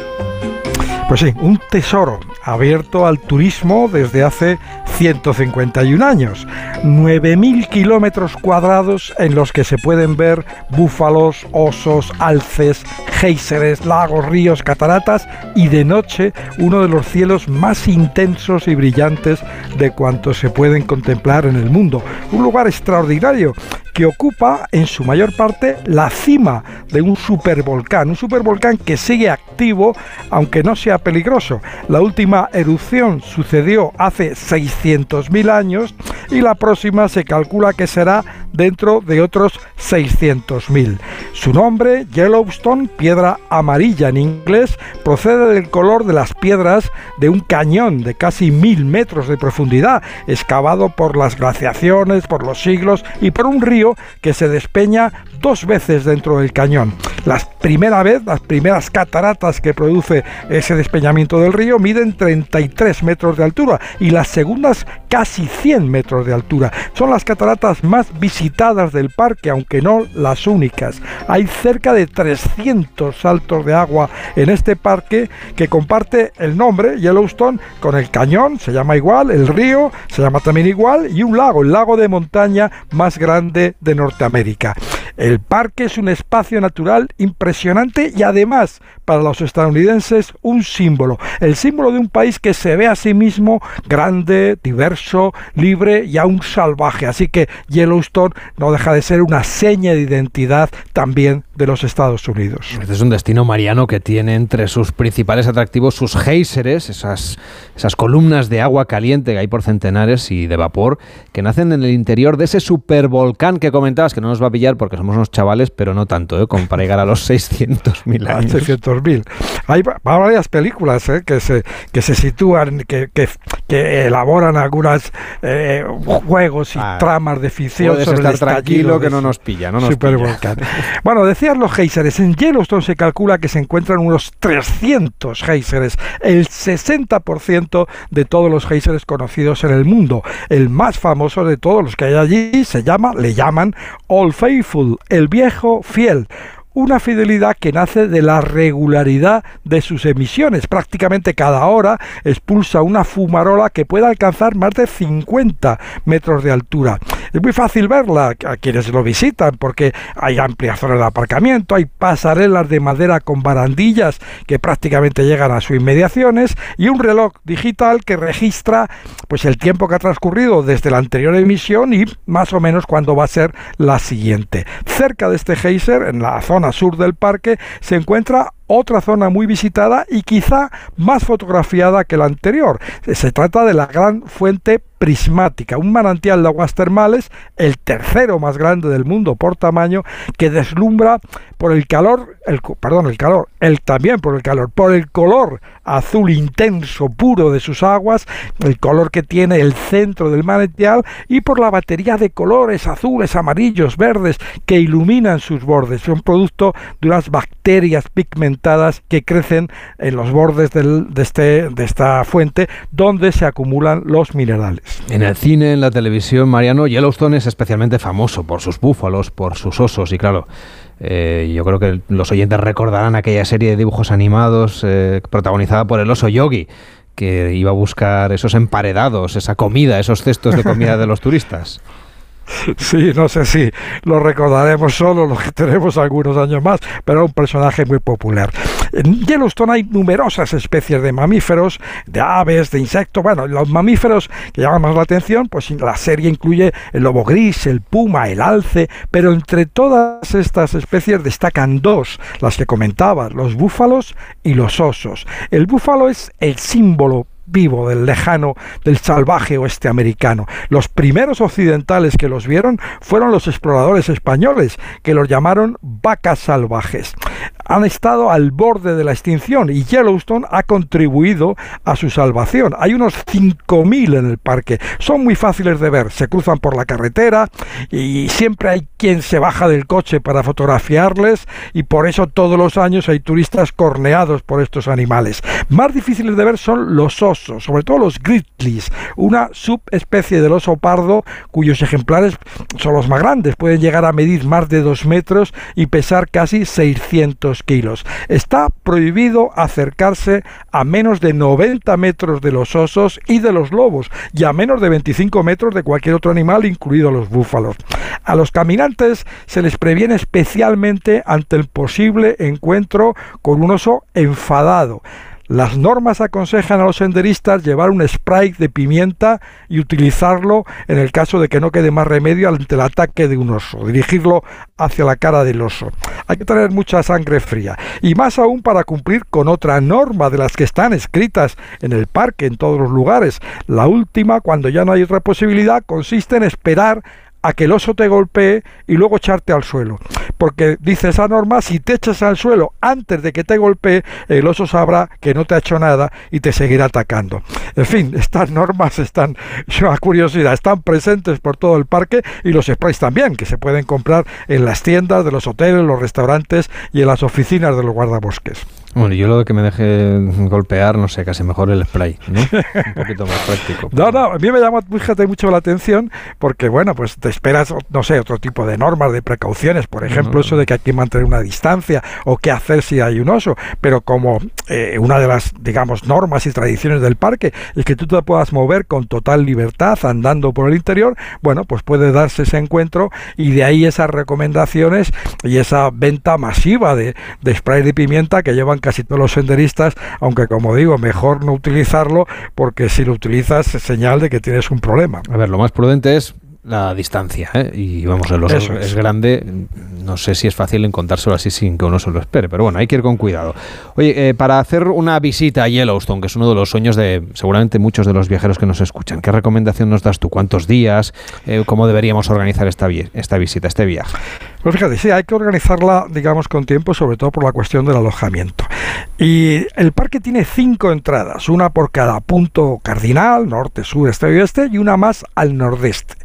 Pues sí, un tesoro abierto al turismo desde hace 151 años. 9.000 kilómetros cuadrados en los que se pueden ver búfalos, osos, alces, géiseres, lagos, ríos, cataratas y de noche uno de los cielos más intensos y brillantes de cuantos se pueden contemplar en el mundo. Un lugar extraordinario que ocupa en su mayor parte la cima de un supervolcán, un supervolcán que sigue activo aunque no sea peligroso. La última erupción sucedió hace 600.000 años y la próxima se calcula que será dentro de otros 600.000. Su nombre, Yellowstone, piedra amarilla en inglés, procede del color de las piedras de un cañón de casi mil metros de profundidad, excavado por las glaciaciones, por los siglos y por un río que se despeña dos veces dentro del cañón. La primera vez, las primeras cataratas que produce ese despeñamiento del río miden 33 metros de altura y las segundas casi 100 metros de altura. Son las cataratas más visitadas del parque, aunque no las únicas. Hay cerca de 300 saltos de agua en este parque que comparte el nombre Yellowstone con el cañón, se llama igual, el río se llama también igual y un lago, el lago de montaña más grande de Norteamérica. El parque es un espacio natural impresionante y además para los estadounidenses un símbolo, el símbolo de un país que se ve a sí mismo grande, diverso, libre y aún salvaje. Así que Yellowstone no deja de ser una seña de identidad también de los Estados Unidos. Este es un destino mariano que tiene entre sus principales atractivos sus géiseres, esas, esas columnas de agua caliente que hay por centenares y de vapor que nacen en el interior de ese supervolcán que comentabas, que no nos va a pillar porque somos unos chavales, pero no tanto, ¿eh? como para llegar a los 600.000 años. 600.000. Hay varias películas ¿eh? que, se, que se sitúan, que, que, que elaboran algunos eh, juegos y tramas de ficción Puedes sobre estar el tranquilo que no nos pilla, no nos supervolcán. Bueno, decías los géiseres. En Yellowstone se calcula que se encuentran unos 300 géiseres, el 60% de todos los géiseres conocidos en el mundo. El más famoso de todos los que hay allí se llama, le llaman Old Faithful, el viejo fiel una fidelidad que nace de la regularidad de sus emisiones. Prácticamente cada hora expulsa una fumarola que puede alcanzar más de 50 metros de altura. Es muy fácil verla a quienes lo visitan porque hay amplias zonas de aparcamiento, hay pasarelas de madera con barandillas que prácticamente llegan a sus inmediaciones y un reloj digital que registra pues el tiempo que ha transcurrido desde la anterior emisión y más o menos cuándo va a ser la siguiente. Cerca de este geyser, en la zona sur del parque, se encuentra otra zona muy visitada y quizá más fotografiada que la anterior. Se trata de la gran fuente prismática, un manantial de aguas termales, el tercero más grande del mundo por tamaño, que deslumbra por el calor, el, perdón, el calor, el también por el calor, por el color azul intenso, puro de sus aguas, el color que tiene el centro del manantial y por la batería de colores azules, amarillos, verdes que iluminan sus bordes. Son producto de unas bacterias pigmentadas que crecen en los bordes del, de, este, de esta fuente donde se acumulan los minerales. En el cine, en la televisión, Mariano, Yellowstone es especialmente famoso por sus búfalos, por sus osos y claro, eh, yo creo que los oyentes recordarán aquella serie de dibujos animados eh, protagonizada por el oso Yogi que iba a buscar esos emparedados, esa comida, esos cestos de comida de los turistas. Sí, no sé si lo recordaremos solo los que tenemos algunos años más, pero un personaje muy popular. En Yellowstone hay numerosas especies de mamíferos, de aves, de insectos. Bueno, los mamíferos que llaman más la atención, pues la serie incluye el lobo gris, el puma, el alce, pero entre todas estas especies destacan dos, las que comentabas, los búfalos y los osos. El búfalo es el símbolo vivo del lejano, del salvaje oeste americano. Los primeros occidentales que los vieron fueron los exploradores españoles, que los llamaron vacas salvajes. Han estado al borde de la extinción y Yellowstone ha contribuido a su salvación. Hay unos 5.000 en el parque, son muy fáciles de ver, se cruzan por la carretera y siempre hay quien se baja del coche para fotografiarles y por eso todos los años hay turistas corneados por estos animales. Más difíciles de ver son los osos, sobre todo los grizzlies, una subespecie del oso pardo cuyos ejemplares son los más grandes, pueden llegar a medir más de 2 metros y pesar casi 600 kilos. Está prohibido acercarse a menos de 90 metros de los osos y de los lobos y a menos de 25 metros de cualquier otro animal, incluidos los búfalos. A los caminantes se les previene especialmente ante el posible encuentro con un oso enfadado. Las normas aconsejan a los senderistas llevar un spray de pimienta y utilizarlo en el caso de que no quede más remedio ante el ataque de un oso, dirigirlo hacia la cara del oso. Hay que tener mucha sangre fría y más aún para cumplir con otra norma de las que están escritas en el parque en todos los lugares. La última, cuando ya no hay otra posibilidad, consiste en esperar a que el oso te golpee y luego echarte al suelo. Porque dice esa norma, si te echas al suelo antes de que te golpee, el oso sabrá que no te ha hecho nada y te seguirá atacando. En fin, estas normas están, es una curiosidad, están presentes por todo el parque y los sprays también, que se pueden comprar en las tiendas de los hoteles, los restaurantes y en las oficinas de los guardabosques. Bueno, yo lo de que me deje golpear, no sé, casi mejor el spray, ¿no? Un poquito más práctico. No, no, a mí me llama fíjate, mucho la atención porque, bueno, pues te esperas, no sé, otro tipo de normas, de precauciones, por ejemplo, eso de que hay que mantener una distancia o qué hacer si hay un oso, pero como eh, una de las, digamos, normas y tradiciones del parque es que tú te puedas mover con total libertad andando por el interior, bueno, pues puede darse ese encuentro y de ahí esas recomendaciones y esa venta masiva de, de spray de pimienta que llevan casi todos los senderistas, aunque como digo, mejor no utilizarlo porque si lo utilizas es señal de que tienes un problema. A ver, lo más prudente es la distancia. ¿eh? Y vamos, el oso es. grande. No sé si es fácil encontrárselo así sin que uno se lo espere, pero bueno, hay que ir con cuidado. Oye, eh, para hacer una visita a Yellowstone, que es uno de los sueños de seguramente muchos de los viajeros que nos escuchan, ¿qué recomendación nos das tú? ¿Cuántos días? Eh, ¿Cómo deberíamos organizar esta, esta visita, este viaje? Pues fíjate, sí, hay que organizarla, digamos, con tiempo, sobre todo por la cuestión del alojamiento. Y el parque tiene cinco entradas, una por cada punto cardinal, norte, sur, este y oeste, y una más al nordeste.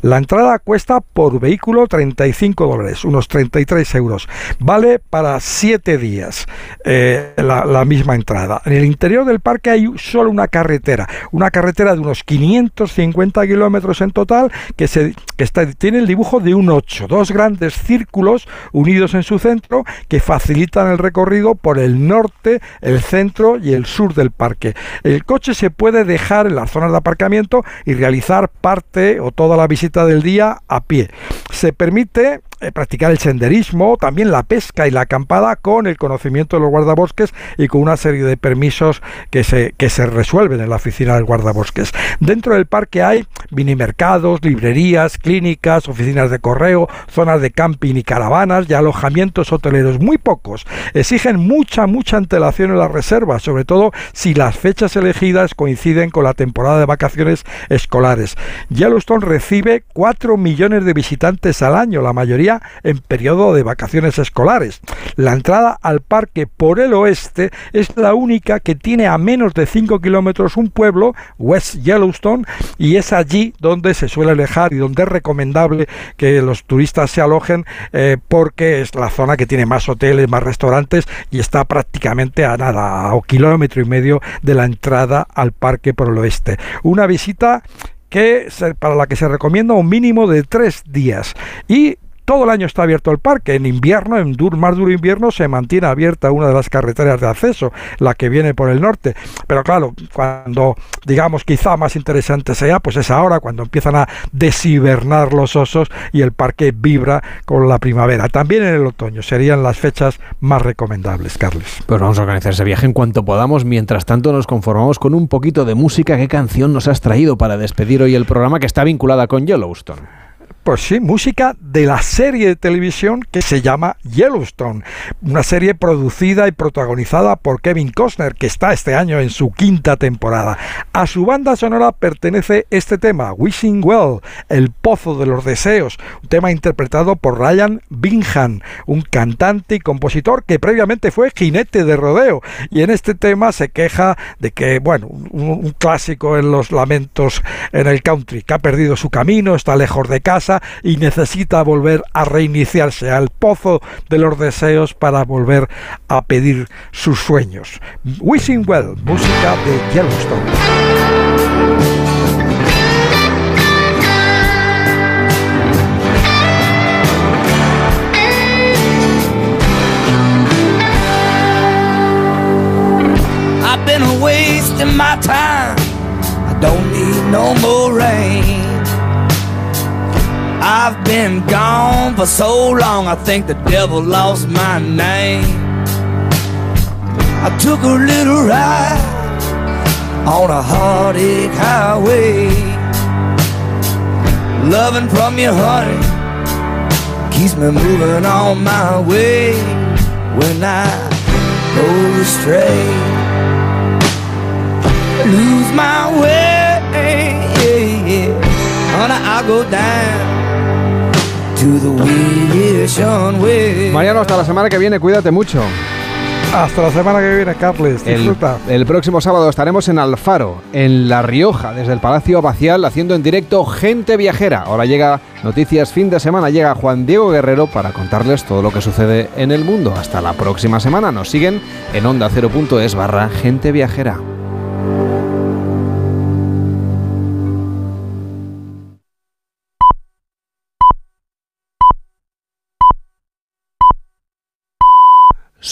La entrada cuesta por vehículo 35 dólares, unos 33 euros. Vale para 7 días eh, la, misma entrada. En el interior del parque hay solo una carretera, una carretera de unos 550 kilómetros en total, que, se, que tiene el dibujo de un 8, dos grandes círculos unidos en su centro que facilitan el recorrido por el norte, el centro y el sur del parque. El coche se puede dejar en las zonas de aparcamiento y realizar parte o toda la visita del día a pie. Se permite practicar el senderismo, también la pesca y la acampada con el conocimiento de los guardabosques y con una serie de permisos que se, que se resuelven en la oficina del guardabosques. Dentro del parque hay minimercados, librerías, clínicas, oficinas de correo, zonas de camping y caravanas y alojamientos hoteleros. Muy pocos. Exigen mucha, mucha antelación en las reservas, sobre todo si las fechas elegidas coinciden con la temporada de vacaciones escolares. Yellowstone recibe 4 millones de visitantes al año, la mayoría en periodo de vacaciones escolares. La entrada al parque por el oeste es la única que tiene a menos de 5 kilómetros un pueblo, West Yellowstone, y es allí donde se suele alejar y donde es recomendable que los turistas se alojen eh, porque es la zona que tiene más hoteles, más restaurantes y está prácticamente a nada, a un kilómetro y medio de la entrada al parque por el oeste. Una visita que para la que se recomienda un mínimo de tres días y todo el año está abierto el parque. En invierno, en dur, más duro invierno, se mantiene abierta una de las carreteras de acceso, la que viene por el norte. Pero claro, cuando digamos quizá más interesante sea, pues es ahora cuando empiezan a deshibernar los osos y el parque vibra con la primavera. También en el otoño serían las fechas más recomendables, Carles. Pues vamos a organizar ese viaje en cuanto podamos. Mientras tanto, nos conformamos con un poquito de música. ¿Qué canción nos has traído para despedir hoy el programa que está vinculada con Yellowstone? Pues sí, música de la serie de televisión que se llama Yellowstone, una serie producida y protagonizada por Kevin Costner, que está este año en su quinta temporada. A su banda sonora pertenece este tema, Wishing Well, El Pozo de los Deseos, un tema interpretado por Ryan Bingham, un cantante y compositor que previamente fue jinete de rodeo, y en este tema se queja de que, bueno, un, un clásico en los lamentos en el country, que ha perdido su camino, está lejos de casa, y necesita volver a reiniciarse al pozo de los deseos para volver a pedir sus sueños. Wishing Well, música de Yellowstone. I've been wasting my time. I don't need no more rain. I've been gone for so long, I think the devil lost my name. I took a little ride on a heartache highway. Loving from you, honey, keeps me moving on my way. When I go astray, lose my way, honey, I go down. Mariano, hasta la semana que viene, cuídate mucho. Hasta la semana que viene, Carles. Disfruta. El, el, próximo sábado estaremos en Alfaro, en La Rioja, desde el Palacio Abacial, haciendo en directo Gente Viajera. Ahora llega Noticias Fin de Semana, llega Juan Diego Guerrero para contarles todo lo que sucede en el mundo. Hasta la próxima semana. Nos siguen en onda0.es barra Gente Viajera.